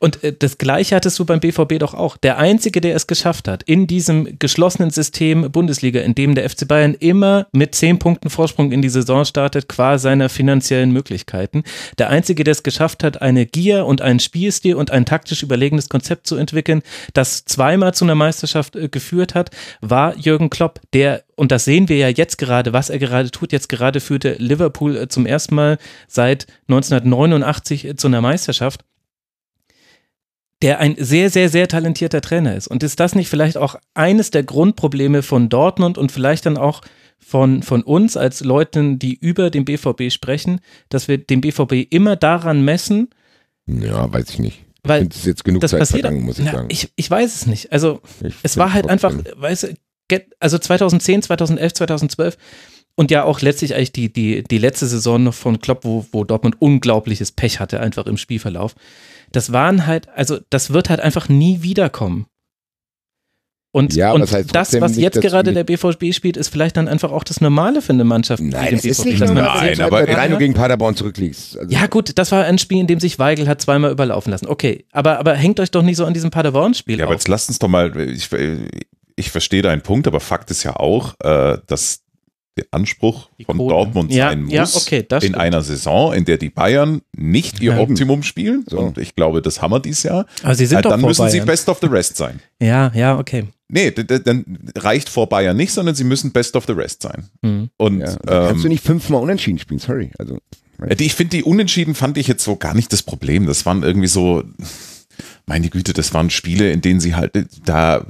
Und äh, das Gleiche hattest du beim BVB doch auch. Der Einzige, der es geschafft hat, in diesem geschlossenen System Bundesliga, in dem der FC Bayern immer mit zehn Punkten Vorsprung in die Saison startet, qua seiner finanziellen Möglichkeiten. Der Einzige, der es geschafft hat, eine Gier und einen Spielstil und ein taktisch überlegenes Konzept zu entwickeln, das zweimal zu einer Meisterschaft äh, geführt hat, war Jürgen Klopp, der und das sehen wir ja jetzt gerade, was er gerade tut. Jetzt gerade führte Liverpool äh, zum ersten Mal seit 1989 äh, zu einer Meisterschaft der ein sehr, sehr, sehr talentierter Trainer ist. Und ist das nicht vielleicht auch eines der Grundprobleme von Dortmund und vielleicht dann auch von, von uns als Leuten, die über den BVB sprechen, dass wir den BVB immer daran messen? Ja, weiß ich nicht. Weil ich finde jetzt genug das Zeit passiert, vergangen, muss ich na, sagen. Ich, ich weiß es nicht. Also Ich es war halt einfach, weißt du, also 2010, 2011, 2012 und ja auch letztlich eigentlich die, die, die letzte Saison noch von Klopp, wo, wo Dortmund unglaubliches Pech hatte, einfach im Spielverlauf. Das waren halt, also das wird halt einfach nie wiederkommen. Und, Ja, aber und das heißt das, was jetzt gerade der BVB spielt, ist vielleicht dann einfach auch das Normale für eine Mannschaft. wie Nein, den es ist BVB, nicht normal, Nein, wenn du aber- halt bei 3 Ja. gegen Paderborn zurückliegst. Also, Ja, gut, das war ein Spiel, in dem sich Weigel hat zweimal überlaufen lassen. Okay, aber, aber hängt euch doch nicht so an diesem Paderborn-Spiel Ja, aber auf. jetzt lasst uns doch mal, ich, ich verstehe deinen Punkt, aber Fakt ist ja auch, äh, dass der Anspruch Die von. Dortmund Ja, sein muss, ja, okay, das in stimmt. einer Saison, in der die Bayern nicht ihr Ja. Optimum spielen, So. und ich glaube, das haben wir dieses Jahr, Aber sie sind äh, doch dann vor müssen sie Bayern. Best of the Rest sein. Ja, ja, okay. Nee, dann reicht vor Bayern nicht, sondern sie müssen Best of the Rest sein. Hm. Und ja. Kannst du ähm, nicht fünfmal unentschieden spielen, sorry. Also, äh, ich finde, die Unentschieden fand ich jetzt so gar nicht das Problem. Das waren irgendwie so, meine Güte, das waren Spiele, in denen sie halt äh, da,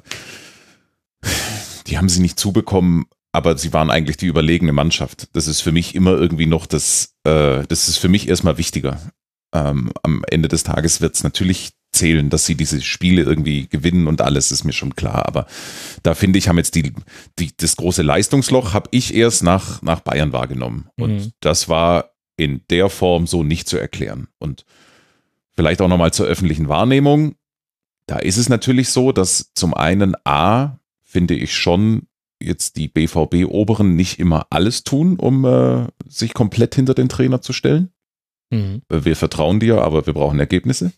die haben sie nicht zubekommen, aber sie waren eigentlich die überlegene Mannschaft. Das ist für mich immer irgendwie noch das, äh, das ist für mich erstmal wichtiger. Ähm, am Ende des Tages wird es natürlich zählen, dass sie diese Spiele irgendwie gewinnen und alles ist mir schon klar. Aber da finde ich, haben jetzt die, die das große Leistungsloch habe ich erst nach, nach Bayern wahrgenommen. Und Mhm. das war in der Form so nicht zu erklären. Und vielleicht auch nochmal zur öffentlichen Wahrnehmung. Da ist es natürlich so, dass zum einen A, finde ich schon, jetzt die BVB-Oberen nicht immer alles tun, um äh, sich komplett hinter den Trainer zu stellen. Mhm. Wir vertrauen dir, aber wir brauchen Ergebnisse.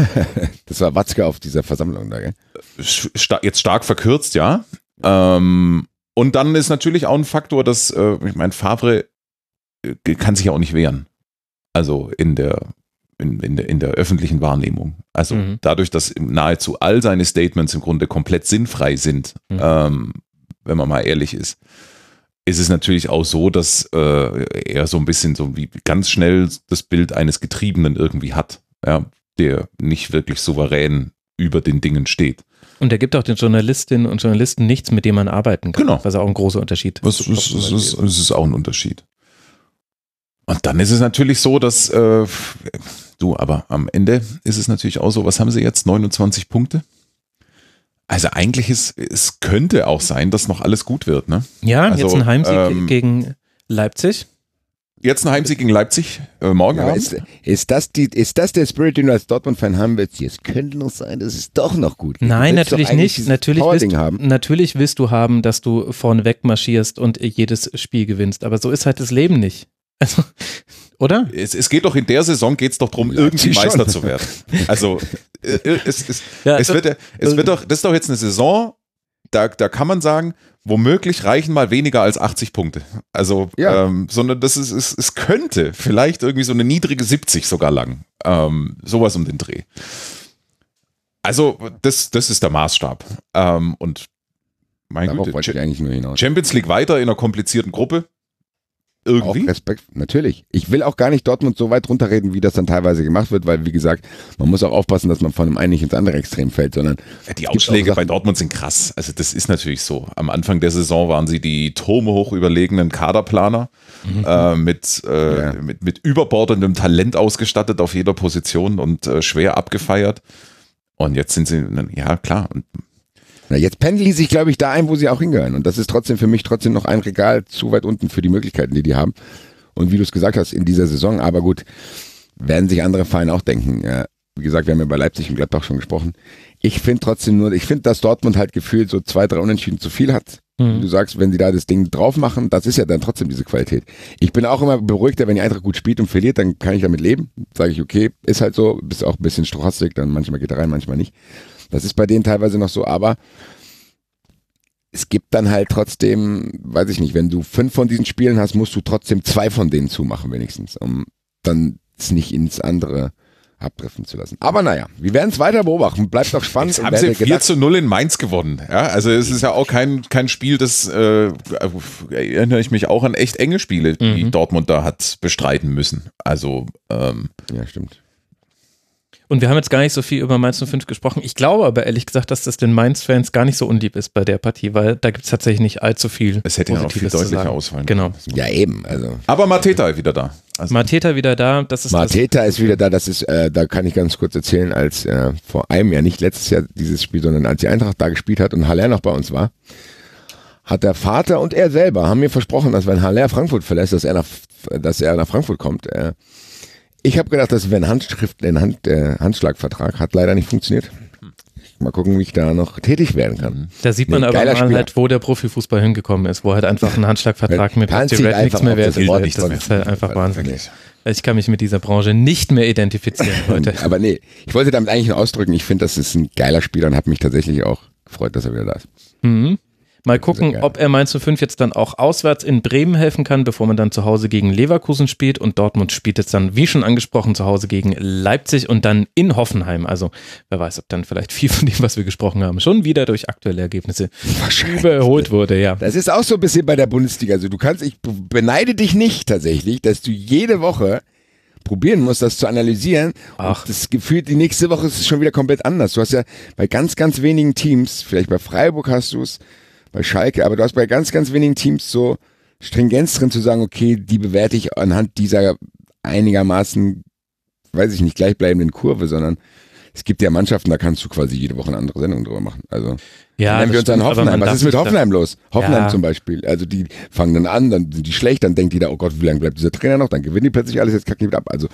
das war Watzke auf dieser Versammlung da, gell? Sta jetzt stark verkürzt, ja. Ähm, und dann ist natürlich auch ein Faktor, dass, äh, ich meine, Favre äh, kann sich ja auch nicht wehren. Also in der, in, in der, in der öffentlichen Wahrnehmung. Also Mhm. dadurch, dass nahezu all seine Statements im Grunde komplett sinnfrei sind, Mhm. ähm, wenn man mal ehrlich ist, ist es natürlich auch so, dass äh, er so ein bisschen so wie ganz schnell das Bild eines Getriebenen irgendwie hat, ja, der nicht wirklich souverän über den Dingen steht. Und er gibt auch den Journalistinnen und Journalisten nichts, mit dem man arbeiten kann. Genau. Was auch ein großer Unterschied ist, Klopp ist, ist, ist, ist auch ein Unterschied. Und dann ist es natürlich so, dass äh, du, aber am Ende ist es natürlich auch so, was haben sie jetzt? 29 Punkte? Also eigentlich ist, es könnte auch sein, dass noch alles gut wird, ne? Ja, Also, jetzt ein Heimsieg ähm, gegen Leipzig. Jetzt ein Heimsieg gegen Leipzig, äh, morgen Ja, ist, ist, das die, ist das der Spirit, den du als Dortmund-Fan haben willst? Es könnte noch sein, dass es doch noch gut geht. Nein, natürlich nicht. Natürlich willst, haben. natürlich willst du haben, dass du vorne weg marschierst und jedes Spiel gewinnst. Aber so ist halt das Leben nicht. Also, oder? Es, es geht doch in der Saison geht es doch darum, Leipzig irgendwie Meister schon. zu werden. Also äh, äh, es, es, Ja, es, wird, es wird doch, das ist doch jetzt eine Saison, da, da kann man sagen, womöglich reichen mal weniger als 80 Punkte. Also, Ja. ähm, sondern das ist, es, es könnte vielleicht irgendwie so eine niedrige 70 sogar lang. Ähm, sowas um den Dreh. Also, das, das ist der Maßstab. Ähm, und mein Darauf Güte. Champions League weiter in einer komplizierten Gruppe. Irgendwie. Auch Respekt, natürlich. Ich will auch gar nicht Dortmund so weit runterreden, wie das dann teilweise gemacht wird, weil, wie gesagt, man muss auch aufpassen, dass man von dem einen nicht ins andere Extrem fällt, sondern. Die Ausschläge bei Dortmund sind krass. Also, das ist natürlich so. Am Anfang der Saison waren sie die turmehoch überlegenen Kaderplaner mhm. äh, mit, äh, ja. mit, mit überbordendem Talent ausgestattet auf jeder Position und äh, schwer abgefeiert. Und jetzt sind sie, ja klar. Und na, jetzt pendeln die sich, glaube ich, da ein, wo sie auch hingehören. Und das ist trotzdem für mich trotzdem noch ein Regal zu weit unten für die Möglichkeiten, die die haben. Und wie du es gesagt hast, in dieser Saison, aber gut, werden sich andere Vereine auch denken. Ja, wie gesagt, wir haben ja bei Leipzig und Gladbach schon gesprochen. Ich finde trotzdem nur, ich finde, dass Dortmund halt gefühlt so zwei, drei Unentschieden zu viel hat. Mhm. Du sagst, wenn sie da das Ding drauf machen, das ist ja dann trotzdem diese Qualität. Ich bin auch immer beruhigter, wenn die Eintracht gut spielt und verliert, dann kann ich damit leben. Sage ich, okay, ist halt so, bist auch ein bisschen strohastig, dann manchmal geht er rein, manchmal nicht. Das ist bei denen teilweise noch so, aber es gibt dann halt trotzdem, weiß ich nicht, wenn du fünf von diesen Spielen hast, musst du trotzdem zwei von denen zumachen wenigstens, um dann es nicht ins andere abdriften zu lassen. Aber naja, wir werden es weiter beobachten. Bleibt doch spannend. Jetzt haben sie 4 zu 0 in Mainz gewonnen. Ja, also es ist ja auch kein, kein Spiel, das äh, erinnere ich mich auch an echt enge Spiele, die mhm. Dortmund da hat bestreiten müssen. Also ähm, ja, stimmt. Und wir haben jetzt gar nicht so viel über Mainz 05 gesprochen. Ich glaube aber ehrlich gesagt, dass das den Mainz-Fans gar nicht so unlieb ist bei der Partie, weil da gibt es tatsächlich nicht allzu viel. Es hätte ja auch viel deutlicher ausfallen Genau. Ja, eben. Also. Aber Mateta ist wieder da. Also Mateta wieder da. Das ist Mateta das. ist wieder da. Das ist, äh, da kann ich ganz kurz erzählen, als äh, vor einem Jahr, nicht letztes Jahr dieses Spiel, sondern als die Eintracht da gespielt hat und Haller noch bei uns war, hat der Vater und er selber haben mir versprochen, dass wenn Haller Frankfurt verlässt, dass er nach, dass er nach Frankfurt kommt. Ich habe gedacht, das wäre ein Handschrift, ein Hand, äh, Handschlagvertrag. Hat leider nicht funktioniert. Mal gucken, wie ich da noch tätig werden kann. Da sieht man nee, aber mal halt, wo der Profifußball hingekommen ist, wo halt einfach ein Handschlagvertrag mit Red nichts mehr wert ist. Das ist halt einfach wahnsinnig. Ich kann mich mit dieser Branche nicht mehr identifizieren heute. aber nee, ich wollte damit eigentlich nur ausdrücken, ich finde, das ist ein geiler Spieler und habe mich tatsächlich auch gefreut, dass er wieder da ist. Mhm. Mal gucken, ob er Mainz 05 jetzt dann auch auswärts in Bremen helfen kann, bevor man dann zu Hause gegen Leverkusen spielt. Und Dortmund spielt jetzt dann, wie schon angesprochen, zu Hause gegen Leipzig und dann in Hoffenheim. Also wer weiß, ob dann vielleicht viel von dem, was wir gesprochen haben, schon wieder durch aktuelle Ergebnisse überholt wurde. Ja. Das ist auch so ein bisschen bei der Bundesliga. Also du kannst, ich beneide dich nicht tatsächlich, dass du jede Woche probieren musst, das zu analysieren. Ach. Und das Gefühl, die nächste Woche ist es schon wieder komplett anders. Du hast ja bei ganz, ganz wenigen Teams, vielleicht bei Freiburg hast du es, bei Schalke, aber du hast bei ganz, ganz wenigen Teams so Stringenz drin zu sagen, okay, die bewerte ich anhand dieser einigermaßen, weiß ich nicht, gleichbleibenden Kurve, sondern es gibt ja Mannschaften, da kannst du quasi jede Woche eine andere Sendung drüber machen. Also ja, nennen wir uns an Hoffenheim. Was ist mit Hoffenheim los? Hoffenheim ja. zum Beispiel. Also die fangen dann an, dann sind die schlecht, dann denkt jeder, oh Gott, wie lange bleibt dieser Trainer noch? Dann gewinnen die plötzlich alles, jetzt kacken die ab. Also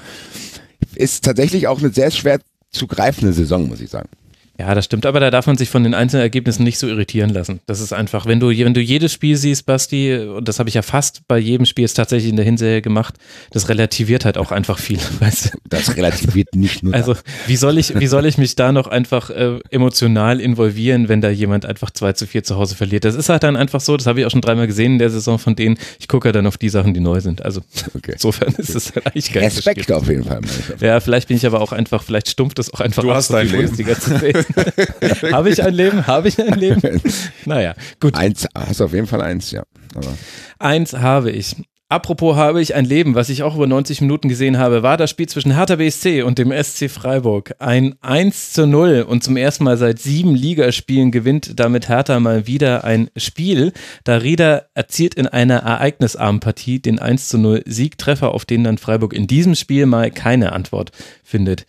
ist tatsächlich auch eine sehr schwer zu greifende Saison, muss ich sagen. Ja, das stimmt, aber da darf man sich von den einzelnen Ergebnissen nicht so irritieren lassen. Das ist einfach, wenn du, wenn du jedes Spiel siehst, Basti, und das habe ich ja fast bei jedem Spiel jetzt tatsächlich in der Hinserie gemacht, das relativiert halt auch einfach viel. Weißt du? Das relativiert nicht nur. Also, wie soll ich, wie soll ich mich da noch einfach äh, emotional involvieren, wenn da jemand einfach 2 zu 4 zu Hause verliert? Das ist halt dann einfach so, das habe ich auch schon dreimal gesehen in der Saison von denen. Ich gucke halt dann auf die Sachen, die neu sind. Also, okay. insofern ist es halt eigentlich geil. Respekt auf jeden Fall. Ja, vielleicht bin ich aber auch einfach, vielleicht stumpft es auch einfach. Du hast dein Leben. habe ich ein Leben? Habe ich ein Leben? Naja, gut. Eins, hast du auf jeden Fall eins, ja. Aber. Eins habe ich. Apropos habe ich ein Leben, was ich auch über 90 Minuten gesehen habe, war das Spiel zwischen Hertha BSC und dem SC Freiburg. Ein 1 zu 0 und zum ersten Mal seit sieben Ligaspielen gewinnt damit Hertha mal wieder ein Spiel. Darida erzielt in einer ereignisarmen Partie den 1 zu 0 Siegtreffer, auf den dann Freiburg in diesem Spiel mal keine Antwort findet.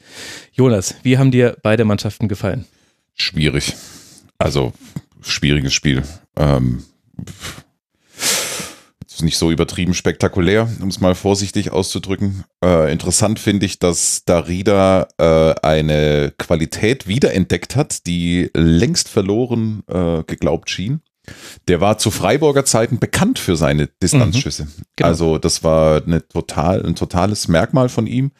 Jonas, wie haben dir beide Mannschaften gefallen? schwierig. Also schwieriges Spiel. Ähm, ist nicht so übertrieben spektakulär, um es mal vorsichtig auszudrücken. Äh, interessant finde ich, dass Darida äh, eine Qualität wiederentdeckt hat, die längst verloren äh, geglaubt schien. Der war zu Freiburger Zeiten bekannt für seine Distanzschüsse. Mhm, genau. Also das war eine total, ein totales Merkmal von ihm.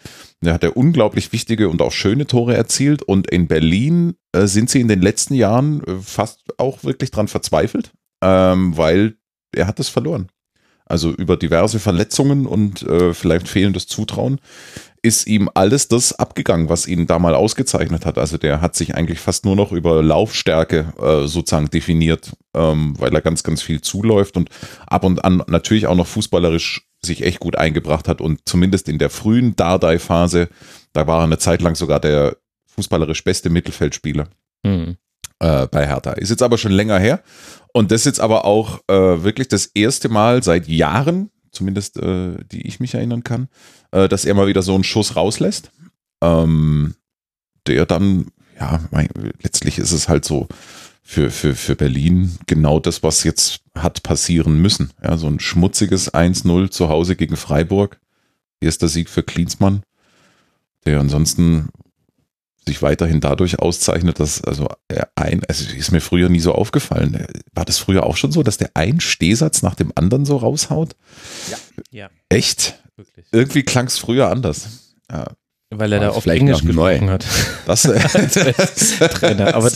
Da hat er unglaublich wichtige und auch schöne Tore erzielt. Und in Berlin äh, sind sie in den letzten Jahren äh, fast auch wirklich dran verzweifelt, ähm, weil er hat es verloren. Also über diverse Verletzungen und äh, vielleicht fehlendes Zutrauen ist ihm alles das abgegangen, was ihn da mal ausgezeichnet hat. Also der hat sich eigentlich fast nur noch über Laufstärke äh, sozusagen definiert, ähm, weil er ganz, ganz viel zuläuft und ab und an natürlich auch noch fußballerisch sich echt gut eingebracht hat und zumindest in der frühen Dardai-Phase, da war er eine Zeit lang sogar der fußballerisch beste Mittelfeldspieler mhm. Äh, bei Hertha. Ist jetzt aber schon länger her und das ist jetzt aber auch äh, wirklich das erste Mal seit Jahren, zumindest äh, die ich mich erinnern kann, äh, dass er mal wieder so einen Schuss rauslässt, ähm, der dann, ja, mein, letztlich ist es halt so, für, für, für Berlin genau das, was jetzt hat passieren müssen. Ja, so ein schmutziges 1-0 zu Hause gegen Freiburg. Erster Sieg für Klinsmann, der ansonsten sich weiterhin dadurch auszeichnet, dass also er ein, also ist mir früher nie so aufgefallen. War das früher auch schon so, dass der ein Stehsatz nach dem anderen so raushaut? Ja. ja. Echt? Wirklich. Irgendwie klang es früher anders. Ja. Weil er da oft Englisch gesprochen hat. Das, äh, Trainer. Aber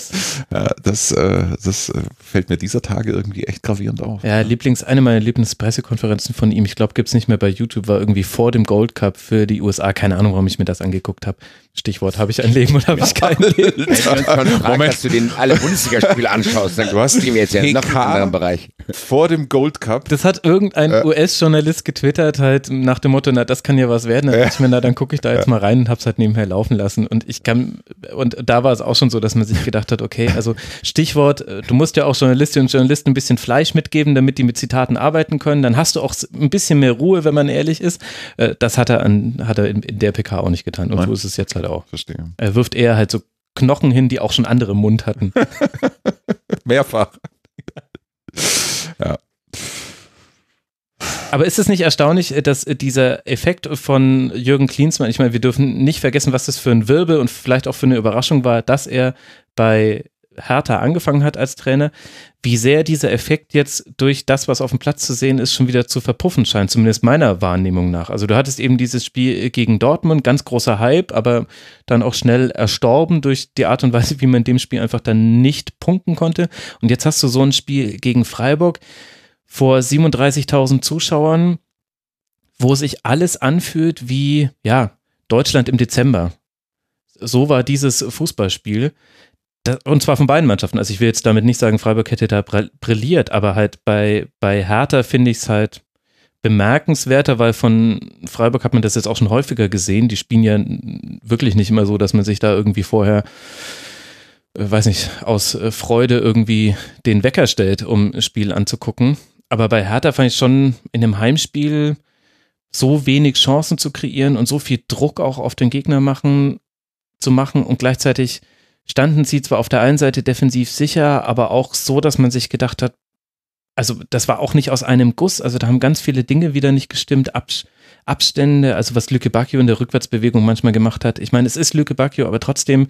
ja, das, äh, das äh, fällt mir dieser Tage irgendwie echt gravierend auf. Ja, Lieblings, eine meiner Lieblingspressekonferenzen von ihm, ich glaube, gibt es nicht mehr bei YouTube, war irgendwie vor dem Gold Cup für die USA. Keine Ahnung, warum ich mir das angeguckt habe. Stichwort, habe ich ein Leben oder habe ich kein Leben? Wenn du uns fragst, Moment. dass du den alle Bundesligaspiele anschaust, dann du hast jetzt ja noch einen anderen Bereich. Vor dem Gold Cup. Das hat irgendein äh. US-Journalist getwittert, halt nach dem Motto, na, das kann ja was werden. Dann, äh. ich mir, na, dann gucke ich da jetzt mal rein und habe es halt nebenher laufen lassen. Und ich kann, und da war es auch schon so, dass man sich gedacht hat, okay, also Stichwort, äh, du musst ja auch Journalistinnen und Journalisten ein bisschen Fleisch mitgeben, damit die mit Zitaten arbeiten können. Dann hast du auch ein bisschen mehr Ruhe, wenn man ehrlich ist. Äh, das hat er, an, hat er in, der PK auch nicht getan. Und Nein. so ist es jetzt halt auch. Verstehe. Er wirft eher halt so Knochen hin, die auch schon andere im Mund hatten. Mehrfach. ja. Aber ist es nicht erstaunlich, dass dieser Effekt von Jürgen Klinsmann, ich meine, wir dürfen nicht vergessen, was das für ein Wirbel und vielleicht auch für eine Überraschung war, dass er bei Hertha angefangen hat als Trainer, wie sehr dieser Effekt jetzt durch das, was auf dem Platz zu sehen ist, schon wieder zu verpuffen scheint, zumindest meiner Wahrnehmung nach. Also du hattest eben dieses Spiel gegen Dortmund, ganz großer Hype, aber dann auch schnell erstorben durch die Art und Weise, wie man in dem Spiel einfach dann nicht punkten konnte. Und jetzt hast du so ein Spiel gegen Freiburg vor 37.000 Zuschauern, wo sich alles anfühlt wie, ja, Deutschland im Dezember. So war dieses Fußballspiel und zwar von beiden Mannschaften. Also ich will jetzt damit nicht sagen, Freiburg hätte da brilliert, aber halt bei, bei Hertha finde ich es halt bemerkenswerter, weil von Freiburg hat man das jetzt auch schon häufiger gesehen. Die spielen ja wirklich nicht immer so, dass man sich da irgendwie vorher, äh, weiß nicht, aus äh, Freude irgendwie den Wecker stellt, um das Spiel anzugucken. Aber bei Hertha fand ich schon in dem Heimspiel so wenig Chancen zu kreieren und so viel Druck auch auf den Gegner machen, zu machen und gleichzeitig standen sie zwar auf der einen Seite defensiv sicher, aber auch so, dass man sich gedacht hat, also das war auch nicht aus einem Guss, also da haben ganz viele Dinge wieder nicht gestimmt, Abs Abstände, also was Lücke Bacchio in der Rückwärtsbewegung manchmal gemacht hat. Ich meine, es ist Lücke Bacchio, aber trotzdem,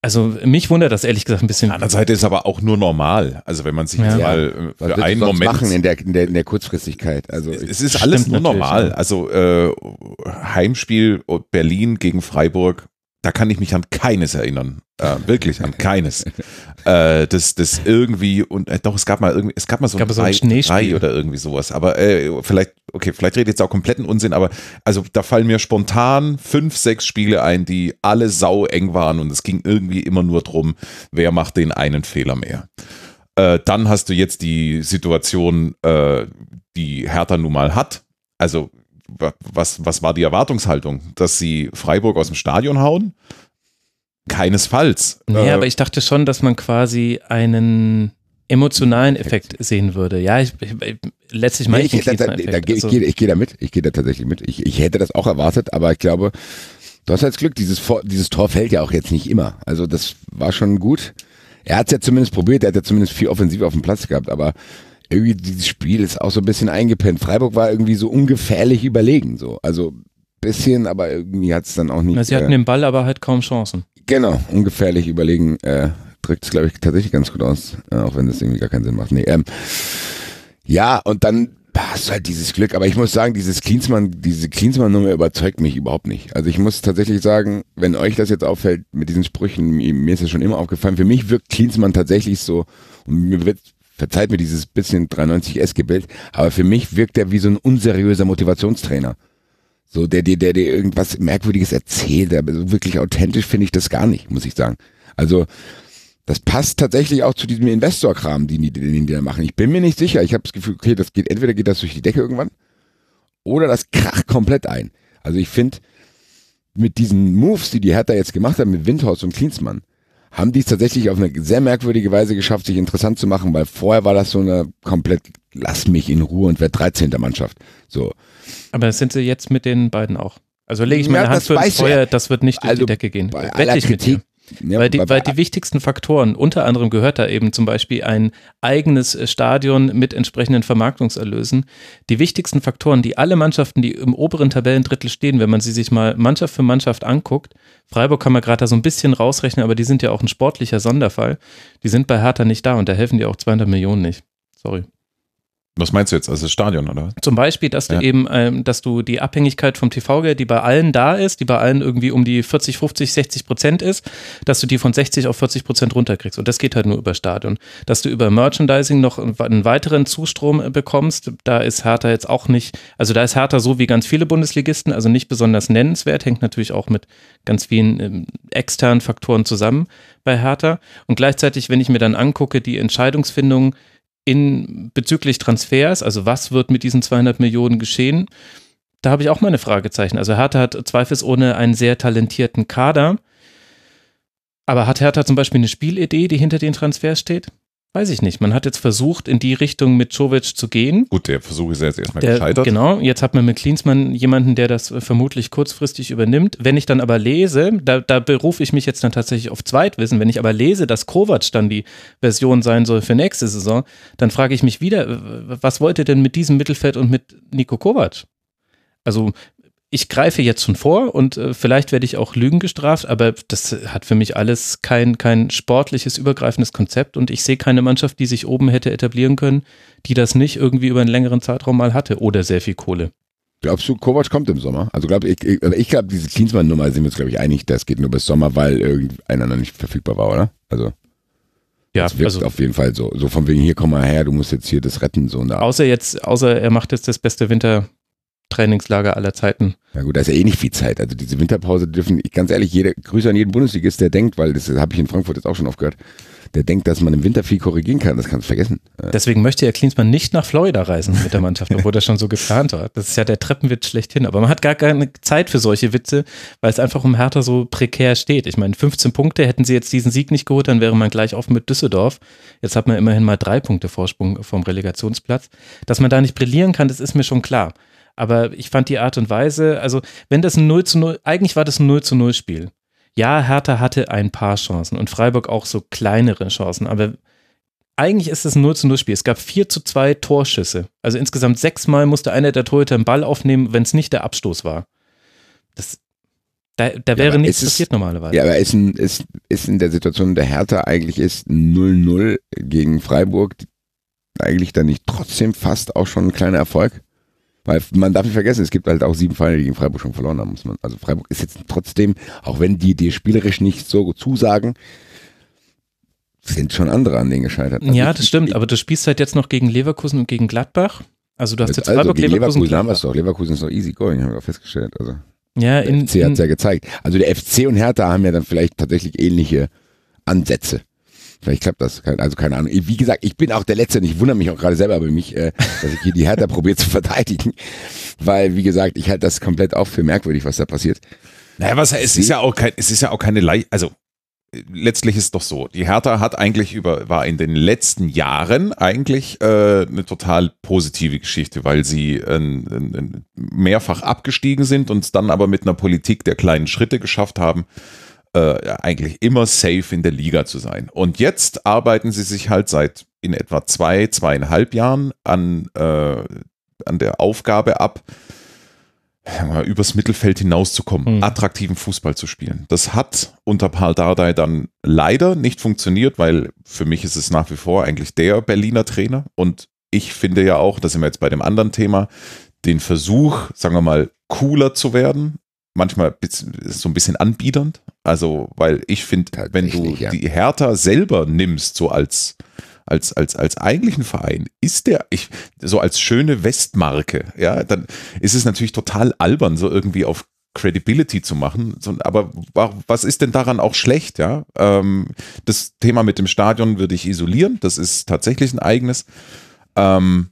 also mich wundert das ehrlich gesagt ein bisschen. Auf der Seite ist aber auch nur normal. Also wenn man sich ja. mal äh, für einen Moment machen in der, in der, in der Kurzfristigkeit. Also es ist alles nur normal. Ja. Also äh, Heimspiel Berlin gegen Freiburg da kann ich mich an keines erinnern. Äh, wirklich, an keines. äh, das, das irgendwie, und äh, doch, es gab mal irgendwie, es gab mal so ein, drei, so oder irgendwie sowas. Aber äh, vielleicht, okay, vielleicht redet jetzt auch kompletten Unsinn, aber also da fallen mir spontan fünf, sechs Spiele ein, die alle sau eng waren und es ging irgendwie immer nur drum, wer macht den einen Fehler mehr. Äh, dann hast du jetzt die Situation, äh, die Hertha nun mal hat. Also was, was war die Erwartungshaltung? Dass sie Freiburg aus dem Stadion hauen? Keinesfalls. Nee, äh, aber ich dachte schon, dass man quasi einen emotionalen Effekt sehen würde. Ja, ich, ich, letztlich meine nee, ich, ich, da, da, da, also, ich, gehe, ich gehe da mit. Ich gehe da tatsächlich mit. Ich, ich hätte das auch erwartet, aber ich glaube, du hast jetzt Glück, dieses, dieses Tor fällt ja auch jetzt nicht immer. Also das war schon gut. Er hat es ja zumindest probiert, er hat ja zumindest viel offensiv auf dem Platz gehabt, aber irgendwie dieses Spiel ist auch so ein bisschen eingepennt. Freiburg war irgendwie so ungefährlich überlegen, so. Also bisschen, aber irgendwie hat es dann auch nicht. Na, sie hatten äh, den Ball, aber halt kaum Chancen. Genau, ungefährlich überlegen äh, drückt es, glaube ich, tatsächlich ganz gut aus, äh, auch wenn das irgendwie gar keinen Sinn macht. Nee, ähm, ja, und dann hast du halt dieses Glück, aber ich muss sagen, dieses Klinsmann, diese Klinsmann-Nummer überzeugt mich überhaupt nicht. Also ich muss tatsächlich sagen, wenn euch das jetzt auffällt mit diesen Sprüchen, mir ist das schon immer aufgefallen, für mich wirkt Klinsmann tatsächlich so, und mir wird verzeiht mir dieses bisschen 93S-Gebild, aber für mich wirkt er wie so ein unseriöser Motivationstrainer. So, der dir, der dir irgendwas Merkwürdiges erzählt, aber so wirklich authentisch finde ich das gar nicht, muss ich sagen. Also, das passt tatsächlich auch zu diesem Investor-Kram, den die, den die da machen. Ich bin mir nicht sicher. Ich habe das Gefühl, okay, das geht, entweder geht das durch die Decke irgendwann, oder das kracht komplett ein. Also ich finde, mit diesen Moves, die die Hertha jetzt gemacht hat, mit Windhaus und Klinsmann, haben die es tatsächlich auf eine sehr merkwürdige Weise geschafft, sich interessant zu machen, weil vorher war das so eine komplett, lass mich in Ruhe und werd 13. Mannschaft. So. Aber sind sie jetzt mit den beiden auch? Also lege ich meine ja, Hand für ins Feuer, das wird nicht durch also die Decke gehen. Bei aller Kritik, ja, weil, die, weil die wichtigsten Faktoren, unter anderem gehört da eben zum Beispiel ein eigenes Stadion mit entsprechenden Vermarktungserlösen. Die wichtigsten Faktoren, die alle Mannschaften, die im oberen Tabellendrittel stehen, wenn man sie sich mal Mannschaft für Mannschaft anguckt, Freiburg kann man gerade da so ein bisschen rausrechnen, aber die sind ja auch ein sportlicher Sonderfall. Die sind bei Hertha nicht da und da helfen die auch 200 Millionen nicht. Sorry. Was meinst du jetzt? Also das Stadion, oder? Zum Beispiel, dass du ja. eben, ähm, dass du die Abhängigkeit vom TV-Geld, die bei allen da ist, die bei allen irgendwie um die 40, 50, 60 Prozent ist, dass du die von 60 auf 40 Prozent runterkriegst. Und das geht halt nur über Stadion. Dass du über Merchandising noch einen weiteren Zustrom äh, bekommst, da ist Hertha jetzt auch nicht, also da ist Hertha so wie ganz viele Bundesligisten, also nicht besonders nennenswert, hängt natürlich auch mit ganz vielen ähm, externen Faktoren zusammen bei Hertha. Und gleichzeitig, wenn ich mir dann angucke, die Entscheidungsfindung, in bezüglich Transfers, also was wird mit diesen 200 Millionen geschehen? Da habe ich auch meine Fragezeichen. Also Hertha hat zweifelsohne einen sehr talentierten Kader. Aber hat Hertha zum Beispiel eine Spielidee, die hinter den Transfers steht? Weiß ich nicht. Man hat jetzt versucht, in die Richtung mit Jovic zu gehen. Gut, der Versuch ist jetzt erstmal der, gescheitert. Genau, jetzt hat man mit Klinsmann jemanden, der das vermutlich kurzfristig übernimmt. Wenn ich dann aber lese, da, da berufe ich mich jetzt dann tatsächlich auf Zweitwissen, wenn ich aber lese, dass Kovac dann die Version sein soll für nächste Saison, dann frage ich mich wieder, was wollt ihr denn mit diesem Mittelfeld und mit Nico Kovac? Also ich greife jetzt schon vor und äh, vielleicht werde ich auch Lügen gestraft, aber das hat für mich alles kein, kein sportliches, übergreifendes Konzept und ich sehe keine Mannschaft, die sich oben hätte etablieren können, die das nicht irgendwie über einen längeren Zeitraum mal hatte oder sehr viel Kohle. Glaubst du, Kovac kommt im Sommer? Also glaub, ich, ich, ich glaube, diese Klinsmann-Nummer sind wir uns, glaube ich, einig, das geht nur bis Sommer, weil irgendeiner noch nicht verfügbar war, oder? Also. Ja, das wirkt also, auf jeden Fall so. So von wegen, hier komm mal her, du musst jetzt hier das retten, so und da. Außer jetzt, außer er macht jetzt das beste Winter, Trainingslager aller Zeiten. Ja gut, da ist ja eh nicht viel Zeit. Also diese Winterpause dürfen, ganz ehrlich, jeder, Grüße an jeden Bundesligist, der denkt, weil das habe ich in Frankfurt jetzt auch schon oft gehört, der denkt, dass man im Winter viel korrigieren kann. Das kannst du vergessen. Deswegen möchte ja Klinsmann nicht nach Florida reisen mit der Mannschaft, obwohl das schon so geplant war. Das ist ja der Treppenwitz schlechthin. Aber man hat gar keine Zeit für solche Witze, weil es einfach um Hertha so prekär steht. Ich meine, 15 Punkte, hätten sie jetzt diesen Sieg nicht geholt, dann wäre man gleich auf mit Düsseldorf. Jetzt hat man immerhin mal drei Punkte Vorsprung vom Relegationsplatz. Dass man da nicht brillieren kann, das ist mir schon klar. Aber ich fand die Art und Weise, also wenn das ein 0 zu 0, eigentlich war das ein 0 zu 0 Spiel. Ja, Hertha hatte ein paar Chancen und Freiburg auch so kleinere Chancen, aber eigentlich ist es ein 0 zu 0 Spiel. Es gab 4 zu 2 Torschüsse. Also insgesamt sechsmal musste einer der Torhüter einen Ball aufnehmen, wenn es nicht der Abstoß war. Das, da, da wäre ja, nichts passiert normalerweise. Ja, aber ist, ein, ist, ist in der Situation der Hertha eigentlich ist 0-0 gegen Freiburg eigentlich dann nicht trotzdem fast auch schon ein kleiner Erfolg? Weil man darf nicht vergessen, es gibt halt auch sieben Vereine, die gegen Freiburg schon verloren haben. Muss man, also Freiburg ist jetzt trotzdem, auch wenn die dir spielerisch nicht so zusagen, sind schon andere an denen gescheitert. Also ja, das stimmt, aber du spielst halt jetzt noch gegen Leverkusen und gegen Gladbach. Also du hast jetzt also Freiburg, gegen Leverkusen, Leverkusen haben wir es doch. Leverkusen ist doch easy going, haben wir auch festgestellt. Also ja, in, der FC hat es ja gezeigt. Also der FC und Hertha haben ja dann vielleicht tatsächlich ähnliche Ansätze. Vielleicht klappt das. Also keine Ahnung. Wie gesagt, ich bin auch der Letzte und ich wundere mich auch gerade selber über mich, äh, dass ich hier die Hertha probiere zu verteidigen. Weil, wie gesagt, ich halte das komplett auch für merkwürdig, was da passiert. Naja, was, es ist ja auch kein, es ist ja auch keine Leicht, also letztlich ist doch so, die Hertha hat eigentlich über, war in den letzten Jahren eigentlich äh, eine total positive Geschichte, weil sie äh, äh, mehrfach abgestiegen sind und dann aber mit einer Politik der kleinen Schritte geschafft haben, äh, eigentlich immer safe in der Liga zu sein. Und jetzt arbeiten sie sich halt seit in etwa zwei, zweieinhalb Jahren an, äh, an der Aufgabe ab, übers Mittelfeld hinauszukommen, mhm. attraktiven Fußball zu spielen. Das hat unter Paul Dardai dann leider nicht funktioniert, weil für mich ist es nach wie vor eigentlich der Berliner Trainer und ich finde ja auch, da sind wir jetzt bei dem anderen Thema, den Versuch, sagen wir mal, cooler zu werden, manchmal so ein bisschen anbiedernd. Also, weil ich finde, wenn du ja. die Hertha selber nimmst, so als, als, als, als eigentlichen Verein, ist der, ich, so als schöne Westmarke, ja, dann ist es natürlich total albern, so irgendwie auf Credibility zu machen. Aber was ist denn daran auch schlecht, ja? Ähm, das Thema mit dem Stadion würde ich isolieren, das ist tatsächlich ein eigenes. Ähm,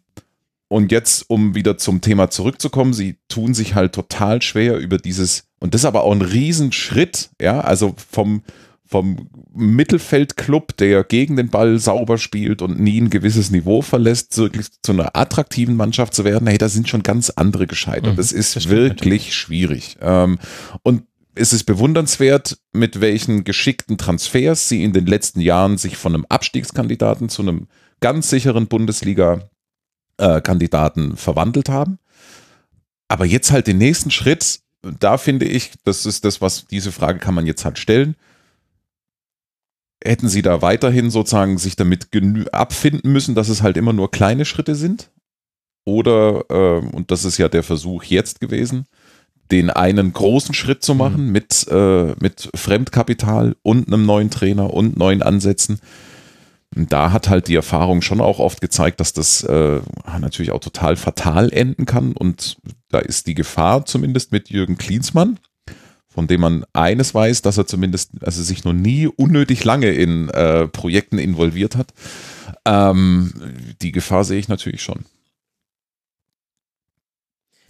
und jetzt, um wieder zum Thema zurückzukommen, sie tun sich halt total schwer über dieses, und das ist aber auch ein Riesenschritt, ja, also vom, vom Mittelfeldclub, der gegen den Ball sauber spielt und nie ein gewisses Niveau verlässt, wirklich zu einer attraktiven Mannschaft zu werden, hey, da sind schon ganz andere gescheitert. Mhm, das ist das wirklich schwierig. Ähm, und es ist bewundernswert, mit welchen geschickten Transfers sie in den letzten Jahren sich von einem Abstiegskandidaten zu einem ganz sicheren Bundesliga äh, Kandidaten verwandelt haben. Aber jetzt halt den nächsten Schritt, da finde ich, das ist das, was diese Frage kann man jetzt halt stellen. Hätten Sie da weiterhin sozusagen sich damit abfinden müssen, dass es halt immer nur kleine Schritte sind? Oder, äh, und das ist ja der Versuch jetzt gewesen, den einen großen Schritt zu machen mhm. mit, äh, mit Fremdkapital und einem neuen Trainer und neuen Ansätzen da hat halt die Erfahrung schon auch oft gezeigt, dass das äh, natürlich auch total fatal enden kann. Und da ist die Gefahr zumindest mit Jürgen Klinsmann, von dem man eines weiß, dass er zumindest, also sich noch nie unnötig lange in äh, Projekten involviert hat. Ähm, die Gefahr sehe ich natürlich schon.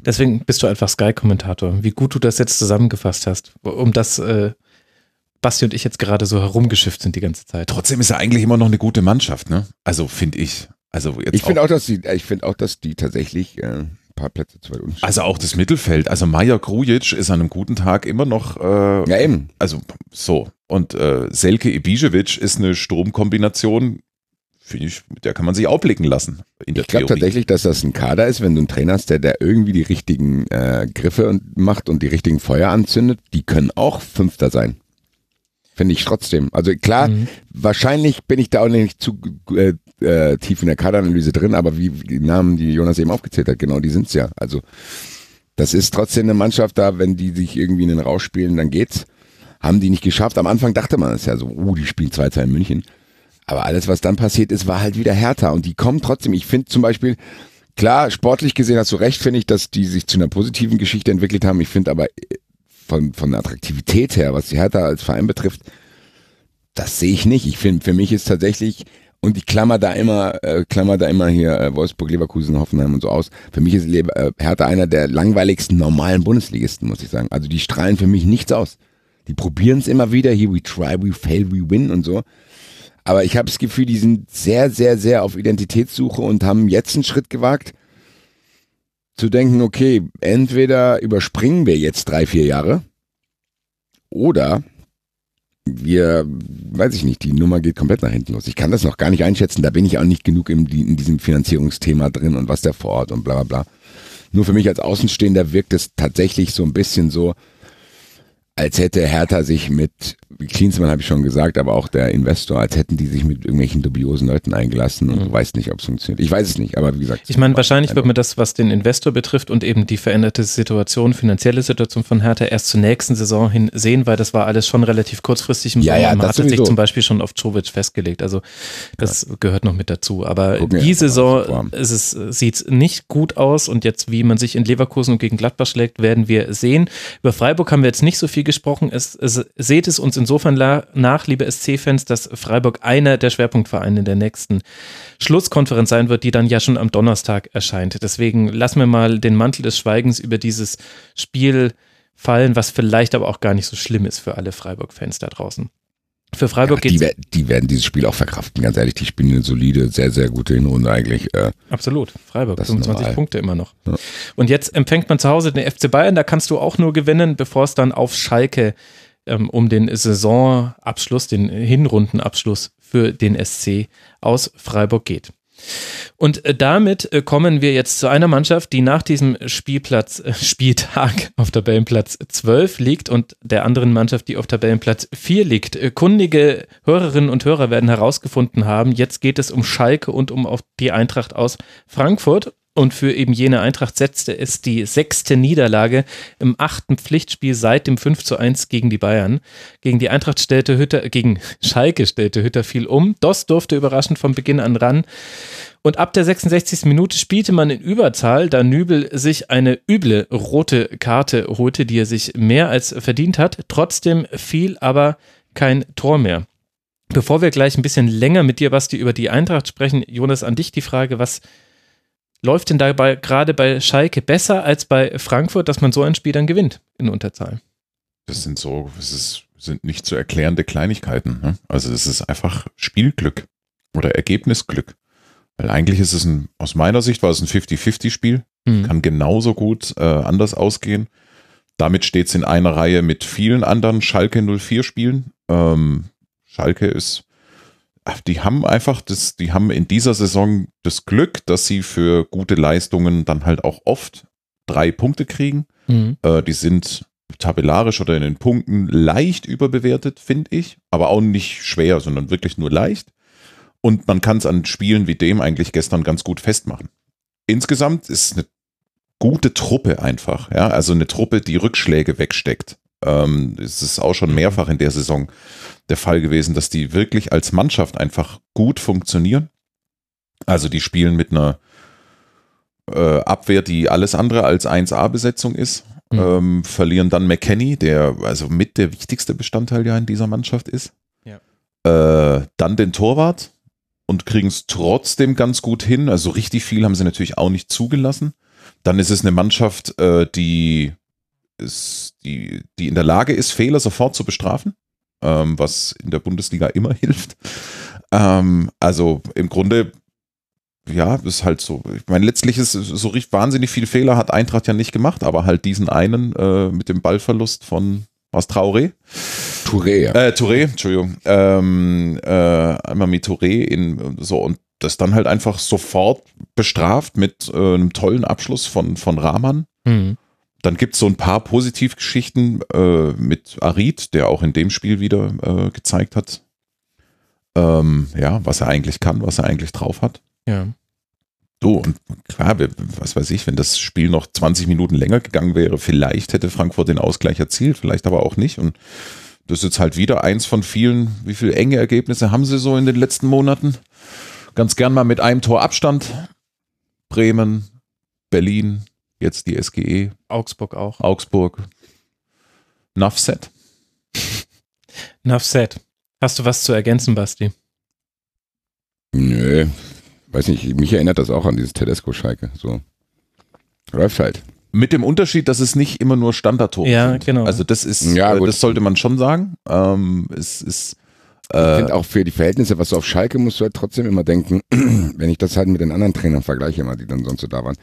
Deswegen bist du einfach Sky-Kommentator. Wie gut du das jetzt zusammengefasst hast, um das äh, Basti und ich jetzt gerade so herumgeschifft sind die ganze Zeit. Trotzdem ist er eigentlich immer noch eine gute Mannschaft, ne? Also finde ich. Also jetzt ich finde auch, dass die, ich finde auch, dass die tatsächlich äh, ein paar Plätze zu weit unten. Also auch das Mittelfeld. Also Maja Grujic ist an einem guten Tag immer noch. Äh, ja eben. Also so und äh, Selke Ibišević ist eine Stromkombination. Finde ich, mit der kann man sich auch blicken lassen. In der ich glaube tatsächlich, dass das ein Kader ist, wenn du einen Trainer hast, der, der irgendwie die richtigen äh, Griffe macht und die richtigen Feuer anzündet, die können auch Fünfter sein. Finde ich trotzdem. Also klar, mhm. wahrscheinlich bin ich da auch nicht zu äh, äh, tief in der Kaderanalyse drin, aber wie die Namen, die Jonas eben aufgezählt hat, genau, die sind's ja. Also das ist trotzdem eine Mannschaft da, wenn die sich irgendwie in den Rausch spielen, dann geht's. Haben die nicht geschafft. Am Anfang dachte man es ja so, oh, die spielen 2-2 in München. Aber alles, was dann passiert ist, war halt wieder härter. Und die kommen trotzdem. Ich finde zum Beispiel, klar, sportlich gesehen hast du recht, finde ich, dass die sich zu einer positiven Geschichte entwickelt haben. Ich finde aber von, von der Attraktivität her, was die Hertha als Verein betrifft, das sehe ich nicht. Ich finde, für mich ist tatsächlich, und ich klammer da immer, äh, klammer da immer hier äh, Wolfsburg, Leverkusen, Hoffenheim und so aus. Für mich ist Le äh, Hertha einer der langweiligsten normalen Bundesligisten, muss ich sagen. Also die strahlen für mich nichts aus. Die probieren es immer wieder, here we try, we fail, we win und so. Aber ich habe das Gefühl, die sind sehr, sehr, sehr auf Identitätssuche und haben jetzt einen Schritt gewagt, zu denken, okay, entweder überspringen wir jetzt drei, vier Jahre oder wir, weiß ich nicht, die Nummer geht komplett nach hinten los. Ich kann das noch gar nicht einschätzen, da bin ich auch nicht genug in, in diesem Finanzierungsthema drin und was der vor Ort und bla bla bla. Nur für mich als Außenstehender wirkt es tatsächlich so ein bisschen so, als hätte Hertha sich mit, Klinsmann habe ich schon gesagt, aber auch der Investor, als hätten die sich mit irgendwelchen dubiosen Leuten eingelassen und mhm. du weißt nicht, ob es funktioniert. Ich weiß es nicht, aber wie gesagt. Ich meine, wahrscheinlich wird man das, was den Investor betrifft und eben die veränderte Situation, finanzielle Situation von Hertha erst zur nächsten Saison hin sehen, weil das war alles schon relativ kurzfristig im ja, Sommer. Ja, man hatte sich zum Beispiel schon auf Jovic festgelegt. Also das ja. gehört noch mit dazu. Aber Gucken die Saison sieht es nicht gut aus und jetzt, wie man sich in Leverkusen und gegen Gladbach schlägt, werden wir sehen. Über Freiburg haben wir jetzt nicht so viel viel gesprochen. Es, es, seht es uns insofern nach, liebe SC-Fans, dass Freiburg einer der Schwerpunktvereine in der nächsten Schlusskonferenz sein wird, die dann ja schon am Donnerstag erscheint. Deswegen lassen wir mal den Mantel des Schweigens über dieses Spiel fallen, was vielleicht aber auch gar nicht so schlimm ist für alle Freiburg-Fans da draußen. Für Freiburg ja, die, die, werden dieses Spiel auch verkraften, ganz ehrlich. Die spielen eine solide, sehr, sehr gute Hinrunde eigentlich. Äh, Absolut. Freiburg, 25 Punkte immer noch. Ja. Und jetzt empfängt man zu Hause den FC Bayern, da kannst du auch nur gewinnen, bevor es dann auf Schalke ähm, um den Saisonabschluss, den Hinrundenabschluss für den SC aus Freiburg geht. Und äh, damit äh, kommen wir jetzt zu einer Mannschaft, die nach diesem Spielplatz, äh, Spieltag auf Tabellenplatz 12 liegt und der anderen Mannschaft, die auf Tabellenplatz 4 liegt. Kundige Hörerinnen und Hörer werden herausgefunden haben, jetzt geht es um Schalke und um die Eintracht aus Frankfurt. Und für eben jene Eintracht setzte es die sechste Niederlage im achten Pflichtspiel seit dem 5 zu 1 gegen die Bayern. Gegen die Eintracht stellte Hütter, gegen Schalke stellte Hütter viel um. Doss durfte überraschend von Beginn an ran. Und ab der 66. Minute spielte man in Überzahl, da Nübel sich eine üble rote Karte holte, die er sich mehr als verdient hat. Trotzdem fiel aber kein Tor mehr. Bevor wir gleich ein bisschen länger mit dir, Basti, über die Eintracht sprechen, Jonas, an dich die Frage, was läuft denn dabei gerade bei Schalke besser als bei Frankfurt, dass man so ein Spiel dann gewinnt in Unterzahl? Das sind so, das ist, sind nicht zu erklärende Kleinigkeiten. Ne? Also das ist einfach Spielglück oder Ergebnisglück. Weil eigentlich ist es ein, aus meiner Sicht war es ein 50-50-Spiel. Mhm. Kann genauso gut äh, anders ausgehen. Damit steht es in einer Reihe mit vielen anderen Schalke 04 Spielen. Ähm, Schalke ist, die haben einfach das, die haben in dieser Saison das Glück, dass sie für gute Leistungen dann halt auch oft drei Punkte kriegen. Mhm. Äh, die sind tabellarisch oder in den Punkten leicht überbewertet, finde ich, aber auch nicht schwer, sondern wirklich nur leicht. Und man kann es an Spielen wie dem eigentlich gestern ganz gut festmachen. Insgesamt ist eine gute Truppe einfach, ja, also eine Truppe, die Rückschläge wegsteckt. Ähm, es ist auch schon mhm. mehrfach in der Saison der Fall gewesen, dass die wirklich als Mannschaft einfach gut funktionieren. Also die spielen mit einer äh, Abwehr, die alles andere als 1A-Besetzung ist. Mhm. Ähm, verlieren dann McKenny, der also mit der wichtigste Bestandteil ja in dieser Mannschaft ist. Ja. Äh, dann den Torwart, und kriegen es trotzdem ganz gut hin. Also richtig viel haben sie natürlich auch nicht zugelassen. Dann ist es eine Mannschaft, äh, die, ist, die, die in der Lage ist, Fehler sofort zu bestrafen, ähm, was in der Bundesliga immer hilft. Ähm, also im Grunde, ja, ist halt so. Ich meine, letztlich ist so richtig wahnsinnig viele Fehler hat Eintracht ja nicht gemacht, aber halt diesen einen äh, mit dem Ballverlust von was Traoré? Touré, ja. Äh, Touré, Entschuldigung. Ähm, äh, einmal mit Touré in so und das dann halt einfach sofort bestraft mit äh, einem tollen Abschluss von, von Rahman. Mhm. Dann gibt es so ein paar Positivgeschichten äh, mit Arid, der auch in dem Spiel wieder äh, gezeigt hat, ähm, ja, was er eigentlich kann, was er eigentlich drauf hat. Ja. So, und klar, was weiß ich, wenn das Spiel noch 20 Minuten länger gegangen wäre, vielleicht hätte Frankfurt den Ausgleich erzielt, vielleicht aber auch nicht. Und das ist jetzt halt wieder eins von vielen. Wie viele enge Ergebnisse haben sie so in den letzten Monaten? Ganz gern mal mit einem Tor Abstand. Bremen, Berlin, jetzt die SGE. Augsburg auch. Augsburg. Nuffset. Nuffset. Hast du was zu ergänzen, Basti? Nö, weiß nicht, mich erinnert das auch an dieses Tedesco-Schalke. So. Läuft halt. Mit dem Unterschied, dass es nicht immer nur Standardtore ja, sind. genau. Also das ist, ja, äh, das sollte man schon sagen. Ähm, es ist äh, ich finde auch für die Verhältnisse, was du auf Schalke musst du halt trotzdem immer denken, wenn ich das halt mit den anderen Trainern vergleiche, immer, die dann sonst so da waren.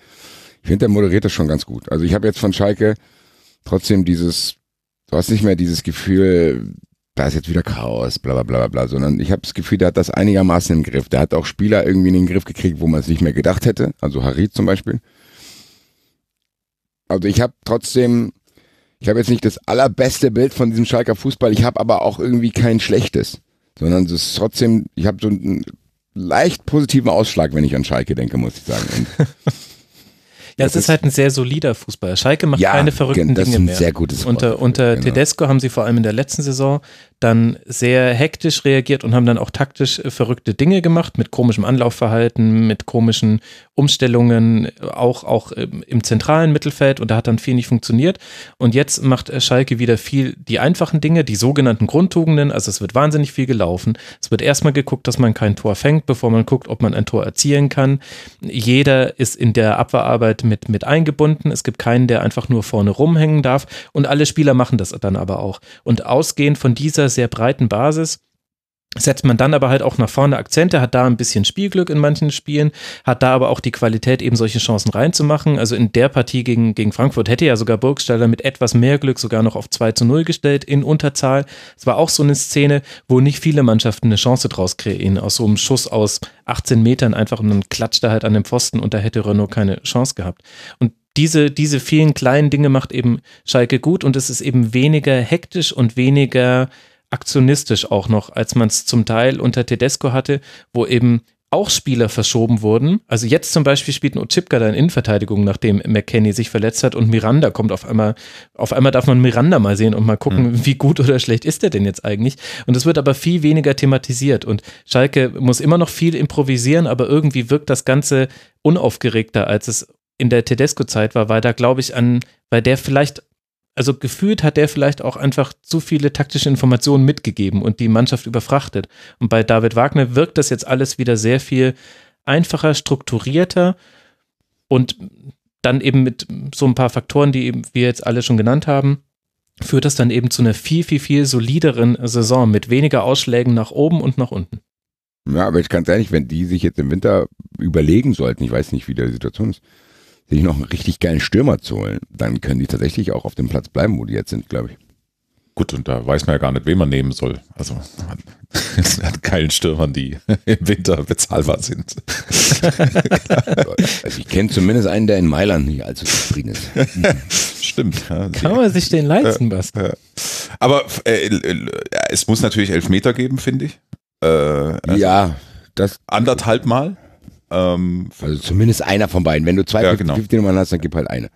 Ich finde, der moderiert das schon ganz gut. Also ich habe jetzt von Schalke trotzdem dieses, du hast nicht mehr dieses Gefühl, da ist jetzt wieder Chaos, bla bla bla bla, sondern ich habe das Gefühl, der hat das einigermaßen im Griff. Der hat auch Spieler irgendwie in den Griff gekriegt, wo man es nicht mehr gedacht hätte. Also Harid zum Beispiel. Also ich habe trotzdem, ich habe jetzt nicht das allerbeste Bild von diesem Schalker Fußball, ich habe aber auch irgendwie kein schlechtes, sondern es ist trotzdem, ich habe so einen leicht positiven Ausschlag, wenn ich an Schalke denke, muss ich sagen. Es ist, ist, halt ein sehr solider Fußball. Schalke macht ja, keine verrückten das Dinge ist ein mehr. Sehr gutes Wort. Unter, unter genau. Tedesco haben sie vor allem in der letzten Saison dann sehr hektisch reagiert und haben dann auch taktisch äh, verrückte Dinge gemacht mit komischem Anlaufverhalten, mit komischen Umstellungen, auch, auch im zentralen Mittelfeld und da hat dann viel nicht funktioniert. Und jetzt macht äh, Schalke wieder viel die einfachen Dinge, die sogenannten Grundtugenden. Also es wird wahnsinnig viel gelaufen. Es wird erstmal geguckt, dass man kein Tor fängt, bevor man guckt, ob man ein Tor erzielen kann. Jeder ist in der Abwehrarbeit mit, mit eingebunden. Es gibt keinen, der einfach nur vorne rumhängen darf. Und alle Spieler machen das dann aber auch. Und ausgehend von dieser sehr breiten Basis setzt man dann aber halt auch nach vorne Akzente, hat da ein bisschen Spielglück in manchen Spielen, hat da aber auch die Qualität, eben solche Chancen reinzumachen. Also in der Partie gegen, gegen Frankfurt hätte ja sogar Burgstaller mit etwas mehr Glück sogar noch auf 2 zu 0 gestellt in Unterzahl. Es war auch so eine Szene, wo nicht viele Mannschaften eine Chance draus kreieren, aus so einem Schuss aus 18 Metern einfach und dann klatscht er halt an dem Pfosten und da hätte Renault keine Chance gehabt. Und diese, diese vielen kleinen Dinge macht eben Schalke gut und es ist eben weniger hektisch und weniger aktionistisch auch noch, als man es zum Teil unter Tedesco hatte, wo eben auch Spieler verschoben wurden. Also jetzt zum Beispiel spielt ein Ochipka da in Innenverteidigung, nachdem McKenny sich verletzt hat und Miranda kommt auf einmal, auf einmal darf man Miranda mal sehen und mal gucken, mhm. wie gut oder schlecht ist der denn jetzt eigentlich. Und es wird aber viel weniger thematisiert und Schalke muss immer noch viel improvisieren, aber irgendwie wirkt das Ganze unaufgeregter, als es in der Tedesco-Zeit war, weil da glaube ich an, weil der vielleicht also gefühlt hat der vielleicht auch einfach zu viele taktische Informationen mitgegeben und die Mannschaft überfrachtet. Und bei David Wagner wirkt das jetzt alles wieder sehr viel einfacher, strukturierter. Und dann eben mit so ein paar Faktoren, die wir jetzt alle schon genannt haben, führt das dann eben zu einer viel, viel, viel solideren Saison mit weniger Ausschlägen nach oben und nach unten. Ja, aber ich kann ehrlich, wenn die sich jetzt im Winter überlegen sollten, ich weiß nicht, wie die Situation ist, sich noch einen richtig geilen Stürmer zu holen, dann können die tatsächlich auch auf dem Platz bleiben, wo die jetzt sind, glaube ich. Gut, und da weiß man ja gar nicht, wen man nehmen soll. Also es hat keinen Stürmern, die im Winter bezahlbar sind. also ich kenne zumindest einen, der in Mailand nicht allzu zufrieden ist. Stimmt. Ja, Kann man sich den leisten, Basti? Aber äh, äh, es muss natürlich Elfmeter geben, finde ich. Äh, also ja, das anderthalb Mal. Ähm, also zumindest einer von beiden. Wenn du zwei ja, genau. Nummern hast, dann gib halt eine.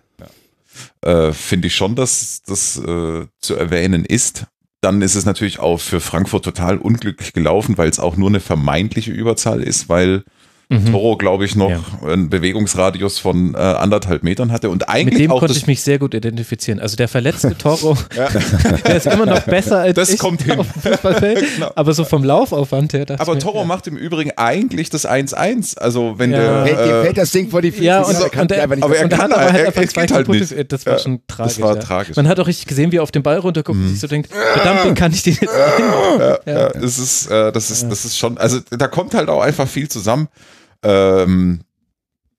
Ja. Äh, Finde ich schon, dass das äh, zu erwähnen ist. Dann ist es natürlich auch für Frankfurt total unglücklich gelaufen, weil es auch nur eine vermeintliche Überzahl ist, weil mhm. Toro, glaube ich, noch ja. einen Bewegungsradius von äh, anderthalb Metern hatte. Und eigentlich Mit dem auch konnte ich mich sehr gut identifizieren. Also der verletzte Toro, der ist immer noch besser als das ich kommt hin. genau. Aber so vom Laufaufwand her. Aber Toro ja. macht im Übrigen eigentlich das 1-1. Also wenn ja. der... Äh, fällt das Ding vor die Füße. Ja, und, und, der, aber er, kann, aber halt einfach zwei halt nicht. Das war schon tragisch. Das war tragisch. Man hat auch richtig gesehen, wie er auf den Ball runterguckt mhm. und sich so denkt, verdammt, den kann ich den jetzt ja, ja, das ist, äh, das ist, das ist schon, also da kommt halt auch einfach viel zusammen. Ähm,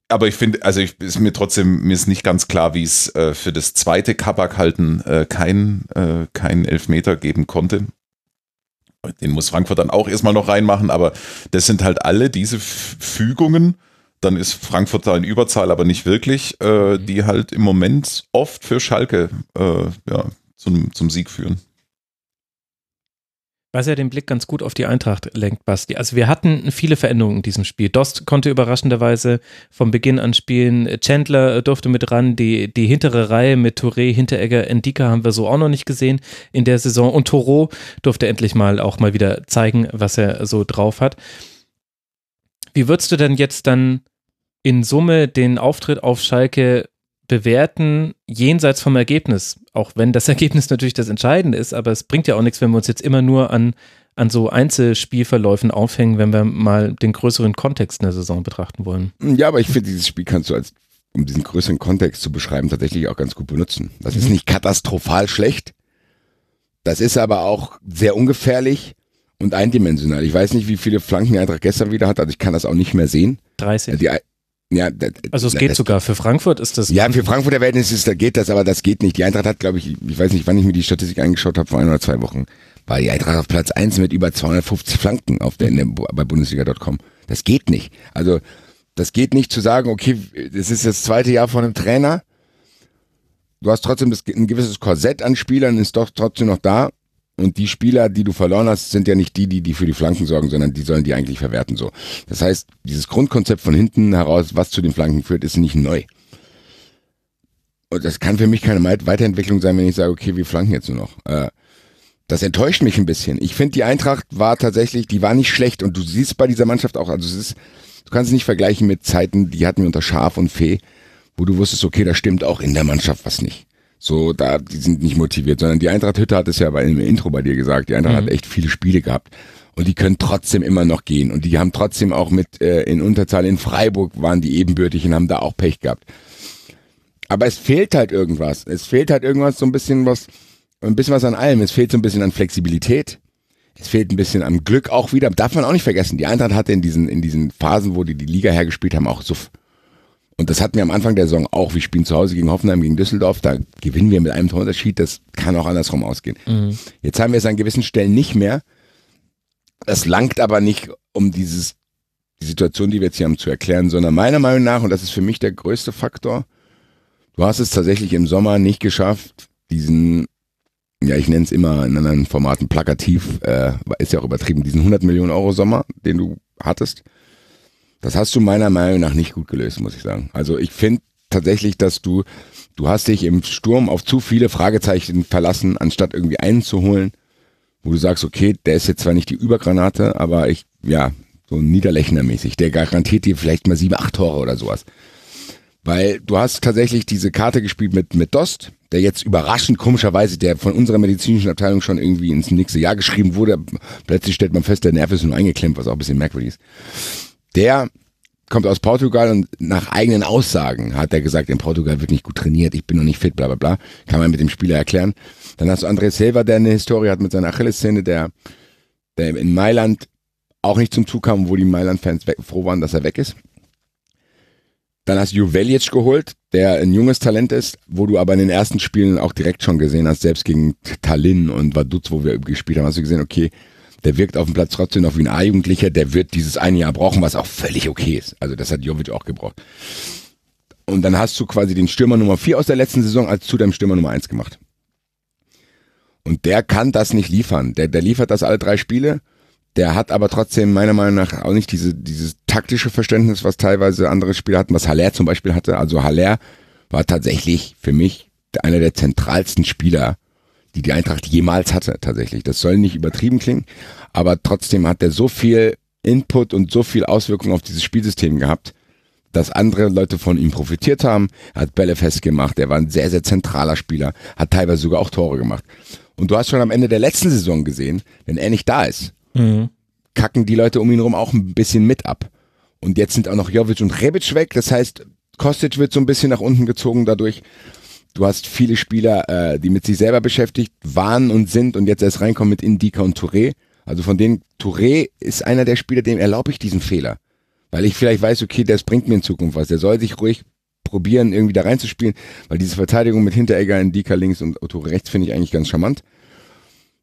aber ich finde, also ich, ist mir trotzdem, mir ist nicht ganz klar, wie es äh, für das zweite Kabak-Halten äh, kein, äh, keinen Elfmeter geben konnte. Den muss Frankfurt dann auch erstmal noch reinmachen, aber das sind halt alle diese Fügungen. Dann ist Frankfurt da in Überzahl, aber nicht wirklich, äh, die halt im Moment oft für Schalke äh, ja, zum, zum Sieg führen. Was ja den Blick ganz gut auf die Eintracht lenkt, Basti. Also wir hatten viele Veränderungen in diesem Spiel. Dost konnte überraschenderweise vom Beginn an spielen. Chandler durfte mit ran. Die, die hintere Reihe mit Touré, Hinteregger, Endika haben wir so auch noch nicht gesehen in der Saison. Und Toro durfte endlich mal auch mal wieder zeigen, was er so drauf hat. Wie würdest du denn jetzt dann in Summe den Auftritt auf Schalke bewerten, jenseits vom Ergebnis. Auch wenn das Ergebnis natürlich das Entscheidende ist, aber es bringt ja auch nichts, wenn wir uns jetzt immer nur an, an so Einzelspielverläufen aufhängen, wenn wir mal den größeren Kontext in der Saison betrachten wollen. Ja, aber ich finde, dieses Spiel kannst du als, um diesen größeren Kontext zu beschreiben, tatsächlich auch ganz gut benutzen. Das mhm. ist nicht katastrophal schlecht. Das ist aber auch sehr ungefährlich und eindimensional. Ich weiß nicht, wie viele Flanken Eintracht gestern wieder hat, also ich kann das auch nicht mehr sehen. 30. Die, ja, also es geht das, sogar. Für Frankfurt ist das. Ja, für Frankfurter Verhältnisse da geht das, aber das geht nicht. Die Eintracht hat, glaube ich, ich weiß nicht, wann ich mir die Statistik angeschaut habe, vor ein oder zwei Wochen, war die Eintracht auf Platz eins mit über 250 Flanken auf der, der bei Bundesliga.com. Das geht nicht. Also das geht nicht zu sagen, okay, das ist das zweite Jahr von einem Trainer. Du hast trotzdem das, ein gewisses Korsett an Spielern, ist doch trotzdem noch da. Und die Spieler, die du verloren hast, sind ja nicht die, die, die für die Flanken sorgen, sondern die sollen die eigentlich verwerten, so. Das heißt, dieses Grundkonzept von hinten heraus, was zu den Flanken führt, ist nicht neu. Und das kann für mich keine Weiterentwicklung sein, wenn ich sage, okay, wir flanken jetzt nur noch. Äh, das enttäuscht mich ein bisschen. Ich finde, die Eintracht war tatsächlich, die war nicht schlecht und du siehst bei dieser Mannschaft auch, also es ist, du kannst es nicht vergleichen mit Zeiten, die hatten wir unter Schaf und Fee, wo du wusstest, okay, da stimmt auch in der Mannschaft was nicht. So, da, die sind nicht motiviert, sondern die Eintracht Hütte hat es ja bei im Intro bei dir gesagt, die Eintracht mhm. hat echt viele Spiele gehabt. Und die können trotzdem immer noch gehen. Und die haben trotzdem auch mit äh, in Unterzahl in Freiburg waren die ebenbürtig und haben da auch Pech gehabt. Aber es fehlt halt irgendwas. Es fehlt halt irgendwas, so ein bisschen was, ein bisschen was an allem. Es fehlt so ein bisschen an Flexibilität. Es fehlt ein bisschen am Glück auch wieder. Darf man auch nicht vergessen. Die Eintracht hatte in diesen, in diesen Phasen, wo die die Liga hergespielt haben, auch so und das hatten wir am Anfang der Saison auch. Wir spielen zu Hause gegen Hoffenheim, gegen Düsseldorf. Da gewinnen wir mit einem Torunterschied. Das kann auch andersrum ausgehen. Mhm. Jetzt haben wir es an gewissen Stellen nicht mehr. Das langt aber nicht, um dieses, die Situation, die wir jetzt hier haben, zu erklären, sondern meiner Meinung nach, und das ist für mich der größte Faktor, du hast es tatsächlich im Sommer nicht geschafft, diesen, ja, ich nenne es immer in anderen Formaten plakativ, äh, ist ja auch übertrieben, diesen 100 Millionen Euro Sommer, den du hattest, das hast du meiner Meinung nach nicht gut gelöst, muss ich sagen. Also ich finde tatsächlich, dass du, du hast dich im Sturm auf zu viele Fragezeichen verlassen, anstatt irgendwie einen zu holen, wo du sagst, okay, der ist jetzt zwar nicht die Übergranate, aber ich, ja, so niederlechnermäßig, der garantiert dir vielleicht mal sieben, acht Tore oder sowas. Weil du hast tatsächlich diese Karte gespielt mit, mit Dost, der jetzt überraschend komischerweise, der von unserer medizinischen Abteilung schon irgendwie ins nächste Jahr geschrieben wurde. Plötzlich stellt man fest, der Nerv ist nur eingeklemmt, was auch ein bisschen merkwürdig ist der kommt aus Portugal und nach eigenen Aussagen hat er gesagt, in Portugal wird nicht gut trainiert, ich bin noch nicht fit, bla bla bla. Kann man mit dem Spieler erklären. Dann hast du André Silva, der eine Historie hat mit seiner Achillessehne, der, der in Mailand auch nicht zum Zug kam, wo die Mailand-Fans froh waren, dass er weg ist. Dann hast du Juvelic geholt, der ein junges Talent ist, wo du aber in den ersten Spielen auch direkt schon gesehen hast, selbst gegen Tallinn und Vaduz, wo wir gespielt haben, hast du gesehen, okay, der wirkt auf dem Platz trotzdem noch wie ein A-Jugendlicher, der wird dieses eine Jahr brauchen, was auch völlig okay ist. Also das hat Jovic auch gebraucht. Und dann hast du quasi den Stürmer Nummer 4 aus der letzten Saison als zu deinem Stürmer Nummer 1 gemacht. Und der kann das nicht liefern. Der, der liefert das alle drei Spiele der hat aber trotzdem meiner Meinung nach auch nicht diese, dieses taktische Verständnis, was teilweise andere Spieler hatten, was Haller zum Beispiel hatte. Also Haller war tatsächlich für mich einer der zentralsten Spieler, die die Eintracht jemals hatte, tatsächlich. Das soll nicht übertrieben klingen, aber trotzdem hat er so viel Input und so viel Auswirkungen auf dieses Spielsystem gehabt, dass andere Leute von ihm profitiert haben. Er hat Bälle festgemacht, er war ein sehr, sehr zentraler Spieler, hat teilweise sogar auch Tore gemacht. Und du hast schon am Ende der letzten Saison gesehen, wenn er nicht da ist, mhm. kacken die Leute um ihn herum auch ein bisschen mit ab. Und jetzt sind auch noch Jovic und Rebic weg. Das heißt, Kostic wird so ein bisschen nach unten gezogen dadurch. Du hast viele Spieler, äh, die mit sich selber beschäftigt waren und sind und jetzt erst reinkommen mit Indika und Touré. Also von denen, Touré ist einer der Spieler, dem erlaube ich diesen Fehler. Weil ich vielleicht weiß, okay, das bringt mir in Zukunft was. Der soll sich ruhig probieren, irgendwie da reinzuspielen, weil diese Verteidigung mit Hinteregger, Indika links und Touré rechts finde ich eigentlich ganz charmant.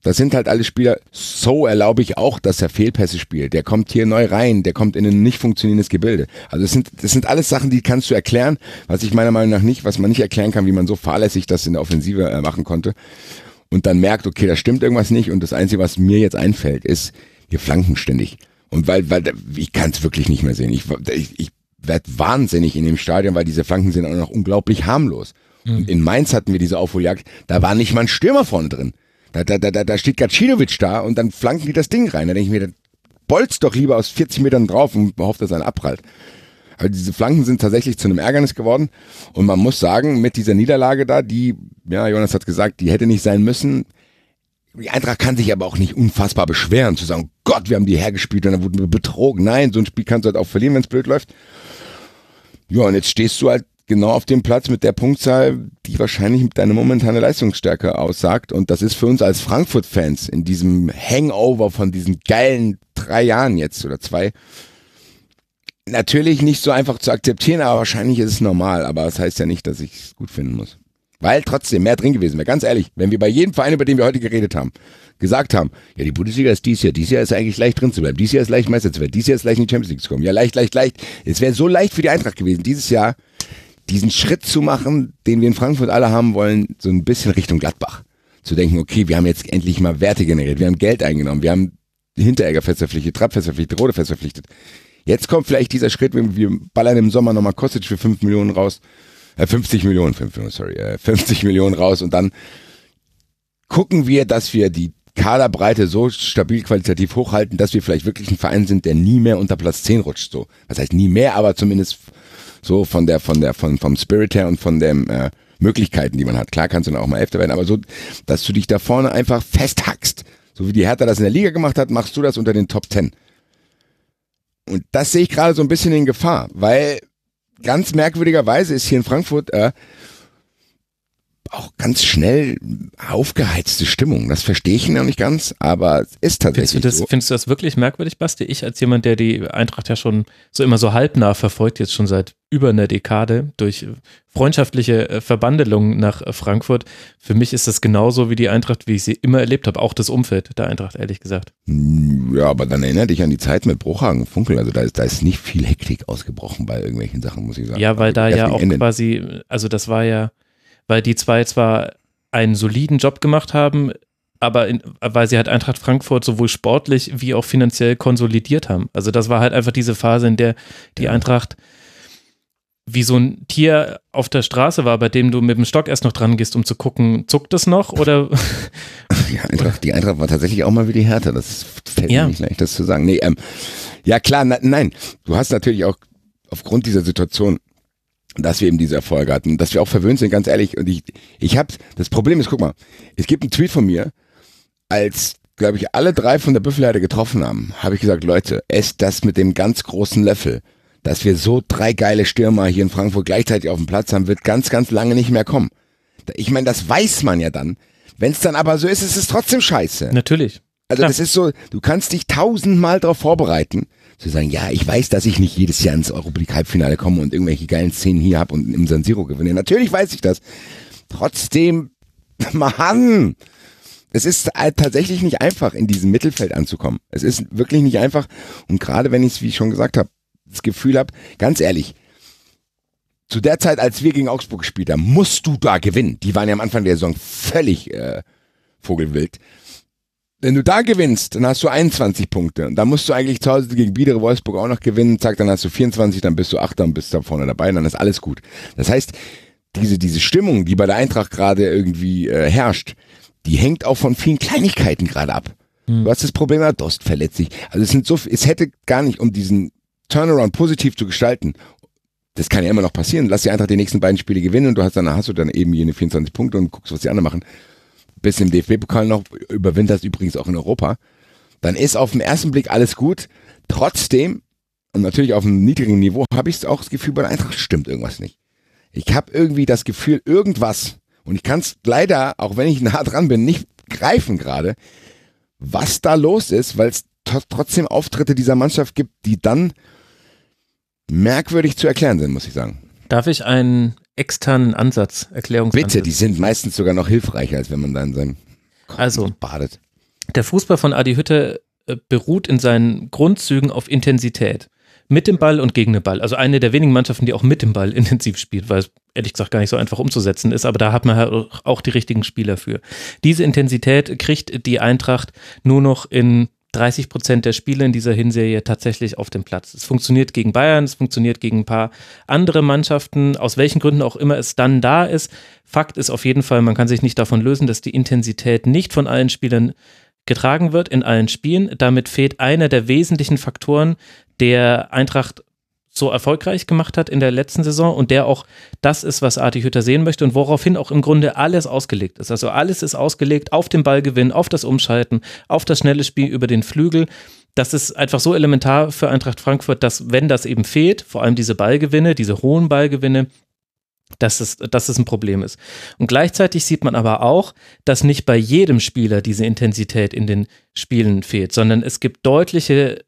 Das sind halt alle Spieler. So erlaube ich auch, dass er Fehlpässe spielt. Der kommt hier neu rein, der kommt in ein nicht funktionierendes Gebilde. Also das sind, das sind alles Sachen, die kannst du erklären, was ich meiner Meinung nach nicht, was man nicht erklären kann, wie man so fahrlässig das in der Offensive äh, machen konnte. Und dann merkt, okay, da stimmt irgendwas nicht. Und das Einzige, was mir jetzt einfällt, ist, wir flanken ständig. Und weil, weil ich kann es wirklich nicht mehr sehen. Ich, ich, ich werde wahnsinnig in dem Stadion, weil diese Flanken sind auch noch unglaublich harmlos. Mhm. Und in Mainz hatten wir diese Aufholjagd, da war nicht mal ein Stürmer vorne drin. Da, da, da, da steht Gacinovic da und dann flanken die das Ding rein. Da denke ich mir, bolzt doch lieber aus 40 Metern drauf und hofft, dass er einen abprallt. Aber diese Flanken sind tatsächlich zu einem Ärgernis geworden. Und man muss sagen, mit dieser Niederlage da, die, ja, Jonas hat gesagt, die hätte nicht sein müssen. Die Eintracht kann sich aber auch nicht unfassbar beschweren, zu sagen, Gott, wir haben die hergespielt und dann wurden wir betrogen. Nein, so ein Spiel kannst du halt auch verlieren, wenn es blöd läuft. Ja, und jetzt stehst du halt genau auf dem Platz mit der Punktzahl, die wahrscheinlich deine momentane Leistungsstärke aussagt. Und das ist für uns als Frankfurt-Fans in diesem Hangover von diesen geilen drei Jahren jetzt oder zwei natürlich nicht so einfach zu akzeptieren, aber wahrscheinlich ist es normal. Aber das heißt ja nicht, dass ich es gut finden muss. Weil trotzdem mehr drin gewesen wäre. Ganz ehrlich, wenn wir bei jedem Verein, über den wir heute geredet haben, gesagt haben, ja, die Bundesliga ist dies Jahr, dies Jahr ist eigentlich leicht drin zu bleiben, dies Jahr ist leicht Meister zu werden, dies Jahr ist leicht in die Champions League zu kommen. Ja, leicht, leicht, leicht. Es wäre so leicht für die Eintracht gewesen, dieses Jahr diesen Schritt zu machen, den wir in Frankfurt alle haben wollen, so ein bisschen Richtung Gladbach. Zu denken, okay, wir haben jetzt endlich mal Werte generiert, wir haben Geld eingenommen, wir haben Hinteregger fest verpflichtet, Trapp fest verpflichtet, Rode fest verpflichtet. Jetzt kommt vielleicht dieser Schritt, wir ballern im Sommer nochmal Kostic für 5 Millionen raus, äh, 50 Millionen, 5 Millionen, sorry, äh, 50 Millionen raus und dann gucken wir, dass wir die Kaderbreite so stabil qualitativ hochhalten, dass wir vielleicht wirklich ein Verein sind, der nie mehr unter Platz 10 rutscht. So, das heißt nie mehr, aber zumindest so von der, von der, von, vom Spirit her und von den äh, Möglichkeiten, die man hat. Klar kannst du dann auch mal Elfter werden, aber so, dass du dich da vorne einfach festhackst. So wie die Hertha das in der Liga gemacht hat, machst du das unter den Top Ten. Und das sehe ich gerade so ein bisschen in Gefahr, weil ganz merkwürdigerweise ist hier in Frankfurt äh, auch ganz schnell aufgeheizte Stimmung. Das verstehe ich noch nicht ganz, aber es ist tatsächlich findest du das, so. Findest du das wirklich merkwürdig, Basti? Ich als jemand, der die Eintracht ja schon so immer so halbnah verfolgt, jetzt schon seit über einer Dekade durch freundschaftliche äh, Verbandelung nach äh, Frankfurt. Für mich ist das genauso wie die Eintracht, wie ich sie immer erlebt habe. Auch das Umfeld der Eintracht, ehrlich gesagt. Hm, ja, aber dann erinnere dich an die Zeit mit Bruchhagen und Funkel. Also da ist, da ist nicht viel Hektik ausgebrochen bei irgendwelchen Sachen, muss ich sagen. Ja, weil also da ja auch Ende. quasi, also das war ja weil die zwei zwar einen soliden Job gemacht haben, aber in, weil sie halt Eintracht Frankfurt sowohl sportlich wie auch finanziell konsolidiert haben. Also das war halt einfach diese Phase, in der die ja. Eintracht wie so ein Tier auf der Straße war, bei dem du mit dem Stock erst noch dran gehst, um zu gucken, zuckt es noch oder? Die Eintracht, die Eintracht war tatsächlich auch mal wie die Härte. Das fällt ja. mir nicht leicht, das zu sagen. Nee, ähm, ja klar, na, nein. Du hast natürlich auch aufgrund dieser Situation dass wir eben diese Erfolge hatten, dass wir auch verwöhnt sind, ganz ehrlich. Und ich, ich habe, das Problem ist, guck mal, es gibt einen Tweet von mir, als, glaube ich, alle drei von der Büffelherde getroffen haben, habe ich gesagt, Leute, esst das mit dem ganz großen Löffel. dass wir so drei geile Stürmer hier in Frankfurt gleichzeitig auf dem Platz haben, wird ganz, ganz lange nicht mehr kommen. Ich meine, das weiß man ja dann. Wenn es dann aber so ist, ist es trotzdem scheiße. Natürlich. Also Klar. das ist so, du kannst dich tausendmal darauf vorbereiten, zu sagen, ja, ich weiß, dass ich nicht jedes Jahr ins Europalig-Halbfinale komme und irgendwelche geilen Szenen hier habe und im San Siro gewinne. Natürlich weiß ich das. Trotzdem, Mann, es ist halt tatsächlich nicht einfach, in diesem Mittelfeld anzukommen. Es ist wirklich nicht einfach. Und gerade wenn ich es, wie ich schon gesagt habe, das Gefühl habe, ganz ehrlich, zu der Zeit, als wir gegen Augsburg gespielt haben, musst du da gewinnen. Die waren ja am Anfang der Saison völlig äh, vogelwild. Wenn du da gewinnst, dann hast du 21 Punkte. Und dann musst du eigentlich zu Hause gegen Biedere Wolfsburg auch noch gewinnen. Zack, dann hast du 24, dann bist du Achter und bist da vorne dabei dann ist alles gut. Das heißt, diese, diese Stimmung, die bei der Eintracht gerade irgendwie äh, herrscht, die hängt auch von vielen Kleinigkeiten gerade ab. Mhm. Du hast das Problem, Dost verletzt sich. Also es sind so, es hätte gar nicht, um diesen Turnaround positiv zu gestalten, das kann ja immer noch passieren. Lass die Eintracht die nächsten beiden Spiele gewinnen und du hast dann hast du dann eben jene 24 Punkte und guckst, was die anderen machen. Bis im DFB-Pokal noch, überwinterst übrigens auch in Europa. Dann ist auf den ersten Blick alles gut. Trotzdem, und natürlich auf einem niedrigen Niveau, habe ich auch das Gefühl, bei der Eintracht stimmt irgendwas nicht. Ich habe irgendwie das Gefühl, irgendwas, und ich kann es leider, auch wenn ich nah dran bin, nicht greifen gerade, was da los ist, weil es trotzdem Auftritte dieser Mannschaft gibt, die dann merkwürdig zu erklären sind, muss ich sagen. Darf ich einen externen Ansatz, Erklärungsansatz? Bitte, die sind meistens sogar noch hilfreicher, als wenn man da in seinem Kopf also, badet. Der Fußball von Adi Hütte äh, beruht in seinen Grundzügen auf Intensität. Mit dem Ball und gegen den Ball. Also eine der wenigen Mannschaften, die auch mit dem Ball intensiv spielt, weil es ehrlich gesagt gar nicht so einfach umzusetzen ist, aber da hat man halt auch die richtigen Spieler für. Diese Intensität kriegt die Eintracht nur noch in 30 Prozent der Spiele in dieser Hinserie tatsächlich auf dem Platz. Es funktioniert gegen Bayern, es funktioniert gegen ein paar andere Mannschaften, aus welchen Gründen auch immer es dann da ist. Fakt ist auf jeden Fall, man kann sich nicht davon lösen, dass die Intensität nicht von allen Spielern getragen wird in allen Spielen. Damit fehlt einer der wesentlichen Faktoren, der Eintracht so erfolgreich gemacht hat in der letzten Saison und der auch das ist, was Arti Hütter sehen möchte und woraufhin auch im Grunde alles ausgelegt ist. Also alles ist ausgelegt auf den Ballgewinn, auf das Umschalten, auf das schnelle Spiel über den Flügel. Das ist einfach so elementar für Eintracht Frankfurt, dass wenn das eben fehlt, vor allem diese Ballgewinne, diese hohen Ballgewinne, dass es, dass es ein Problem ist. Und gleichzeitig sieht man aber auch, dass nicht bei jedem Spieler diese Intensität in den Spielen fehlt, sondern es gibt deutliche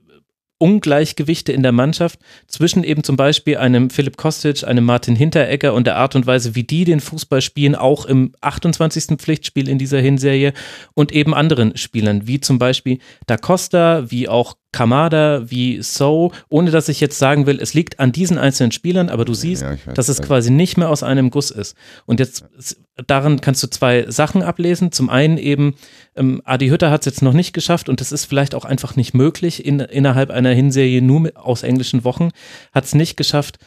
Ungleichgewichte in der Mannschaft zwischen eben zum Beispiel einem Philipp Kostic, einem Martin Hinteregger und der Art und Weise, wie die den Fußball spielen, auch im 28. Pflichtspiel in dieser Hinserie und eben anderen Spielern, wie zum Beispiel Da Costa, wie auch Kamada wie So, ohne dass ich jetzt sagen will, es liegt an diesen einzelnen Spielern, aber du siehst, ja, weiß, dass es quasi nicht mehr aus einem Guss ist. Und jetzt daran kannst du zwei Sachen ablesen. Zum einen eben, ähm, Adi Hütter hat es jetzt noch nicht geschafft und das ist vielleicht auch einfach nicht möglich in, innerhalb einer Hinserie nur mit, aus englischen Wochen, hat es nicht geschafft,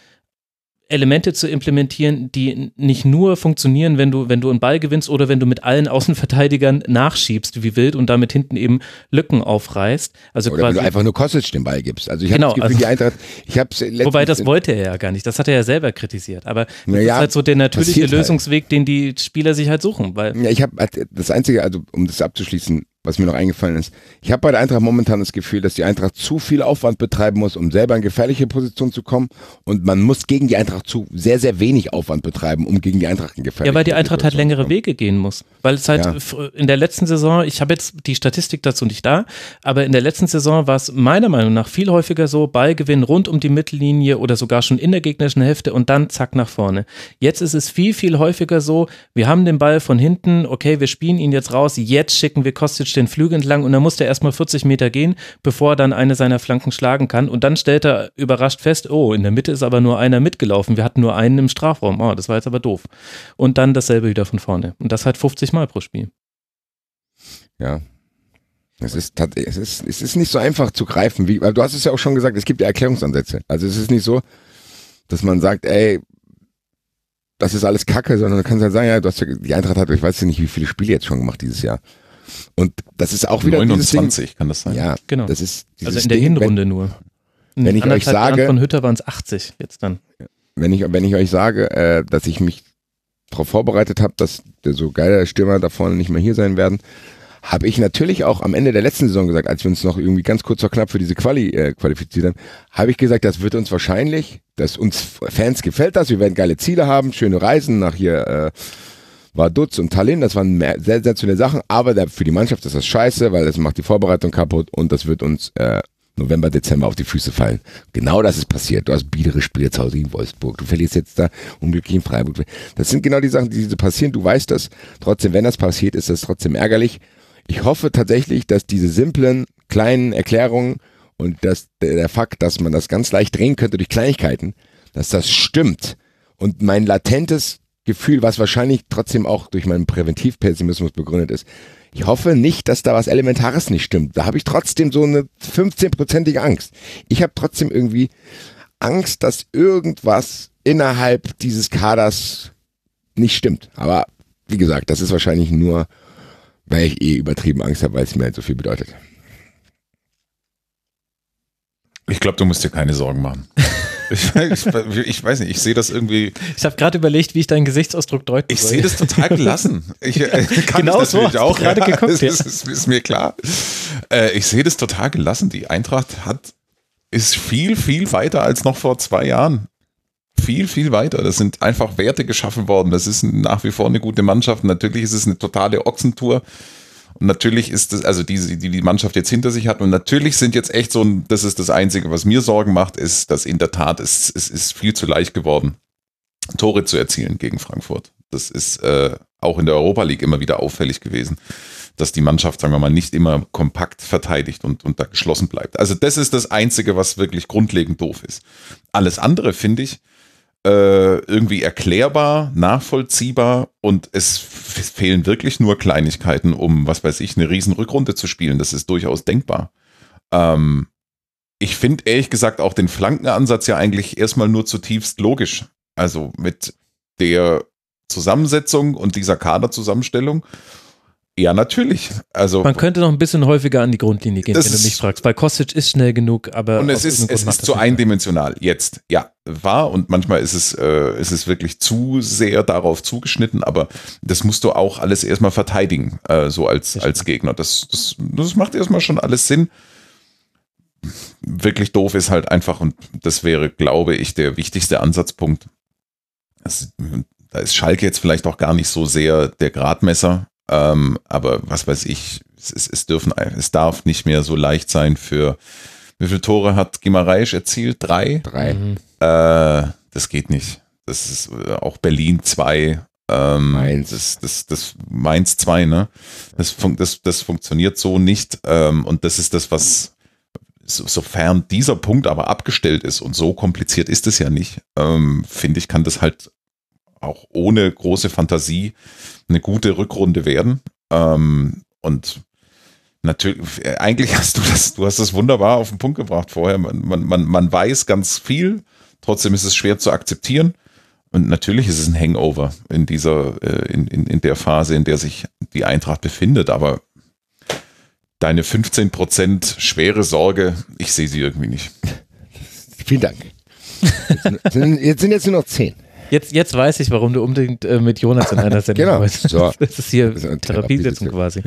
Elemente zu implementieren, die nicht nur funktionieren, wenn du, wenn du einen Ball gewinnst oder wenn du mit allen Außenverteidigern nachschiebst wie wild und damit hinten eben Lücken aufreißt. Also oder wenn du einfach nur Kostic den Ball gibst. Also ich genau, habe das Gefühl, also, die Eintracht, ich hab's Wobei das wollte er ja gar nicht. Das hat er ja selber kritisiert. Aber das naja, ist halt so der natürliche halt. Lösungsweg, halt. den die Spieler sich halt suchen. Weil ja, ich habe das einzige, also um das abzuschließen, was mir noch eingefallen ist. Ich habe bei der Eintracht momentan das Gefühl, dass die Eintracht zu viel Aufwand betreiben muss, um selber in gefährliche Position zu kommen. Und man muss gegen die Eintracht zu sehr, sehr wenig Aufwand betreiben, um gegen die Eintracht in gefährliche Ja, weil die Eintracht halt längere Wege gehen muss. Weil es halt ja. in der letzten Saison, ich habe jetzt die Statistik dazu nicht da, aber in der letzten Saison war es meiner Meinung nach viel häufiger so, Ballgewinn rund um die Mittellinie oder sogar schon in der gegnerischen Hälfte und dann zack nach vorne. Jetzt ist es viel, viel häufiger so, wir haben den Ball von hinten, okay, wir spielen ihn jetzt raus, jetzt schicken wir Kostic den Flügel entlang und dann musste er erstmal 40 Meter gehen, bevor er dann eine seiner Flanken schlagen kann. Und dann stellt er überrascht fest, oh, in der Mitte ist aber nur einer mitgelaufen. Wir hatten nur einen im Strafraum. Oh, das war jetzt aber doof. Und dann dasselbe wieder von vorne. Und das halt 50 Mal pro Spiel. Ja, es ist, es, ist, es ist nicht so einfach zu greifen, wie, weil du hast es ja auch schon gesagt, es gibt ja Erklärungsansätze. Also es ist nicht so, dass man sagt, ey, das ist alles Kacke, sondern du kannst halt sagen, ja, du hast ja, die Eintracht hat, ich weiß nicht, wie viele Spiele jetzt schon gemacht dieses Jahr. Und das ist auch wieder 29 kann das sein. Ja, genau. Das ist also in der Ding, Hinrunde wenn, nur. In wenn ich euch sage, Jahren von Hütter waren es 80 jetzt dann. Wenn ich wenn ich euch sage, äh, dass ich mich darauf vorbereitet habe, dass der so geile Stürmer da vorne nicht mehr hier sein werden, habe ich natürlich auch am Ende der letzten Saison gesagt, als wir uns noch irgendwie ganz kurz vor knapp für diese Quali äh, qualifiziert haben, habe ich gesagt, das wird uns wahrscheinlich, dass uns Fans gefällt das, wir werden geile Ziele haben, schöne Reisen nach hier äh, war Dutz und Tallinn, das waren mehr, sehr, sehr schöne Sachen, aber der, für die Mannschaft ist das scheiße, weil das macht die Vorbereitung kaputt und das wird uns äh, November, Dezember auf die Füße fallen. Genau das ist passiert. Du hast biedere Spiele zu Hause in Wolfsburg. Du verlierst jetzt da unglücklich in Freiburg. Das sind genau die Sachen, die passieren. Du weißt das. Trotzdem, wenn das passiert, ist das trotzdem ärgerlich. Ich hoffe tatsächlich, dass diese simplen, kleinen Erklärungen und dass der Fakt, dass man das ganz leicht drehen könnte durch Kleinigkeiten, dass das stimmt. Und mein latentes Gefühl, was wahrscheinlich trotzdem auch durch meinen Präventivpessimismus begründet ist, ich hoffe nicht, dass da was Elementares nicht stimmt. Da habe ich trotzdem so eine 15-prozentige Angst. Ich habe trotzdem irgendwie Angst, dass irgendwas innerhalb dieses Kaders nicht stimmt. Aber wie gesagt, das ist wahrscheinlich nur, weil ich eh übertrieben Angst habe, weil es mir halt so viel bedeutet. Ich glaube, du musst dir keine Sorgen machen. Ich, ich, ich, weiß nicht, ich sehe das irgendwie. Ich habe gerade überlegt, wie ich deinen Gesichtsausdruck deuten Ich sehe das total gelassen. Ich äh, kann genau natürlich so, auch gerade ja, geguckt. Das ist, ist, ist mir klar. Äh, ich sehe das total gelassen. Die Eintracht hat ist viel viel weiter als noch vor zwei Jahren. Viel viel weiter. Das sind einfach Werte geschaffen worden. Das ist nach wie vor eine gute Mannschaft. Natürlich ist es eine totale Ochsentour. Und natürlich ist es, also die, die die Mannschaft jetzt hinter sich hat, und natürlich sind jetzt echt so das ist das Einzige, was mir Sorgen macht, ist, dass in der Tat es, es ist viel zu leicht geworden, Tore zu erzielen gegen Frankfurt. Das ist äh, auch in der Europa League immer wieder auffällig gewesen, dass die Mannschaft, sagen wir mal, nicht immer kompakt verteidigt und, und da geschlossen bleibt. Also das ist das Einzige, was wirklich grundlegend doof ist. Alles andere, finde ich, äh, irgendwie erklärbar, nachvollziehbar und es fehlen wirklich nur Kleinigkeiten, um, was weiß ich, eine riesen Rückrunde zu spielen. Das ist durchaus denkbar. Ähm, ich finde ehrlich gesagt auch den Flankenansatz ja eigentlich erstmal nur zutiefst logisch. Also mit der Zusammensetzung und dieser Kaderzusammenstellung ja, natürlich. Also man könnte noch ein bisschen häufiger an die Grundlinie gehen, wenn du mich fragst. Weil Kostic ist schnell genug, aber und es ist es ist zu eindimensional jetzt. Ja, war und manchmal ist es äh, ist es wirklich zu sehr darauf zugeschnitten, aber das musst du auch alles erstmal verteidigen, äh, so als als Gegner. Das das das macht erstmal schon alles Sinn. Wirklich doof ist halt einfach und das wäre, glaube ich, der wichtigste Ansatzpunkt. Das, da ist Schalke jetzt vielleicht auch gar nicht so sehr der Gradmesser, ähm, aber was weiß ich, es, es, es, dürfen, es darf nicht mehr so leicht sein für, wie viele Tore hat Gimareisch erzielt? Drei? Drei. Mhm. Äh, das geht nicht. Das ist äh, auch Berlin zwei. Ähm, Mainz. Das, das, das Mainz zwei, ne? Das, fun das, das funktioniert so nicht. Ähm, und das ist das, was, so, sofern dieser Punkt aber abgestellt ist und so kompliziert ist es ja nicht, ähm, finde ich, kann das halt auch ohne große Fantasie eine gute Rückrunde werden. Ähm, und natürlich, eigentlich hast du das, du hast das wunderbar auf den Punkt gebracht vorher. Man, man, man, man weiß ganz viel, trotzdem ist es schwer zu akzeptieren. Und natürlich ist es ein Hangover in dieser, äh, in, in, in der Phase, in der sich die Eintracht befindet. Aber deine 15% schwere Sorge, ich sehe sie irgendwie nicht. Vielen Dank. Jetzt sind, jetzt sind jetzt nur noch 10. Jetzt, jetzt weiß ich, warum du unbedingt äh, mit Jonas in einer Sendung genau. bist. So. Das ist hier Therapiesitzung quasi.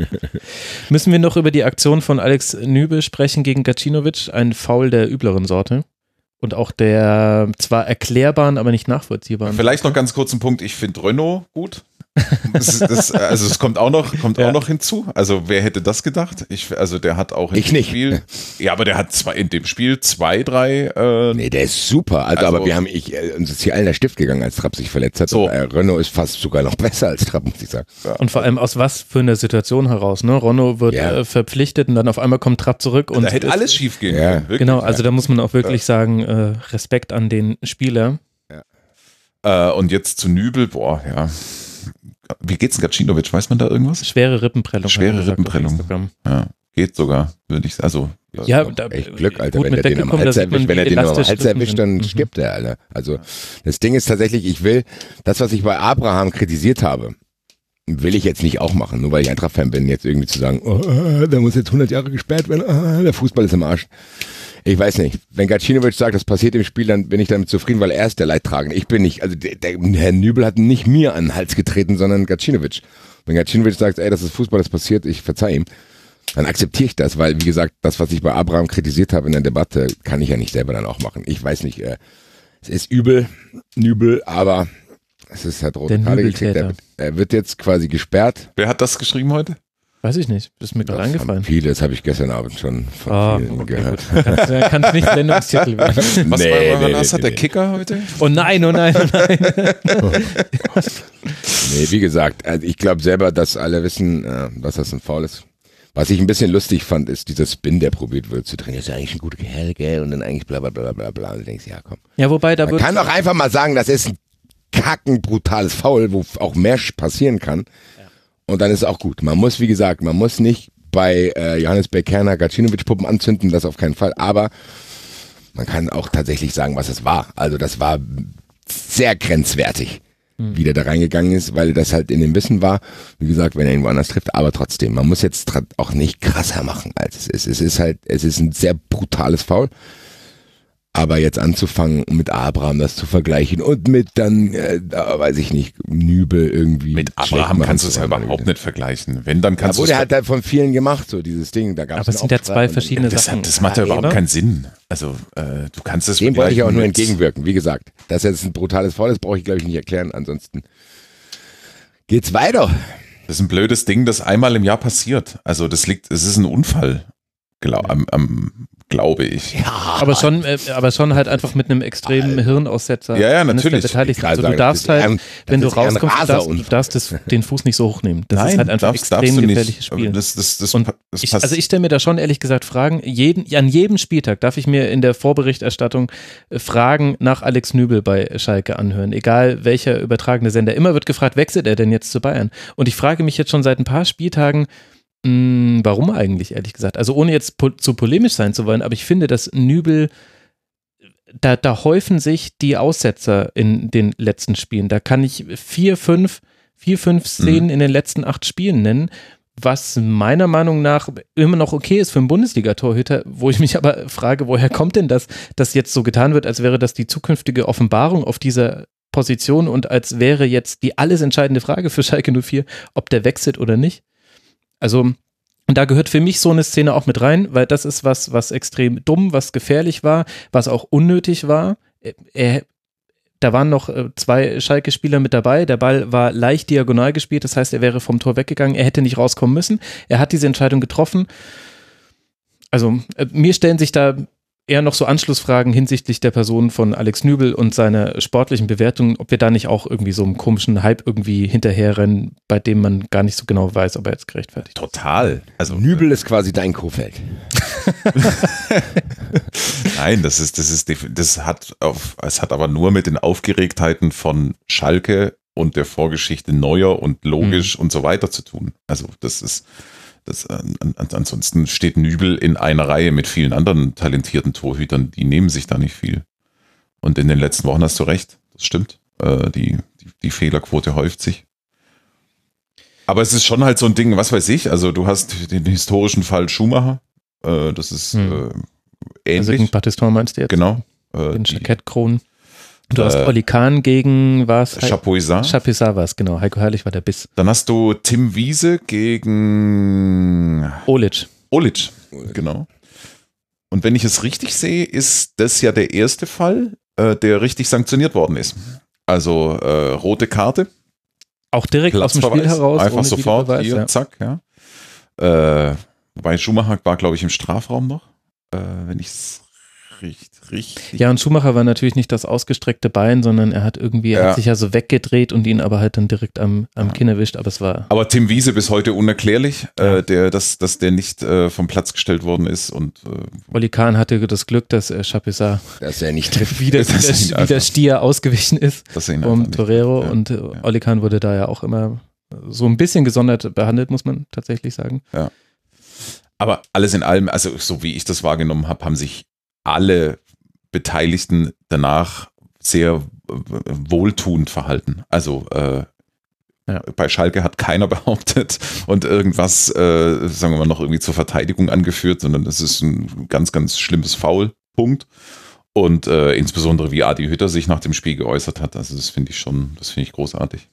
Müssen wir noch über die Aktion von Alex Nübel sprechen gegen Gacinovic? Ein Foul der übleren Sorte. Und auch der zwar erklärbaren, aber nicht nachvollziehbaren. Vielleicht noch ganz kurz ein Punkt. Ich finde Renault gut. Das, das, also es kommt auch noch, kommt ja. auch noch hinzu. Also wer hätte das gedacht? Ich, also der hat auch in ich dem nicht. Spiel, ja, aber der hat zwei, in dem Spiel zwei, drei. Äh, nee, der ist super. Also, also aber wir haben, ich, äh, uns ist hier allen der Stift gegangen, als Trapp sich verletzt hat. So. Äh, Renault ist fast sogar noch besser als Trapp, muss ich sagen. Ja. Und vor allem aus was für einer Situation heraus? Ne? Renault wird ja. äh, verpflichtet und dann auf einmal kommt Trapp zurück und da hätte alles schief gehen. Ja. Wirklich, genau, also da muss man auch wirklich sagen, äh, Respekt an den Spieler. Ja. Äh, und jetzt zu Nübel, boah, ja wie geht's denn Gacinovic? Weiß man da irgendwas? Schwere Rippenprellung. Schwere Rippenprellung. Ja, geht sogar, würde ich also. Ja, da, echt Glück, Alter. Wenn er den am Hals erwischt, wenn er den am Hals erwischt, dann mhm. stirbt er, Alter. Also, das Ding ist tatsächlich, ich will, das, was ich bei Abraham kritisiert habe, will ich jetzt nicht auch machen, nur weil ich Eintracht-Fan bin, jetzt irgendwie zu sagen, oh, der muss jetzt 100 Jahre gesperrt werden, oh, der Fußball ist im Arsch ich weiß nicht, wenn Gacinovic sagt, das passiert im Spiel, dann bin ich damit zufrieden, weil er ist der Leidtragende. Ich bin nicht, also der, der Herr Nübel hat nicht mir an den Hals getreten, sondern Gacinovic. Wenn Gacinovic sagt, ey, das ist Fußball, das passiert, ich verzeih ihm, dann akzeptiere ich das, weil, wie gesagt, das, was ich bei Abraham kritisiert habe in der Debatte, kann ich ja nicht selber dann auch machen. Ich weiß nicht, äh, es ist übel, übel, aber es ist halt rote Karte gekriegt. Er, er, wird jetzt quasi gesperrt. Wer hat das geschrieben heute? Weiß ich nicht. Das ist mir gerade eingefallen. Viele, das habe ich gestern Abend schon von oh, vielen okay, gehört. Kannst, kannst nicht Sendungstitel werden. Was nee, war, nee, was nee, hat der Kicker heute? Oh nein, oh nein, oh nein. nee, wie gesagt, also ich glaube selber, dass alle wissen, äh, dass das ein Foul ist. Was ich ein bisschen lustig fand, ist dieser Spin, der probiert wird zu trainieren. Das ist ja eigentlich ein guter Kerl, gell? Und dann eigentlich bla bla bla bla bla. Und du denkst, ja komm. Ja, wobei da Man kann doch einfach mal sagen, das ist ein kacken brutales Foul, wo auch mehr passieren kann. Und dann ist es auch gut. Man muss, wie gesagt, man muss nicht bei äh, Johannes Bekerner Gacinovic-Puppen anzünden, das auf keinen Fall. Aber man kann auch tatsächlich sagen, was es war. Also das war sehr grenzwertig, mhm. wie der da reingegangen ist, weil das halt in dem Wissen war, wie gesagt, wenn er irgendwo anders trifft. Aber trotzdem, man muss jetzt auch nicht krasser machen, als es ist. Es ist halt, es ist ein sehr brutales Foul. Aber jetzt anzufangen, mit Abraham das zu vergleichen und mit dann, äh, da weiß ich nicht, Nübel irgendwie. Mit Abraham kannst du es ja überhaupt nicht vergleichen. Wenn, dann kannst ja, du. Der hat halt von vielen gemacht, so dieses Ding. Da gab's Aber es sind ja zwei verschiedene das Sachen. Hat, das macht ja überhaupt oder? keinen Sinn. Also, äh, du kannst es Dem wollte ich auch nur entgegenwirken. Wie gesagt, dass jetzt ein brutales Foul ist, brauche ich, glaube ich, nicht erklären. Ansonsten geht's weiter. Das ist ein blödes Ding, das einmal im Jahr passiert. Also, das liegt, es ist ein Unfall. Glaub, am, am glaube ich. Ja, aber schon, äh, aber schon halt einfach mit einem extremen Hirnaussetzer. Ja, ja, natürlich. Beteiligt. Also du darfst halt, ein, wenn du rauskommst, du darfst, du darfst das, den Fuß nicht so hochnehmen. Das Nein, ist halt einfach darfst, extrem darfst gefährliches Spiel. Das, das, das, Und ich, also ich stelle mir da schon ehrlich gesagt Fragen. Jeden, an jedem Spieltag darf ich mir in der Vorberichterstattung äh, Fragen nach Alex Nübel bei Schalke anhören. Egal welcher übertragene Sender. Immer wird gefragt, wechselt er denn jetzt zu Bayern? Und ich frage mich jetzt schon seit ein paar Spieltagen, Mm, warum eigentlich, ehrlich gesagt? Also ohne jetzt po zu polemisch sein zu wollen, aber ich finde, dass Nübel, da, da häufen sich die Aussetzer in den letzten Spielen. Da kann ich vier, fünf, vier, fünf Szenen mhm. in den letzten acht Spielen nennen, was meiner Meinung nach immer noch okay ist für einen Bundesliga-Torhüter, wo ich mich aber frage, woher kommt denn das, dass jetzt so getan wird, als wäre das die zukünftige Offenbarung auf dieser Position und als wäre jetzt die alles entscheidende Frage für Schalke 04, ob der wechselt oder nicht? Also und da gehört für mich so eine Szene auch mit rein, weil das ist was, was extrem dumm, was gefährlich war, was auch unnötig war. Er, da waren noch äh, zwei Schalke-Spieler mit dabei. Der Ball war leicht diagonal gespielt, das heißt, er wäre vom Tor weggegangen. Er hätte nicht rauskommen müssen. Er hat diese Entscheidung getroffen. Also, äh, mir stellen sich da eher noch so Anschlussfragen hinsichtlich der Person von Alex Nübel und seiner sportlichen Bewertung, ob wir da nicht auch irgendwie so einem komischen Hype irgendwie hinterherrennen, bei dem man gar nicht so genau weiß, ob er jetzt gerechtfertigt ist. Total. Also Nübel ist quasi dein Kofeld. Nein, das ist, das ist, das hat auf, es hat aber nur mit den Aufgeregtheiten von Schalke und der Vorgeschichte neuer und logisch mhm. und so weiter zu tun. Also das ist, das, äh, ansonsten steht Nübel in einer Reihe mit vielen anderen talentierten Torhütern, die nehmen sich da nicht viel. Und in den letzten Wochen hast du recht, das stimmt. Äh, die, die, die Fehlerquote häuft sich. Aber es ist schon halt so ein Ding, was weiß ich, also du hast den historischen Fall Schumacher, äh, das ist hm. äh, ähnlich. Also gegen Battiston meinst du jetzt? Genau. Äh, den Jackettkronen. Du hast äh, Oli Kahn gegen was? Chapuisat. Chapuisat war es, genau. Heiko Herrlich war der Biss. Dann hast du Tim Wiese gegen Olic. Olic, genau. Und wenn ich es richtig sehe, ist das ja der erste Fall, äh, der richtig sanktioniert worden ist. Also äh, rote Karte. Auch direkt aus dem Spiel heraus. Einfach sofort hier, ja. zack, ja. Äh, wobei Schumacher war, glaube ich, im Strafraum noch, äh, wenn ich es richtig, richtig. Ja, und Schumacher war natürlich nicht das ausgestreckte Bein, sondern er hat irgendwie, er hat sich ja so weggedreht und ihn aber halt dann direkt am, am ja. Kinn erwischt, aber es war. Aber Tim Wiese bis heute unerklärlich, ja. äh, der, dass, dass der nicht äh, vom Platz gestellt worden ist und. Äh, Oli Kahn hatte das Glück, dass äh, Chapuisat dass er nicht. Wieder, wieder, wieder Stier ausgewichen ist um Torero ja. und äh, Oli Kahn wurde da ja auch immer so ein bisschen gesondert behandelt, muss man tatsächlich sagen. Ja. Aber alles in allem, also so wie ich das wahrgenommen habe, haben sich alle Beteiligten danach sehr wohltuend verhalten. Also äh, ja. bei Schalke hat keiner behauptet und irgendwas, äh, sagen wir mal, noch irgendwie zur Verteidigung angeführt, sondern es ist ein ganz, ganz schlimmes Foul. Punkt. Und äh, insbesondere wie Adi Hütter sich nach dem Spiel geäußert hat, also das finde ich schon, das finde ich großartig.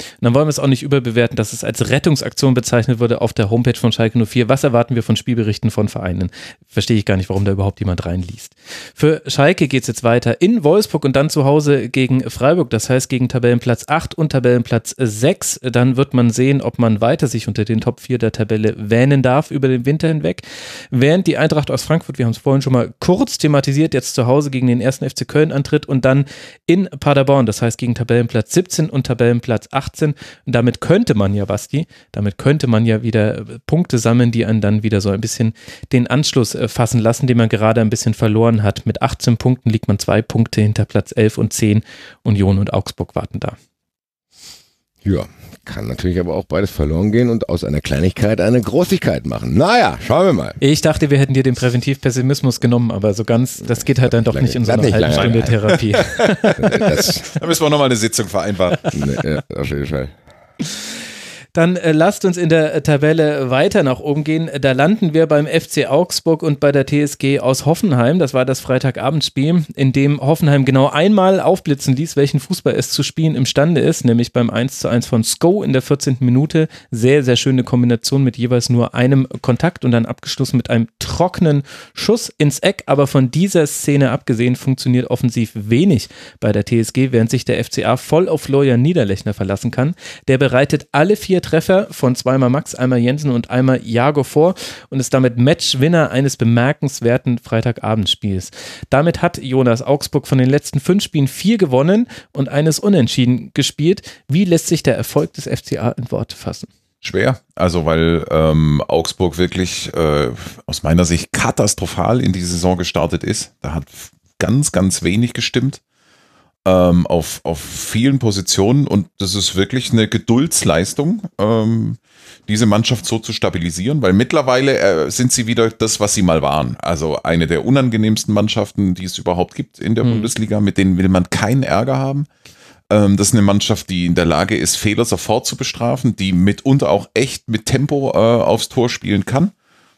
Und dann wollen wir es auch nicht überbewerten, dass es als Rettungsaktion bezeichnet wurde auf der Homepage von Schalke 04. Was erwarten wir von Spielberichten von Vereinen? Verstehe ich gar nicht, warum da überhaupt jemand reinliest. Für Schalke geht es jetzt weiter in Wolfsburg und dann zu Hause gegen Freiburg, das heißt gegen Tabellenplatz 8 und Tabellenplatz 6. Dann wird man sehen, ob man weiter sich unter den Top 4 der Tabelle wähnen darf über den Winter hinweg. Während die Eintracht aus Frankfurt, wir haben es vorhin schon mal kurz thematisiert, jetzt zu Hause gegen den ersten FC Köln antritt und dann in Paderborn, das heißt gegen Tabellenplatz 17 und Tabellenplatz 8 18. Und damit könnte man ja, Basti, damit könnte man ja wieder Punkte sammeln, die einen dann wieder so ein bisschen den Anschluss äh, fassen lassen, den man gerade ein bisschen verloren hat. Mit 18 Punkten liegt man zwei Punkte hinter Platz 11 und 10. Union und Augsburg warten da. Ja, kann natürlich aber auch beides verloren gehen und aus einer Kleinigkeit eine Großigkeit machen. Naja, schauen wir mal. Ich dachte, wir hätten dir den Präventivpessimismus genommen, aber so ganz, das geht halt dann doch lange, nicht in so einer halben Stunde Therapie. da müssen wir nochmal eine Sitzung vereinbaren. Nee, ja, auf jeden Fall. Dann äh, lasst uns in der Tabelle weiter nach oben gehen. Da landen wir beim FC Augsburg und bei der TSG aus Hoffenheim. Das war das Freitagabendspiel, in dem Hoffenheim genau einmal aufblitzen ließ, welchen Fußball es zu spielen imstande ist, nämlich beim 1 zu 1 von Sko in der 14. Minute. Sehr, sehr schöne Kombination mit jeweils nur einem Kontakt und dann abgeschlossen mit einem trockenen Schuss ins Eck. Aber von dieser Szene abgesehen funktioniert offensiv wenig bei der TSG, während sich der FCA voll auf Florian Niederlechner verlassen kann. Der bereitet alle vier Treffer von zweimal Max, einmal Jensen und einmal Jago vor und ist damit Matchwinner eines bemerkenswerten Freitagabendspiels. Damit hat Jonas Augsburg von den letzten fünf Spielen vier gewonnen und eines unentschieden gespielt. Wie lässt sich der Erfolg des FCA in Worte fassen? Schwer, also weil ähm, Augsburg wirklich äh, aus meiner Sicht katastrophal in die Saison gestartet ist. Da hat ganz, ganz wenig gestimmt ähm, auf, auf vielen Positionen und das ist wirklich eine Geduldsleistung, ähm, diese Mannschaft so zu stabilisieren, weil mittlerweile äh, sind sie wieder das, was sie mal waren. Also eine der unangenehmsten Mannschaften, die es überhaupt gibt in der hm. Bundesliga, mit denen will man keinen Ärger haben. Ähm, das ist eine Mannschaft, die in der Lage ist, Fehler sofort zu bestrafen, die mitunter auch echt mit Tempo äh, aufs Tor spielen kann.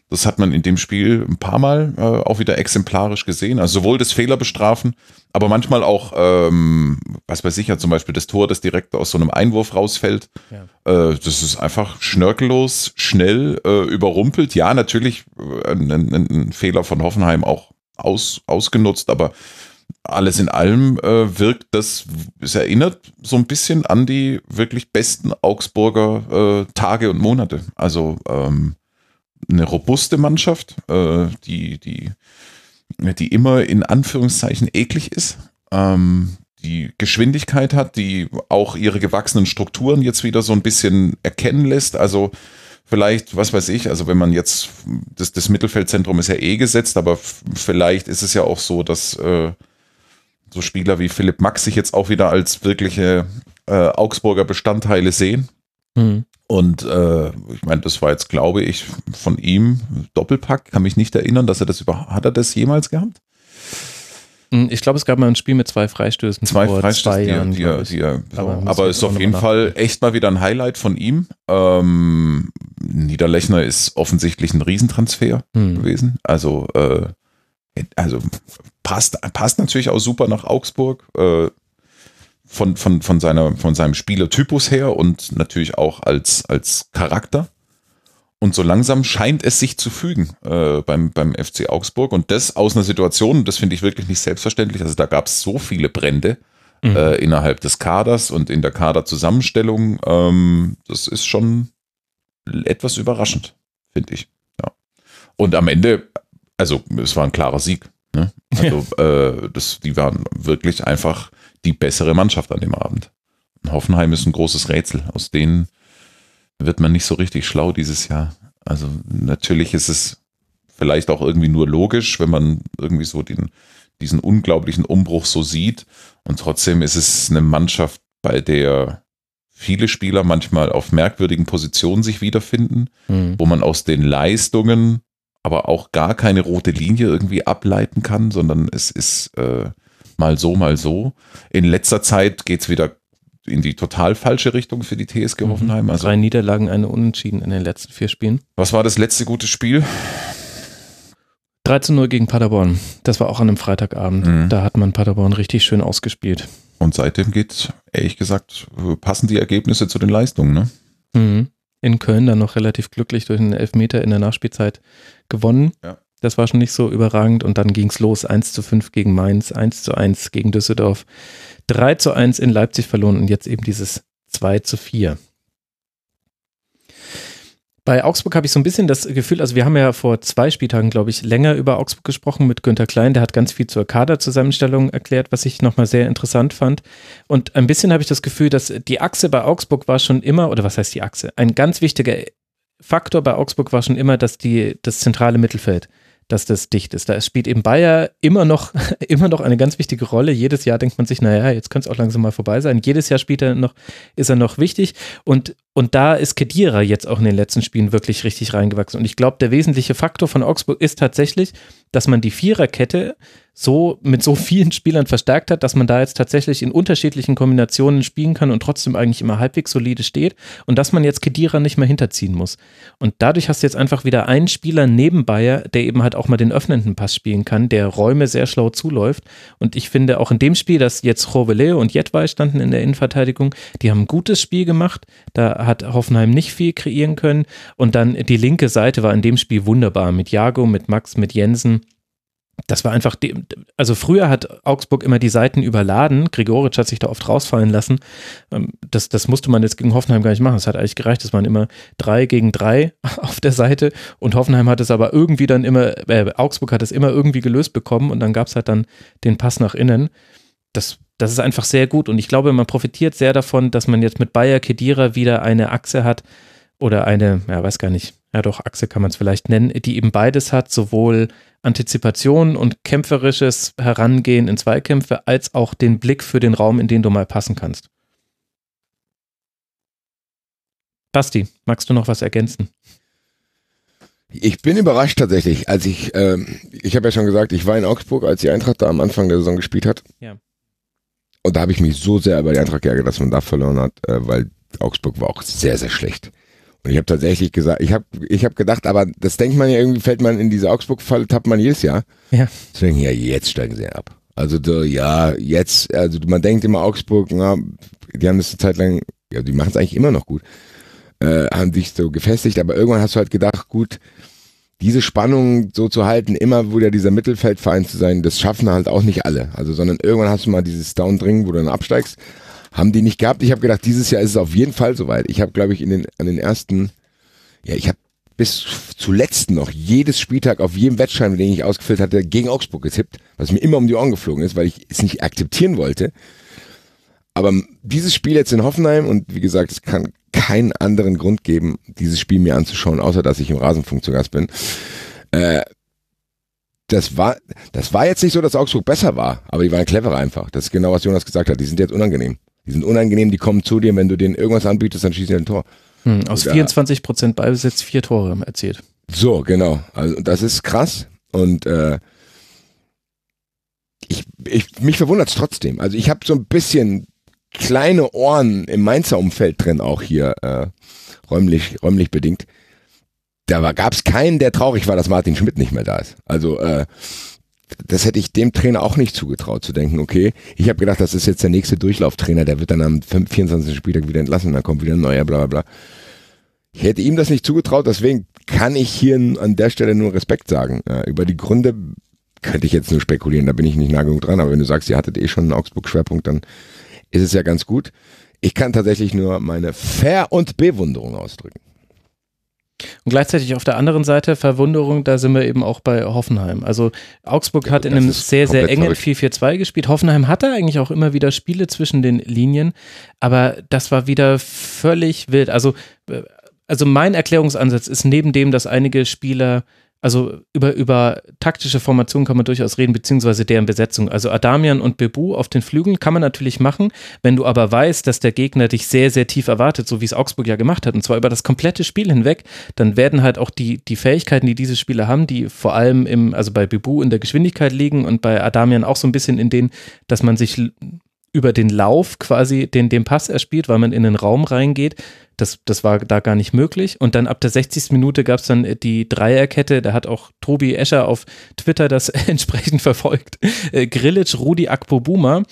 Das hat man in dem Spiel ein paar Mal äh, auch wieder exemplarisch gesehen. Also sowohl das Fehler bestrafen, aber manchmal auch, ähm, was weiß ich ja, zum Beispiel das Tor, das direkt aus so einem Einwurf rausfällt. Ja. Äh, das ist einfach schnörkellos, schnell, äh, überrumpelt. Ja, natürlich äh, ein, ein, ein, Fehler von Hoffenheim auch aus, ausgenutzt, aber alles in allem äh, wirkt das, es erinnert so ein bisschen an die wirklich besten Augsburger äh, Tage und Monate. Also ähm, eine robuste Mannschaft, äh, die, die, die immer in Anführungszeichen eklig ist, ähm, die Geschwindigkeit hat, die auch ihre gewachsenen Strukturen jetzt wieder so ein bisschen erkennen lässt. Also vielleicht, was weiß ich, also wenn man jetzt, das, das Mittelfeldzentrum ist ja eh gesetzt, aber vielleicht ist es ja auch so, dass äh, so Spieler wie Philipp Max sich jetzt auch wieder als wirkliche äh, Augsburger Bestandteile sehen. Mhm. Und äh, ich meine, das war jetzt, glaube ich, von ihm Doppelpack. Kann mich nicht erinnern, dass er das über hat er das jemals gehabt? Hm, ich glaube, es gab mal ein Spiel mit zwei Freistößen. Zwei Freistößen, zwei Jahren, die, die, die, so. aber, aber ist auf jeden Fall echt mal wieder ein Highlight von ihm. Ähm, Niederlechner ist offensichtlich ein Riesentransfer hm. gewesen. Also, äh, also passt, passt natürlich auch super nach Augsburg. Äh, von, von, von, seiner, von seinem Spielertypus her und natürlich auch als, als Charakter. Und so langsam scheint es sich zu fügen äh, beim, beim FC Augsburg. Und das aus einer Situation, das finde ich wirklich nicht selbstverständlich. Also da gab es so viele Brände mhm. äh, innerhalb des Kaders und in der Kaderzusammenstellung. Ähm, das ist schon etwas überraschend, finde ich. Ja. Und am Ende, also es war ein klarer Sieg. Ne? Also ja. äh, das, die waren wirklich einfach die bessere Mannschaft an dem Abend. Hoffenheim ist ein großes Rätsel. Aus denen wird man nicht so richtig schlau dieses Jahr. Also natürlich ist es vielleicht auch irgendwie nur logisch, wenn man irgendwie so den, diesen unglaublichen Umbruch so sieht. Und trotzdem ist es eine Mannschaft, bei der viele Spieler manchmal auf merkwürdigen Positionen sich wiederfinden, mhm. wo man aus den Leistungen aber auch gar keine rote Linie irgendwie ableiten kann, sondern es ist äh, mal so, mal so. In letzter Zeit geht es wieder in die total falsche Richtung für die TSG mhm. Hoffenheim. Also, Drei Niederlagen, eine Unentschieden in den letzten vier Spielen. Was war das letzte gute Spiel? 3 zu 0 gegen Paderborn. Das war auch an einem Freitagabend. Mhm. Da hat man Paderborn richtig schön ausgespielt. Und seitdem geht, ehrlich gesagt, passen die Ergebnisse zu den Leistungen, ne? Mhm. In Köln dann noch relativ glücklich durch einen Elfmeter in der Nachspielzeit gewonnen. Ja. Das war schon nicht so überragend. Und dann ging es los. 1 zu 5 gegen Mainz, 1 zu 1 gegen Düsseldorf, 3 zu 1 in Leipzig verloren und jetzt eben dieses 2 zu 4. Bei Augsburg habe ich so ein bisschen das Gefühl, also wir haben ja vor zwei Spieltagen, glaube ich, länger über Augsburg gesprochen mit Günter Klein. Der hat ganz viel zur Kaderzusammenstellung erklärt, was ich nochmal sehr interessant fand. Und ein bisschen habe ich das Gefühl, dass die Achse bei Augsburg war schon immer, oder was heißt die Achse? Ein ganz wichtiger Faktor bei Augsburg war schon immer, dass die, das zentrale Mittelfeld dass das dicht ist. Da spielt eben Bayer immer noch, immer noch eine ganz wichtige Rolle. Jedes Jahr denkt man sich, naja, jetzt könnte es auch langsam mal vorbei sein. Jedes Jahr spielt er noch, ist er noch wichtig. Und, und da ist Kedira jetzt auch in den letzten Spielen wirklich richtig reingewachsen. Und ich glaube, der wesentliche Faktor von Augsburg ist tatsächlich, dass man die Viererkette so mit so vielen Spielern verstärkt hat, dass man da jetzt tatsächlich in unterschiedlichen Kombinationen spielen kann und trotzdem eigentlich immer halbwegs solide steht und dass man jetzt Kedira nicht mehr hinterziehen muss. Und dadurch hast du jetzt einfach wieder einen Spieler neben Bayer, der eben halt auch mal den öffnenden Pass spielen kann, der Räume sehr schlau zuläuft. Und ich finde auch in dem Spiel, dass jetzt Rovele und Jetwei standen in der Innenverteidigung, die haben ein gutes Spiel gemacht. Da hat Hoffenheim nicht viel kreieren können. Und dann die linke Seite war in dem Spiel wunderbar mit Jago, mit Max, mit Jensen das war einfach, die, also früher hat Augsburg immer die Seiten überladen. Gregoritsch hat sich da oft rausfallen lassen. Ähm, das, das musste man jetzt gegen Hoffenheim gar nicht machen. Es hat eigentlich gereicht, es waren immer drei gegen drei auf der Seite und Hoffenheim hat es aber irgendwie dann immer, äh, Augsburg hat es immer irgendwie gelöst bekommen und dann gab es halt dann den Pass nach innen. Das, das ist einfach sehr gut und ich glaube, man profitiert sehr davon, dass man jetzt mit Bayer Kedira wieder eine Achse hat oder eine, ja, weiß gar nicht, ja doch, Achse kann man es vielleicht nennen, die eben beides hat, sowohl Antizipation und kämpferisches Herangehen in Zweikämpfe, als auch den Blick für den Raum, in den du mal passen kannst. Basti, magst du noch was ergänzen? Ich bin überrascht tatsächlich, als ich, äh, ich habe ja schon gesagt, ich war in Augsburg, als die Eintracht da am Anfang der Saison gespielt hat. Ja. Und da habe ich mich so sehr über die Eintracht geärgert, dass man da verloren hat, äh, weil Augsburg war auch sehr, sehr schlecht. Und ich habe tatsächlich gesagt, ich habe ich hab gedacht, aber das denkt man ja irgendwie, fällt man in diese Augsburg-Falle, tappt man jedes Jahr. Ja. Deswegen, ja, jetzt steigen sie ab. Also, so, ja, jetzt, also man denkt immer Augsburg, na, die haben das eine Zeit lang, ja, die machen es eigentlich immer noch gut, äh, haben sich so gefestigt, aber irgendwann hast du halt gedacht, gut, diese Spannung so zu halten, immer wieder dieser Mittelfeldverein zu sein, das schaffen halt auch nicht alle. Also, sondern irgendwann hast du mal dieses Down-Dringen, wo du dann absteigst haben die nicht gehabt. Ich habe gedacht, dieses Jahr ist es auf jeden Fall soweit. Ich habe, glaube ich, in den, an den ersten, ja, ich habe bis zuletzt noch jedes Spieltag auf jedem Wettschein, den ich ausgefüllt hatte, gegen Augsburg getippt, was mir immer um die Ohren geflogen ist, weil ich es nicht akzeptieren wollte. Aber dieses Spiel jetzt in Hoffenheim und wie gesagt, es kann keinen anderen Grund geben, dieses Spiel mir anzuschauen, außer dass ich im Rasenfunk zu Gast bin. Äh, das war, das war jetzt nicht so, dass Augsburg besser war, aber die waren cleverer einfach. Das ist genau, was Jonas gesagt hat. Die sind jetzt unangenehm. Die sind unangenehm, die kommen zu dir, wenn du denen irgendwas anbietest, dann schießen die ein Tor. Hm, aus Oder, 24 Prozent Ballbesitz vier Tore erzielt. So, genau. Also das ist krass und äh, ich, ich, mich verwundert es trotzdem. Also ich habe so ein bisschen kleine Ohren im Mainzer Umfeld drin, auch hier äh, räumlich, räumlich bedingt. Da gab es keinen, der traurig war, dass Martin Schmidt nicht mehr da ist. Also äh, das hätte ich dem Trainer auch nicht zugetraut, zu denken, okay, ich habe gedacht, das ist jetzt der nächste Durchlauftrainer, der wird dann am 24. Spieltag wieder entlassen, dann kommt wieder ein neuer, bla bla bla. Ich hätte ihm das nicht zugetraut, deswegen kann ich hier an der Stelle nur Respekt sagen. über die Gründe könnte ich jetzt nur spekulieren, da bin ich nicht nah genug dran, aber wenn du sagst, ihr hattet eh schon einen Augsburg-Schwerpunkt, dann ist es ja ganz gut. Ich kann tatsächlich nur meine Ver- und Bewunderung ausdrücken. Und gleichzeitig auf der anderen Seite Verwunderung, da sind wir eben auch bei Hoffenheim. Also Augsburg ja, hat in einem sehr, sehr engen 4-4-2 gespielt. Hoffenheim hatte eigentlich auch immer wieder Spiele zwischen den Linien, aber das war wieder völlig wild. Also, äh, also mein Erklärungsansatz ist neben dem, dass einige Spieler also über, über taktische Formation kann man durchaus reden, beziehungsweise deren Besetzung. Also Adamian und Bebu auf den Flügeln kann man natürlich machen, wenn du aber weißt, dass der Gegner dich sehr, sehr tief erwartet, so wie es Augsburg ja gemacht hat, und zwar über das komplette Spiel hinweg, dann werden halt auch die, die Fähigkeiten, die diese Spieler haben, die vor allem im, also bei Bebu in der Geschwindigkeit liegen und bei Adamian auch so ein bisschen in den, dass man sich über den Lauf quasi den, den Pass erspielt, weil man in den Raum reingeht. Das, das war da gar nicht möglich. Und dann ab der 60. Minute gab es dann die Dreierkette. Da hat auch Tobi Escher auf Twitter das entsprechend verfolgt. Äh, Grillic, Rudi Akpobuma.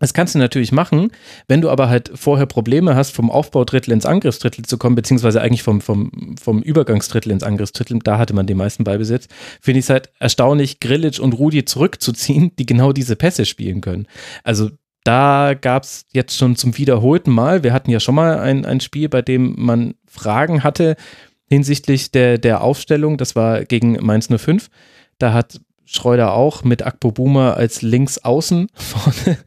Das kannst du natürlich machen, wenn du aber halt vorher Probleme hast, vom Aufbaudrittel ins Angriffsdrittel zu kommen, beziehungsweise eigentlich vom, vom, vom Übergangsdrittel ins Angriffsdrittel, da hatte man den meisten Ballbesitz, finde ich es halt erstaunlich, Grillic und Rudi zurückzuziehen, die genau diese Pässe spielen können. Also da gab es jetzt schon zum wiederholten Mal, wir hatten ja schon mal ein, ein Spiel, bei dem man Fragen hatte hinsichtlich der, der Aufstellung, das war gegen Mainz 05, da hat Schreuder auch mit Akpo Boomer als Linksaußen vorne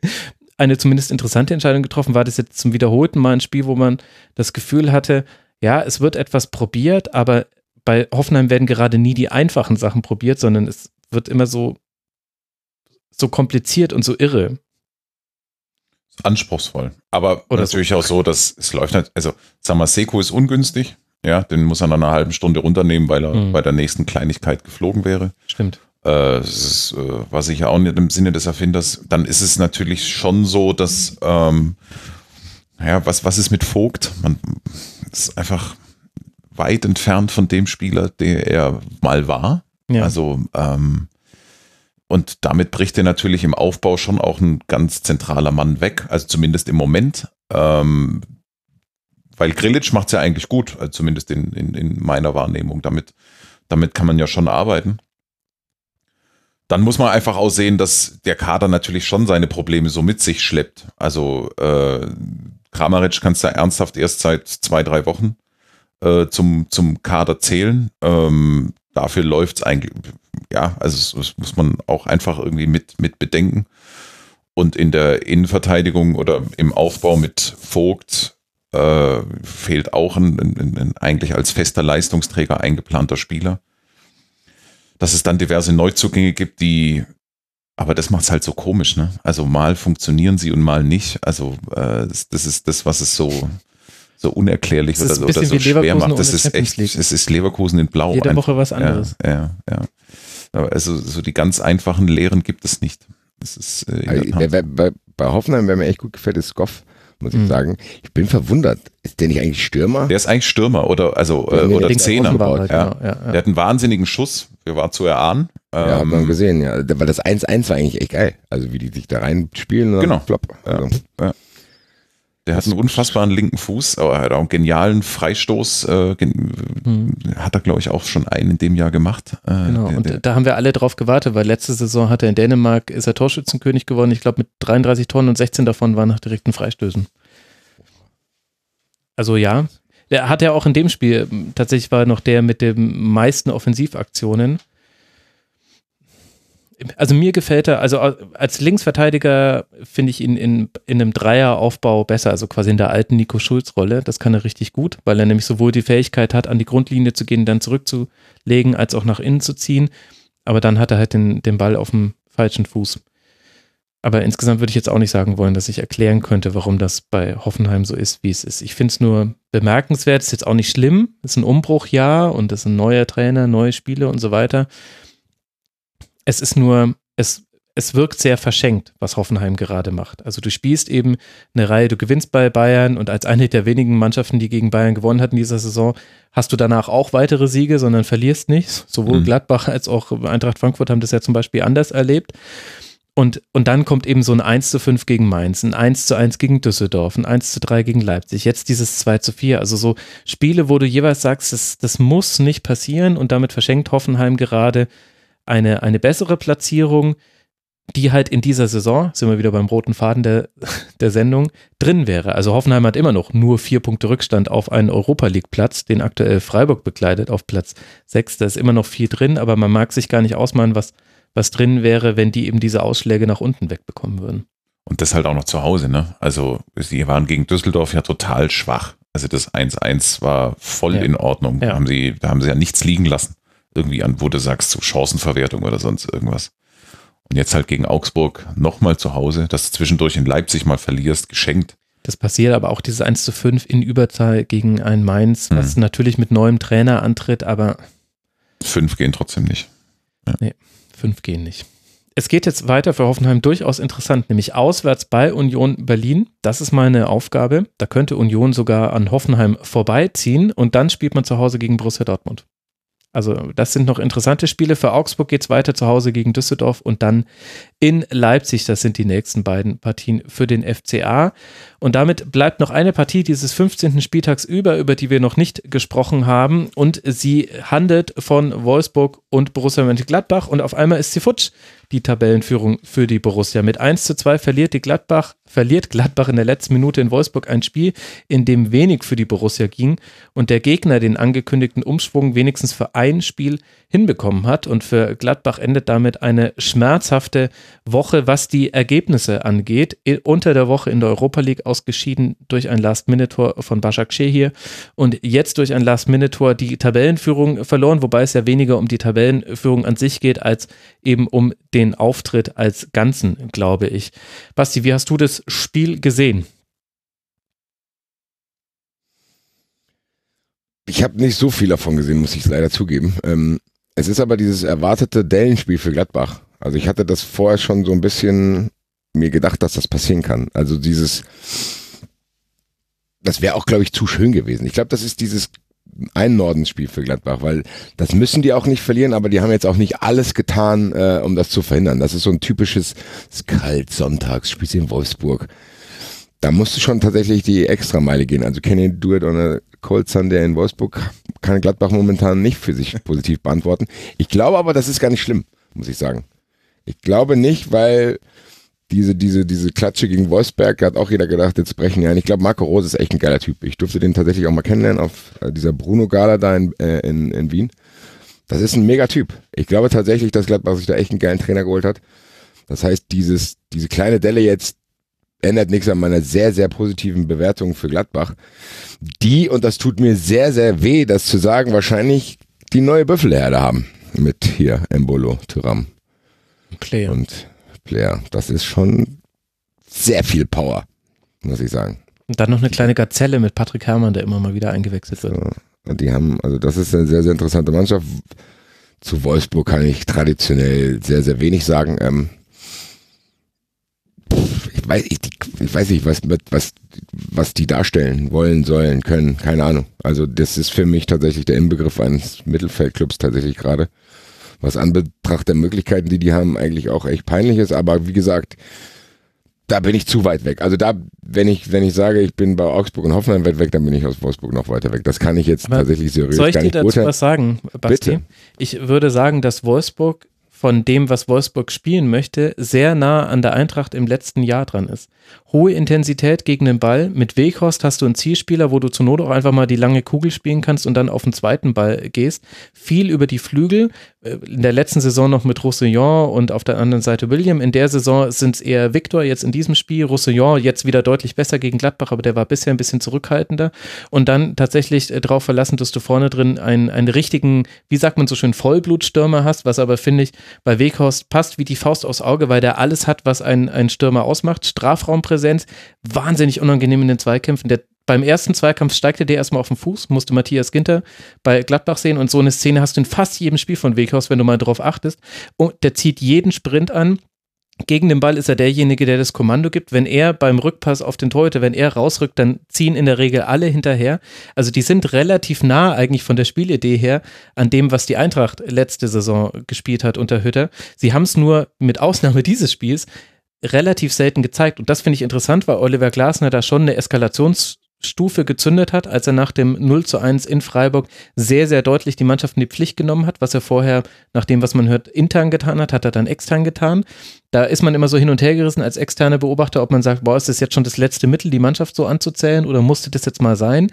eine zumindest interessante Entscheidung getroffen. War das jetzt zum wiederholten Mal ein Spiel, wo man das Gefühl hatte, ja, es wird etwas probiert, aber bei Hoffenheim werden gerade nie die einfachen Sachen probiert, sondern es wird immer so, so kompliziert und so irre. Anspruchsvoll. Aber Oder natürlich so. auch so, dass es läuft nicht, also Samaseko ist ungünstig, ja, den muss er nach einer halben Stunde runternehmen, weil er mhm. bei der nächsten Kleinigkeit geflogen wäre. Stimmt äh, ist, äh, war sicher auch nicht im Sinne des Erfinders, dann ist es natürlich schon so, dass, ähm, ja, was, was ist mit Vogt? Man ist einfach weit entfernt von dem Spieler, der er mal war. Ja. Also, ähm, und damit bricht er natürlich im Aufbau schon auch ein ganz zentraler Mann weg, also zumindest im Moment. Ähm, weil Grilic macht es ja eigentlich gut, also zumindest in, in, in meiner Wahrnehmung. Damit, damit kann man ja schon arbeiten dann muss man einfach auch sehen, dass der Kader natürlich schon seine Probleme so mit sich schleppt. Also äh, Kramaric kannst du ernsthaft erst seit zwei, drei Wochen äh, zum, zum Kader zählen. Ähm, dafür läuft's eigentlich, ja, also das muss man auch einfach irgendwie mit, mit bedenken. Und in der Innenverteidigung oder im Aufbau mit Vogt äh, fehlt auch ein, ein, ein eigentlich als fester Leistungsträger eingeplanter Spieler dass es dann diverse Neuzugänge gibt, die, aber das macht es halt so komisch, ne? Also mal funktionieren sie und mal nicht. Also äh, das, das ist das, was es so so unerklärlich oder, oder so schwer macht. Das ist echt, es ist Leverkusen in Blau. Jede Woche was anderes. Ja, ja, ja. Also so die ganz einfachen Lehren gibt es nicht. Das ist, äh, bei, bei, bei Hoffenheim, wer mir echt gut gefällt, ist Goff muss ich mhm. sagen. Ich bin verwundert. Ist der nicht eigentlich Stürmer? Der ist eigentlich Stürmer oder also äh, oder Zehner. Halt, ja. Genau. Ja, ja. Der hat einen wahnsinnigen Schuss. Wir waren zu erahnen. Ähm, ja, hat man ähm, gesehen, ja. Weil das 1-1 war eigentlich echt geil. Also wie die sich da reinspielen. Genau. Flop. Also. Ja. Der hat einen unfassbaren linken Fuß, aber er hat auch einen genialen Freistoß. Äh, gen hm. Hat er, glaube ich, auch schon einen in dem Jahr gemacht. Äh, genau, der, und der, da haben wir alle drauf gewartet, weil letzte Saison hat er in Dänemark, ist er Torschützenkönig geworden. Ich glaube, mit 33 Toren und 16 davon waren nach direkten Freistößen. Also ja, der hat ja auch in dem Spiel, tatsächlich war er noch der mit den meisten Offensivaktionen also mir gefällt er, also als Linksverteidiger finde ich ihn in, in einem Dreieraufbau besser, also quasi in der alten Nico Schulz-Rolle. Das kann er richtig gut, weil er nämlich sowohl die Fähigkeit hat, an die Grundlinie zu gehen, dann zurückzulegen, als auch nach innen zu ziehen. Aber dann hat er halt den, den Ball auf dem falschen Fuß. Aber insgesamt würde ich jetzt auch nicht sagen wollen, dass ich erklären könnte, warum das bei Hoffenheim so ist, wie es ist. Ich finde es nur bemerkenswert, ist jetzt auch nicht schlimm, ist ein Umbruchjahr und ist ein neuer Trainer, neue Spiele und so weiter. Es ist nur, es, es wirkt sehr verschenkt, was Hoffenheim gerade macht. Also du spielst eben eine Reihe, du gewinnst bei Bayern und als eine der wenigen Mannschaften, die gegen Bayern gewonnen hat in dieser Saison, hast du danach auch weitere Siege, sondern verlierst nicht. Sowohl mhm. Gladbach als auch Eintracht Frankfurt haben das ja zum Beispiel anders erlebt. Und, und dann kommt eben so ein 1 zu 5 gegen Mainz, ein 1 zu 1 gegen Düsseldorf, ein 1 zu 3 gegen Leipzig, jetzt dieses 2 zu 4. Also so Spiele, wo du jeweils sagst, das, das muss nicht passieren und damit verschenkt Hoffenheim gerade eine, eine bessere Platzierung, die halt in dieser Saison, sind wir wieder beim roten Faden der, der Sendung, drin wäre. Also Hoffenheim hat immer noch nur vier Punkte Rückstand auf einen Europa League-Platz, den aktuell Freiburg bekleidet auf Platz sechs. Da ist immer noch viel drin, aber man mag sich gar nicht ausmalen, was, was drin wäre, wenn die eben diese Ausschläge nach unten wegbekommen würden. Und das halt auch noch zu Hause, ne? Also, sie waren gegen Düsseldorf ja total schwach. Also das 1-1 war voll ja. in Ordnung. Ja. Da, haben sie, da haben sie ja nichts liegen lassen irgendwie an, wo du sagst, so Chancenverwertung oder sonst irgendwas. Und jetzt halt gegen Augsburg nochmal zu Hause, dass du zwischendurch in Leipzig mal verlierst, geschenkt. Das passiert aber auch dieses 1 zu 5 in Überzahl gegen ein Mainz, was mhm. natürlich mit neuem Trainer antritt, aber. Fünf gehen trotzdem nicht. Ja. Nee, fünf gehen nicht. es geht jetzt weiter für Hoffenheim durchaus interessant, nämlich auswärts bei Union Berlin. Das ist meine Aufgabe. Da könnte Union sogar an Hoffenheim vorbeiziehen und dann spielt man zu Hause gegen Borussia Dortmund. Also das sind noch interessante Spiele. Für Augsburg geht es weiter zu Hause gegen Düsseldorf und dann in Leipzig. Das sind die nächsten beiden Partien für den FCA. Und damit bleibt noch eine Partie dieses 15. Spieltags über, über die wir noch nicht gesprochen haben. Und sie handelt von Wolfsburg und Borussia Mönchengladbach. Und auf einmal ist sie futsch die Tabellenführung für die Borussia. Mit 1 zu 2 verliert die Gladbach, verliert Gladbach in der letzten Minute in Wolfsburg ein Spiel, in dem wenig für die Borussia ging und der Gegner den angekündigten Umschwung wenigstens für ein Spiel hinbekommen hat. Und für Gladbach endet damit eine schmerzhafte Woche, was die Ergebnisse angeht. Unter der Woche in der Europa League ausgeschieden durch ein Last-Minute-Tor von Başak hier und jetzt durch ein Last-Minute-Tor die Tabellenführung verloren, wobei es ja weniger um die Tabellenführung an sich geht, als eben um den Auftritt als Ganzen, glaube ich. Basti, wie hast du das Spiel gesehen? Ich habe nicht so viel davon gesehen, muss ich leider zugeben. Ähm, es ist aber dieses erwartete Dellenspiel für Gladbach. Also ich hatte das vorher schon so ein bisschen mir gedacht, dass das passieren kann. Also dieses, das wäre auch, glaube ich, zu schön gewesen. Ich glaube, das ist dieses ein Nordensspiel für Gladbach, weil das müssen die auch nicht verlieren, aber die haben jetzt auch nicht alles getan, äh, um das zu verhindern. Das ist so ein typisches kalt Sonntags, spielst in Wolfsburg. Da musst du schon tatsächlich die Extrameile gehen. Also can you do it on a cold Sunday in Wolfsburg? Kann Gladbach momentan nicht für sich positiv beantworten. Ich glaube aber, das ist gar nicht schlimm, muss ich sagen. Ich glaube nicht, weil diese, diese, diese Klatsche gegen Wolfsberg, hat auch jeder gedacht, jetzt brechen ja. Und ich glaube, Marco Rose ist echt ein geiler Typ. Ich durfte den tatsächlich auch mal kennenlernen auf äh, dieser Bruno-Gala da in, äh, in, in Wien. Das ist ein mega Typ. Ich glaube tatsächlich, dass Gladbach sich da echt einen geilen Trainer geholt hat. Das heißt, dieses, diese kleine Delle jetzt ändert nichts an meiner sehr, sehr positiven Bewertung für Gladbach. Die, und das tut mir sehr, sehr weh, das zu sagen, wahrscheinlich die neue Büffelherde haben. Mit hier Embolo, Tyram. Player. Und Player. Das ist schon sehr viel Power, muss ich sagen. Und dann noch eine kleine Gazelle mit Patrick Herrmann, der immer mal wieder eingewechselt wird. So. Die haben, also das ist eine sehr, sehr interessante Mannschaft. Zu Wolfsburg kann ich traditionell sehr, sehr wenig sagen. Ähm, ich weiß, ich, ich, weiß nicht, was, was, was die darstellen wollen, sollen, können, keine Ahnung. Also das ist für mich tatsächlich der Inbegriff eines Mittelfeldclubs tatsächlich gerade was an Betracht der Möglichkeiten, die die haben, eigentlich auch echt peinlich ist. Aber wie gesagt, da bin ich zu weit weg. Also da, wenn ich, wenn ich sage, ich bin bei Augsburg und Hoffenheim weit weg, dann bin ich aus Wolfsburg noch weiter weg. Das kann ich jetzt Aber tatsächlich seriös soll ich gar nicht dir dazu was sagen, Basti? Bitte? Ich würde sagen, dass Wolfsburg von dem, was Wolfsburg spielen möchte, sehr nah an der Eintracht im letzten Jahr dran ist. Hohe Intensität gegen den Ball. Mit Weghorst hast du einen Zielspieler, wo du zur Not auch einfach mal die lange Kugel spielen kannst und dann auf den zweiten Ball gehst. Viel über die Flügel. Äh, in der letzten Saison noch mit Roussillon und auf der anderen Seite William. In der Saison sind es eher Victor jetzt in diesem Spiel. Roussillon jetzt wieder deutlich besser gegen Gladbach, aber der war bisher ein bisschen zurückhaltender. Und dann tatsächlich äh, darauf verlassen, dass du vorne drin einen, einen richtigen, wie sagt man so schön, Vollblutstürmer hast, was aber finde ich bei Weghorst passt wie die Faust aufs Auge, weil der alles hat, was ein, ein Stürmer ausmacht. Strafraumpräsenz, wahnsinnig unangenehm in den Zweikämpfen. Der beim ersten Zweikampf steigte der erstmal auf den Fuß, musste Matthias Ginter bei Gladbach sehen und so eine Szene hast du in fast jedem Spiel von Weghaus, wenn du mal drauf achtest. Und der zieht jeden Sprint an. Gegen den Ball ist er derjenige, der das Kommando gibt. Wenn er beim Rückpass auf den Torhüter, wenn er rausrückt, dann ziehen in der Regel alle hinterher. Also die sind relativ nah eigentlich von der Spielidee her an dem, was die Eintracht letzte Saison gespielt hat unter Hütter. Sie haben es nur mit Ausnahme dieses Spiels relativ selten gezeigt. Und das finde ich interessant, weil Oliver Glasner da schon eine Eskalations- Stufe gezündet hat, als er nach dem 0 zu 1 in Freiburg sehr, sehr deutlich die Mannschaft in die Pflicht genommen hat, was er vorher, nach dem, was man hört, intern getan hat, hat er dann extern getan. Da ist man immer so hin und her gerissen als externe Beobachter, ob man sagt, boah, ist das jetzt schon das letzte Mittel, die Mannschaft so anzuzählen oder musste das jetzt mal sein?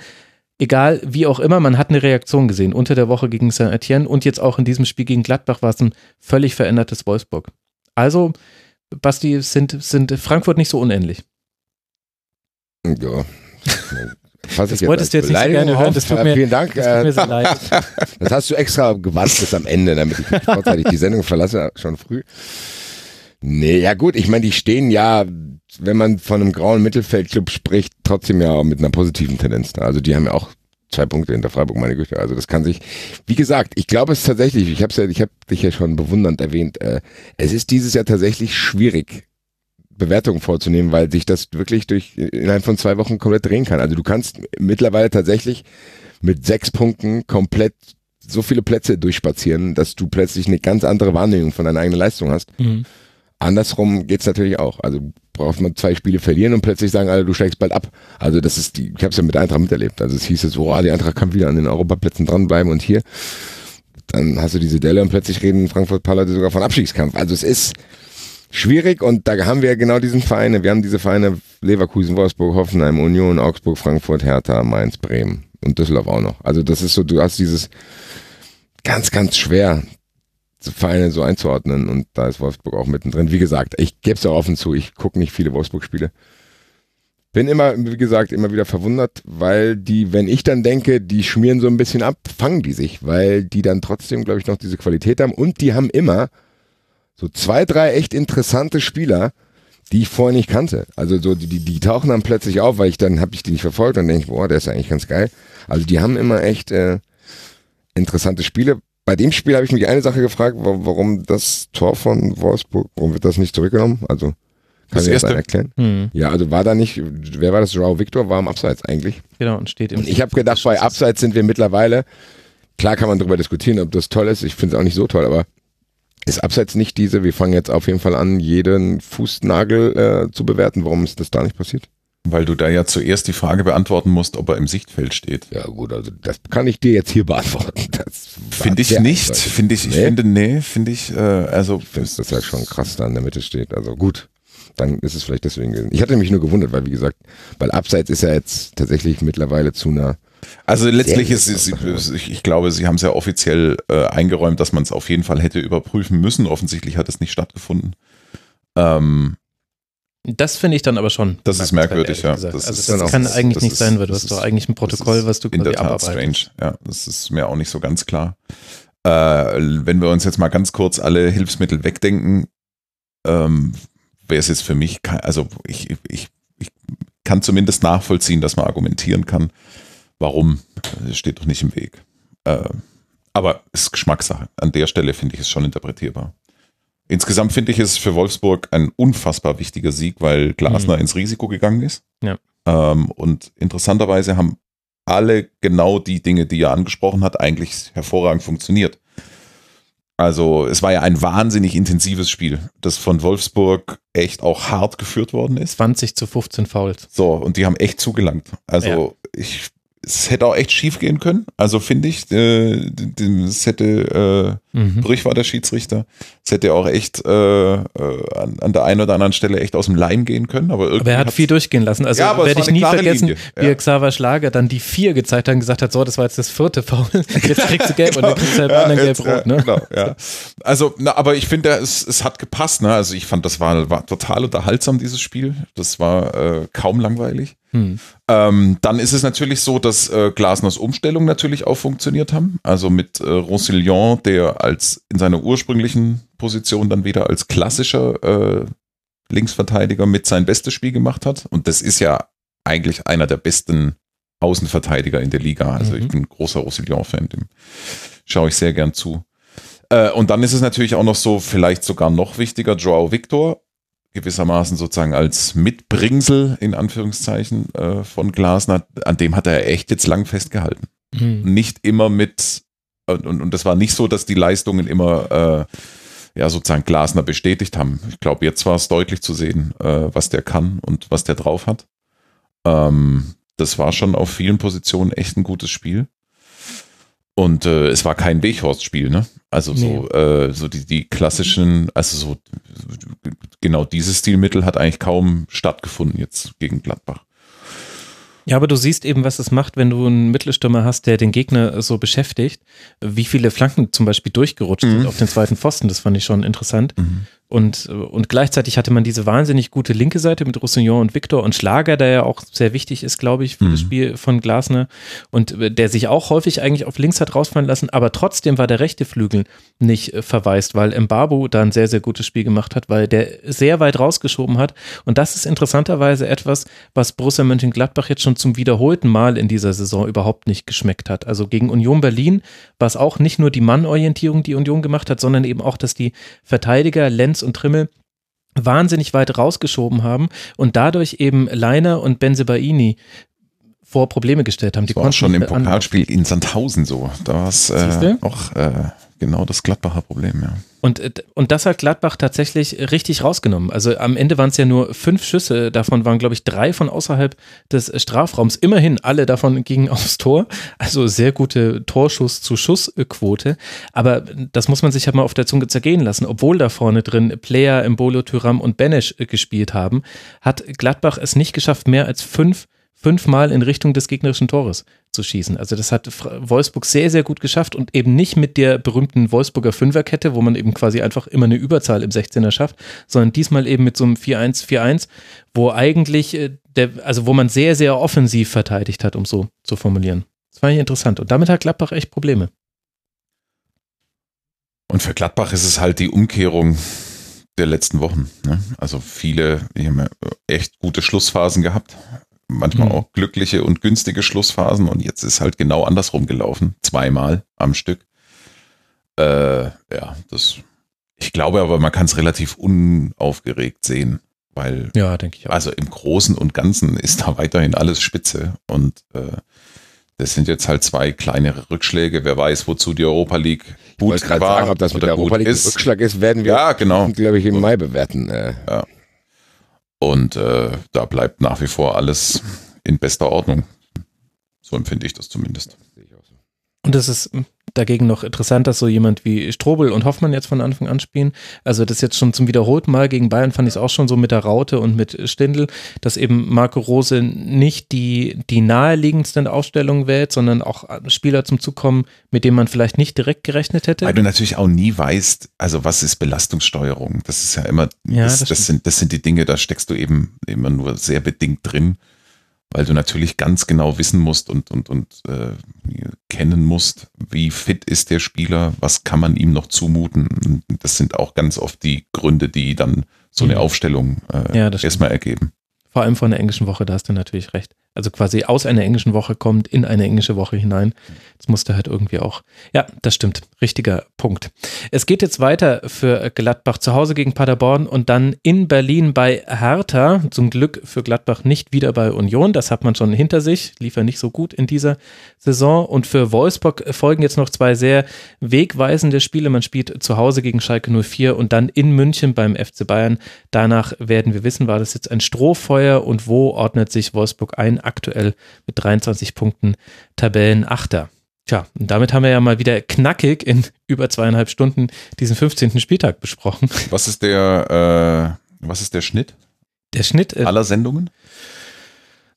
Egal, wie auch immer, man hat eine Reaktion gesehen. Unter der Woche gegen Saint-Etienne und jetzt auch in diesem Spiel gegen Gladbach war es ein völlig verändertes Wolfsburg. Also, Basti, sind, sind Frankfurt nicht so unähnlich. Ja, Fass das wolltest du jetzt nicht so gerne hören. Das tut mir, Vielen Dank. Das, tut mir sehr leid. das hast du extra gewartet bis am Ende, damit ich vorzeitig die Sendung verlasse, schon früh. Nee, ja gut, ich meine, die stehen ja, wenn man von einem grauen Mittelfeldclub spricht, trotzdem ja auch mit einer positiven Tendenz da. Also die haben ja auch zwei Punkte hinter Freiburg, meine Güte. Also das kann sich, wie gesagt, ich glaube es tatsächlich, ich habe ja, ich habe dich ja schon bewundernd erwähnt, äh, es ist dieses Jahr tatsächlich schwierig, Bewertungen vorzunehmen, weil sich das wirklich durch innerhalb von zwei Wochen komplett drehen kann. Also du kannst mittlerweile tatsächlich mit sechs Punkten komplett so viele Plätze durchspazieren, dass du plötzlich eine ganz andere Wahrnehmung von deiner eigenen Leistung hast. Mhm. Andersrum geht's natürlich auch. Also braucht man zwei Spiele verlieren und plötzlich sagen alle, du steigst bald ab. Also das ist die, ich habe es ja mit Eintracht miterlebt. Also es hieß jetzt, oh, die Eintracht kann wieder an den Europaplätzen dranbleiben und hier. Dann hast du diese Delle und plötzlich reden Frankfurt paar sogar von Abstiegskampf. Also es ist schwierig und da haben wir genau diesen Vereine. Wir haben diese Vereine Leverkusen, Wolfsburg, Hoffenheim, Union, Augsburg, Frankfurt, Hertha, Mainz, Bremen und Düsseldorf auch noch. Also das ist so, du hast dieses ganz, ganz schwer Vereine so einzuordnen und da ist Wolfsburg auch mittendrin. Wie gesagt, ich gebe es ja offen zu, ich gucke nicht viele Wolfsburg-Spiele. Bin immer, wie gesagt, immer wieder verwundert, weil die, wenn ich dann denke, die schmieren so ein bisschen ab, fangen die sich, weil die dann trotzdem, glaube ich, noch diese Qualität haben und die haben immer so zwei, drei echt interessante Spieler, die ich vorher nicht kannte. Also so die, die, tauchen dann plötzlich auf, weil ich dann habe ich die nicht verfolgt und denke, boah, der ist eigentlich ganz geil. Also die haben immer echt äh, interessante Spiele. Bei dem Spiel habe ich mich eine Sache gefragt, warum das Tor von Wolfsburg, warum wird das nicht zurückgenommen? Also kann ich das erklären? Hm. Ja, also war da nicht, wer war das? Joao Victor war am Abseits eigentlich. Genau, und steht im Und ich habe gedacht, bei Abseits sind wir mittlerweile, klar kann man darüber diskutieren, ob das toll ist. Ich finde es auch nicht so toll, aber ist Abseits nicht diese, wir fangen jetzt auf jeden Fall an, jeden Fußnagel äh, zu bewerten. Warum ist das da nicht passiert? Weil du da ja zuerst die Frage beantworten musst, ob er im Sichtfeld steht. Ja gut, also das kann ich dir jetzt hier beantworten. Finde ich nicht. Finde ich, ich nee? finde, nee, finde ich, äh, also. Ich finde das halt schon krass, da in der Mitte steht. Also gut, dann ist es vielleicht deswegen gewesen. Ich hatte mich nur gewundert, weil wie gesagt, weil Abseits ist ja jetzt tatsächlich mittlerweile zu einer also letztlich ist es, ich glaube, sie haben es ja offiziell äh, eingeräumt, dass man es auf jeden Fall hätte überprüfen müssen. Offensichtlich hat es nicht stattgefunden. Ähm, das finde ich dann aber schon. Das ist merkwürdig, ja. Das, also das auch, kann eigentlich nicht ist, sein, weil du hast doch eigentlich ein Protokoll, was du quasi in der Tat strange. Ja, das ist mir auch nicht so ganz klar. Äh, wenn wir uns jetzt mal ganz kurz alle Hilfsmittel wegdenken, ähm, wäre es jetzt für mich, also ich, ich, ich kann zumindest nachvollziehen, dass man argumentieren kann, warum, das steht doch nicht im Weg. Äh, aber es ist Geschmackssache. An der Stelle finde ich es schon interpretierbar. Insgesamt finde ich es für Wolfsburg ein unfassbar wichtiger Sieg, weil Glasner mhm. ins Risiko gegangen ist. Ja. Ähm, und interessanterweise haben alle genau die Dinge, die er angesprochen hat, eigentlich hervorragend funktioniert. Also es war ja ein wahnsinnig intensives Spiel, das von Wolfsburg echt auch hart geführt worden ist. 20 zu 15 Fouls. So, und die haben echt zugelangt. Also ja. ich es hätte auch echt schief gehen können. Also finde ich, äh, es hätte, äh, mhm. Brüch war der Schiedsrichter, es hätte auch echt äh, äh, an, an, der einen oder anderen Stelle echt aus dem Leim gehen können. Aber, aber er hat viel durchgehen lassen. Also ja, werde ich nie vergessen, Linie. wie ja. Xaver Schlager dann die vier gezeigt hat und gesagt hat, so, das war jetzt das vierte Foul, jetzt kriegst du gelb genau. und dann kriegst du halt ja, anderen gelb-rot. Ne? Genau, ja. Also, na, aber ich finde, es, es hat gepasst. Ne? Also ich fand, das war, war total unterhaltsam, dieses Spiel. Das war äh, kaum langweilig. Hm. Ähm, dann ist es natürlich so, dass äh, Glasners Umstellung natürlich auch funktioniert haben. Also mit äh, Roussillon, der als in seiner ursprünglichen Position dann wieder als klassischer äh, Linksverteidiger mit sein bestes Spiel gemacht hat. Und das ist ja eigentlich einer der besten Außenverteidiger in der Liga. Also mhm. ich bin ein großer Roussillon-Fan, dem schaue ich sehr gern zu. Äh, und dann ist es natürlich auch noch so, vielleicht sogar noch wichtiger, Joao Victor, gewissermaßen sozusagen als Mitbringsel in Anführungszeichen äh, von Glasner, an dem hat er echt jetzt lang festgehalten. Mhm. Nicht immer mit, und, und, und das war nicht so, dass die Leistungen immer äh, ja sozusagen Glasner bestätigt haben. Ich glaube, jetzt war es deutlich zu sehen, äh, was der kann und was der drauf hat. Ähm, das war schon auf vielen Positionen echt ein gutes Spiel. Und äh, es war kein Weghorst-Spiel, ne? Also nee. so, äh, so die, die klassischen, also so genau dieses Stilmittel hat eigentlich kaum stattgefunden jetzt gegen Gladbach. Ja, aber du siehst eben, was es macht, wenn du einen Mittelstürmer hast, der den Gegner so beschäftigt, wie viele Flanken zum Beispiel durchgerutscht mhm. sind auf den zweiten Pfosten. Das fand ich schon interessant. Mhm. Und, und gleichzeitig hatte man diese wahnsinnig gute linke Seite mit Roussillon und Victor und Schlager, der ja auch sehr wichtig ist, glaube ich, für mhm. das Spiel von Glasner und äh, der sich auch häufig eigentlich auf links hat rausfallen lassen, aber trotzdem war der rechte Flügel nicht äh, verwaist, weil Mbabu da ein sehr, sehr gutes Spiel gemacht hat, weil der sehr weit rausgeschoben hat und das ist interessanterweise etwas, was Borussia Mönchengladbach jetzt schon zum wiederholten Mal in dieser Saison überhaupt nicht geschmeckt hat. Also gegen Union Berlin war es auch nicht nur die Mannorientierung, die Union gemacht hat, sondern eben auch, dass die Verteidiger Lenz und Trimmel wahnsinnig weit rausgeschoben haben und dadurch eben Leiner und Benzebaini vor Probleme gestellt haben. Die das war schon im Pokalspiel in Sandhausen so. Da war es äh, auch äh, genau das Gladbacher Problem, ja. Und, äh, und das hat Gladbach tatsächlich richtig rausgenommen. Also am Ende waren es ja nur fünf Schüsse, davon waren, glaube ich, drei von außerhalb des Strafraums. Immerhin, alle davon gingen aufs Tor. Also sehr gute Torschuss-zu-Schuss-Quote. Aber das muss man sich halt mal auf der Zunge zergehen lassen. Obwohl da vorne drin Player, Mbolo, Tyram und Benesch gespielt haben, hat Gladbach es nicht geschafft, mehr als fünf fünfmal in Richtung des gegnerischen Tores zu schießen. Also das hat Wolfsburg sehr, sehr gut geschafft und eben nicht mit der berühmten Wolfsburger Fünferkette, wo man eben quasi einfach immer eine Überzahl im 16er schafft, sondern diesmal eben mit so einem 4-1-4-1, wo eigentlich äh, der, also wo man sehr, sehr offensiv verteidigt hat, um so zu formulieren. Das fand ich interessant. Und damit hat Gladbach echt Probleme. Und für Gladbach ist es halt die Umkehrung der letzten Wochen. Ne? Also viele, die haben ja echt gute Schlussphasen gehabt manchmal mhm. auch glückliche und günstige Schlussphasen und jetzt ist halt genau andersrum gelaufen, zweimal am Stück. Äh, ja, das, ich glaube aber, man kann es relativ unaufgeregt sehen, weil, ja, denke ich auch. also im Großen und Ganzen ist da weiterhin alles spitze und äh, das sind jetzt halt zwei kleinere Rückschläge. Wer weiß, wozu die Europa League gut ich war sagen, ob das mit der Europa League ist. Rückschlag ist, werden wir, ja, genau. glaube ich, im Mai bewerten. Äh. Ja. Und äh, da bleibt nach wie vor alles in bester Ordnung. So empfinde ich das zumindest. Und das ist dagegen noch interessant, dass so jemand wie Strobel und Hoffmann jetzt von Anfang an spielen. Also das jetzt schon zum wiederholten Mal gegen Bayern fand ich es auch schon so mit der Raute und mit Stindl, dass eben Marco Rose nicht die, die naheliegendsten Aufstellungen wählt, sondern auch Spieler zum Zug kommen, mit denen man vielleicht nicht direkt gerechnet hätte. Weil du natürlich auch nie weißt, also was ist Belastungssteuerung? Das ist ja immer, ja, das, das, das sind, das sind die Dinge, da steckst du eben immer nur sehr bedingt drin weil du natürlich ganz genau wissen musst und, und, und äh, kennen musst, wie fit ist der Spieler, was kann man ihm noch zumuten. Das sind auch ganz oft die Gründe, die dann so eine mhm. Aufstellung äh, ja, erstmal ergeben. Vor allem von der englischen Woche, da hast du natürlich recht also quasi aus einer englischen Woche kommt in eine englische Woche hinein. Das musste halt irgendwie auch. Ja, das stimmt. Richtiger Punkt. Es geht jetzt weiter für Gladbach zu Hause gegen Paderborn und dann in Berlin bei Hertha. Zum Glück für Gladbach nicht wieder bei Union. Das hat man schon hinter sich. Lief ja nicht so gut in dieser Saison. Und für Wolfsburg folgen jetzt noch zwei sehr wegweisende Spiele. Man spielt zu Hause gegen Schalke 04 und dann in München beim FC Bayern. Danach werden wir wissen, war das jetzt ein Strohfeuer und wo ordnet sich Wolfsburg ein? Aktuell mit 23 Punkten Tabellenachter. Tja, und damit haben wir ja mal wieder knackig in über zweieinhalb Stunden diesen 15. Spieltag besprochen. Was ist der, äh, was ist der Schnitt? Der Schnitt äh, aller Sendungen?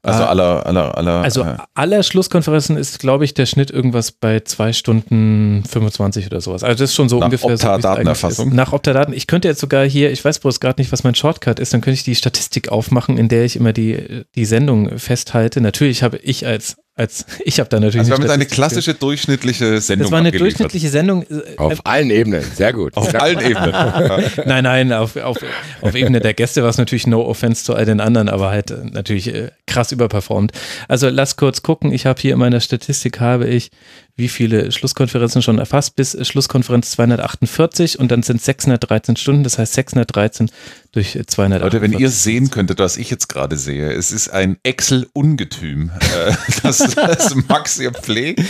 Also äh, aller, aller, aller. Also äh, aller Schlusskonferenzen ist, glaube ich, der Schnitt irgendwas bei zwei Stunden 25 oder sowas. Also das ist schon so nach ungefähr Opta-Datenerfassung. So, nach Opta-Daten. Ich könnte jetzt sogar hier, ich weiß bloß gerade nicht, was mein Shortcut ist, dann könnte ich die Statistik aufmachen, in der ich immer die, die Sendung festhalte. Natürlich habe ich als als ich habe da natürlich. Also wir haben jetzt eine klassische durchschnittliche Sendung. Das war eine durchschnittliche Sendung. Äh, auf äh, allen Ebenen, sehr gut. Auf allen Ebenen. nein, nein, auf, auf, auf Ebene der Gäste war es natürlich no offense zu all den anderen, aber halt äh, natürlich krass überperformt. Also lass kurz gucken. Ich habe hier in meiner Statistik habe ich wie viele Schlusskonferenzen schon erfasst, bis Schlusskonferenz 248 und dann sind 613 Stunden, das heißt 613 durch 248. Leute, wenn ihr sehen könntet, was ich jetzt gerade sehe, es ist ein Excel-Ungetüm, äh, das, das Max hier pflegt.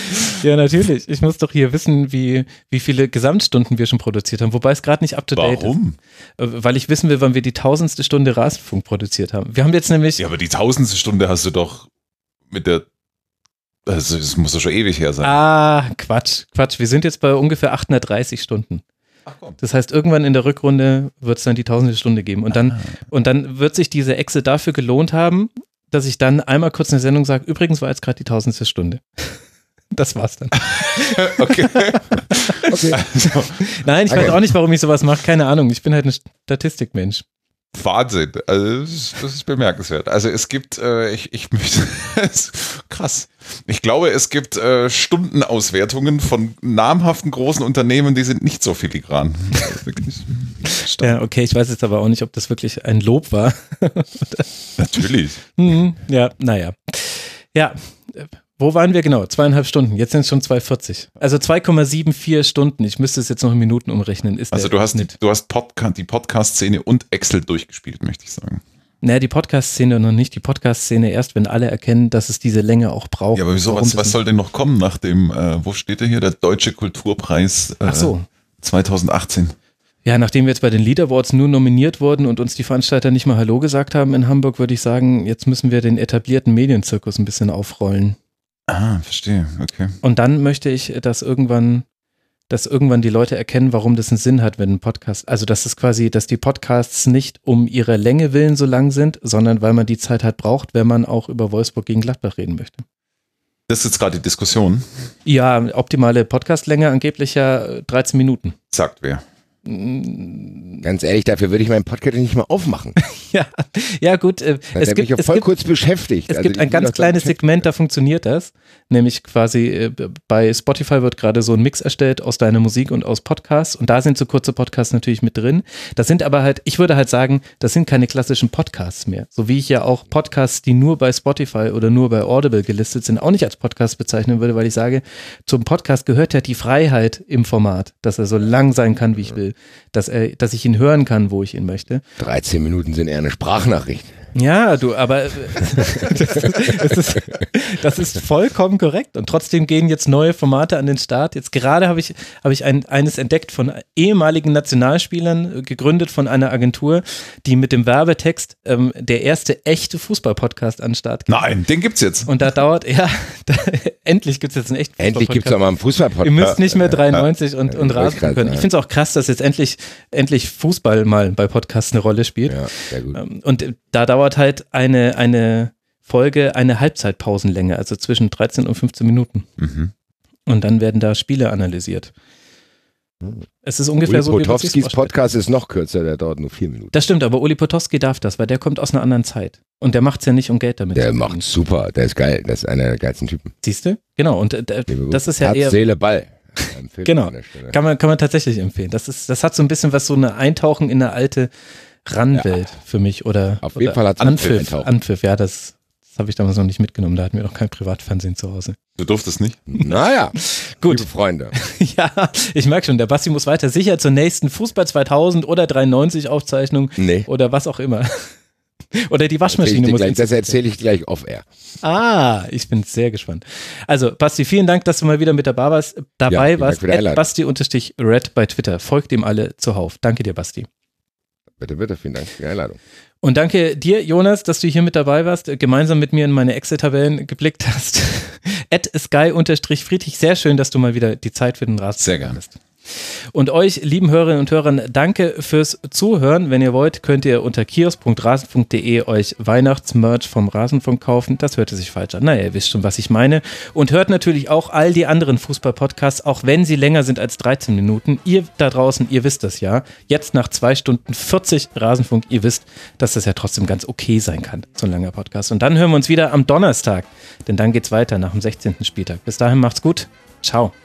Ja, natürlich. Ich muss doch hier wissen, wie, wie viele Gesamtstunden wir schon produziert haben, wobei es gerade nicht up-to-date ist. Warum? Äh, weil ich wissen will, wann wir die tausendste Stunde Rasenfunk produziert haben. Wir haben jetzt nämlich... Ja, aber die tausendste Stunde hast du doch mit der also, das muss doch schon ewig her sein. Ah, Quatsch, Quatsch. Wir sind jetzt bei ungefähr 830 Stunden. Ach, komm. Das heißt, irgendwann in der Rückrunde wird es dann die tausende Stunde geben. Und dann, ah. und dann wird sich diese Exe dafür gelohnt haben, dass ich dann einmal kurz in der Sendung sage, übrigens war jetzt gerade die tausendste Stunde. Das war's dann. okay. Okay. Also, Nein, ich okay. weiß auch nicht, warum ich sowas mache. Keine Ahnung. Ich bin halt ein Statistikmensch. Wahnsinn. Also das ist, das ist bemerkenswert. Also es gibt, äh, ich, ich möchte, krass. Ich glaube, es gibt äh, Stundenauswertungen von namhaften großen Unternehmen, die sind nicht so filigran. ja, okay, ich weiß jetzt aber auch nicht, ob das wirklich ein Lob war. Natürlich. Mhm, ja, naja. Ja, wo waren wir genau? Zweieinhalb Stunden. Jetzt sind es schon 2,40. Also 2,74 Stunden. Ich müsste es jetzt noch in Minuten umrechnen. Ist also du hast, Schnitt. du hast Podcast, die Podcast-Szene und Excel durchgespielt, möchte ich sagen. Naja, die Podcast-Szene noch nicht. Die Podcast-Szene erst, wenn alle erkennen, dass es diese Länge auch braucht. Ja, aber wieso, was, was soll denn noch kommen nach dem, äh, wo steht der hier, der Deutsche Kulturpreis äh, Ach so. 2018? Ja, nachdem wir jetzt bei den Lead Awards nur nominiert wurden und uns die Veranstalter nicht mal Hallo gesagt haben in Hamburg, würde ich sagen, jetzt müssen wir den etablierten Medienzirkus ein bisschen aufrollen. Ah, verstehe, okay. Und dann möchte ich, dass irgendwann, dass irgendwann die Leute erkennen, warum das einen Sinn hat, wenn ein Podcast, also dass es quasi, dass die Podcasts nicht um ihre Länge willen so lang sind, sondern weil man die Zeit halt braucht, wenn man auch über Wolfsburg gegen Gladbach reden möchte. Das ist jetzt gerade die Diskussion. Ja, optimale Podcastlänge angeblich ja 13 Minuten. Sagt wer? Ganz ehrlich, dafür würde ich meinen Podcast nicht mal aufmachen. ja, ja gut. Äh, es gibt, mich voll es kurz beschäftigt. Es also gibt ein ganz kleines Segment, da funktioniert das. Nämlich quasi äh, bei Spotify wird gerade so ein Mix erstellt aus deiner Musik und aus Podcasts. Und da sind so kurze Podcasts natürlich mit drin. Das sind aber halt, ich würde halt sagen, das sind keine klassischen Podcasts mehr. So wie ich ja auch Podcasts, die nur bei Spotify oder nur bei Audible gelistet sind, auch nicht als Podcast bezeichnen würde, weil ich sage, zum Podcast gehört ja die Freiheit im Format, dass er so lang sein kann, wie ich will dass, er, dass ich ihn hören kann, wo ich ihn möchte. 13 Minuten sind eher eine Sprachnachricht. Ja, du, aber das, das, ist, das ist vollkommen korrekt. Und trotzdem gehen jetzt neue Formate an den Start. Jetzt gerade habe ich, habe ich ein, eines entdeckt von ehemaligen Nationalspielern, gegründet von einer Agentur, die mit dem Werbetext ähm, der erste echte Fußball-Podcast an den Start geht. Nein, den gibt's jetzt. Und da dauert, ja, da, endlich gibt's jetzt einen echten Endlich gibt's auch mal einen Fußball-Podcast. Ihr müsst nicht mehr 93 und, und rasen können. Ich finde es auch krass, dass jetzt endlich, endlich Fußball mal bei Podcasts eine Rolle spielt. Ja, sehr gut. Ähm, und da dauert dauert halt eine, eine Folge eine Halbzeitpausenlänge, also zwischen 13 und 15 Minuten. Mhm. Und dann werden da Spiele analysiert. Es ist ungefähr Uli so Potowskis Podcast ist noch kürzer, der dauert nur vier Minuten. Das stimmt, aber Uli Potowski darf das, weil der kommt aus einer anderen Zeit. Und der macht es ja nicht, um Geld damit der Der macht super, der ist geil, das ist einer der geilsten Typen. Siehst du? Genau, und äh, das ist ja Herz, eher. Seele, Ball. Genau, kann man, kann man tatsächlich empfehlen. Das, ist, das hat so ein bisschen was, so eine Eintauchen in eine alte Ranwelt ja. für mich oder, Auf jeden oder Fall hat Anpfiff, Anpfiff, ja, das, das habe ich damals noch nicht mitgenommen. Da hatten wir noch kein Privatfernsehen zu Hause. Du durftest nicht? Naja, gut. Liebe Freunde. ja, ich merke schon, der Basti muss weiter sicher zur nächsten Fußball 2000 oder 93 Aufzeichnung nee. oder was auch immer. Oder die Waschmaschine muss gleich, Das erzähle ich gleich off-air. Ah, ich bin sehr gespannt. Also, Basti, vielen Dank, dass du mal wieder mit dabei warst. Dabei ja, warst. Basti-Red bei Twitter. Folgt ihm alle zuhauf. Danke dir, Basti. Bitte, bitte, vielen Dank für die Einladung. Und danke dir, Jonas, dass du hier mit dabei warst, äh, gemeinsam mit mir in meine Excel-Tabellen geblickt hast. At sky-friedrich, sehr schön, dass du mal wieder die Zeit für den Rasen Sehr gerne. Hast. Und euch, lieben Hörerinnen und Hörern, danke fürs Zuhören. Wenn ihr wollt, könnt ihr unter kiosk.rasen.de euch Weihnachtsmerch vom Rasenfunk kaufen. Das hörte sich falsch an. Naja, ihr wisst schon, was ich meine. Und hört natürlich auch all die anderen Fußball-Podcasts, auch wenn sie länger sind als 13 Minuten. Ihr da draußen, ihr wisst das ja. Jetzt nach zwei Stunden 40 Rasenfunk, ihr wisst, dass das ja trotzdem ganz okay sein kann, so ein langer Podcast. Und dann hören wir uns wieder am Donnerstag, denn dann geht's weiter nach dem 16. Spieltag. Bis dahin macht's gut. Ciao.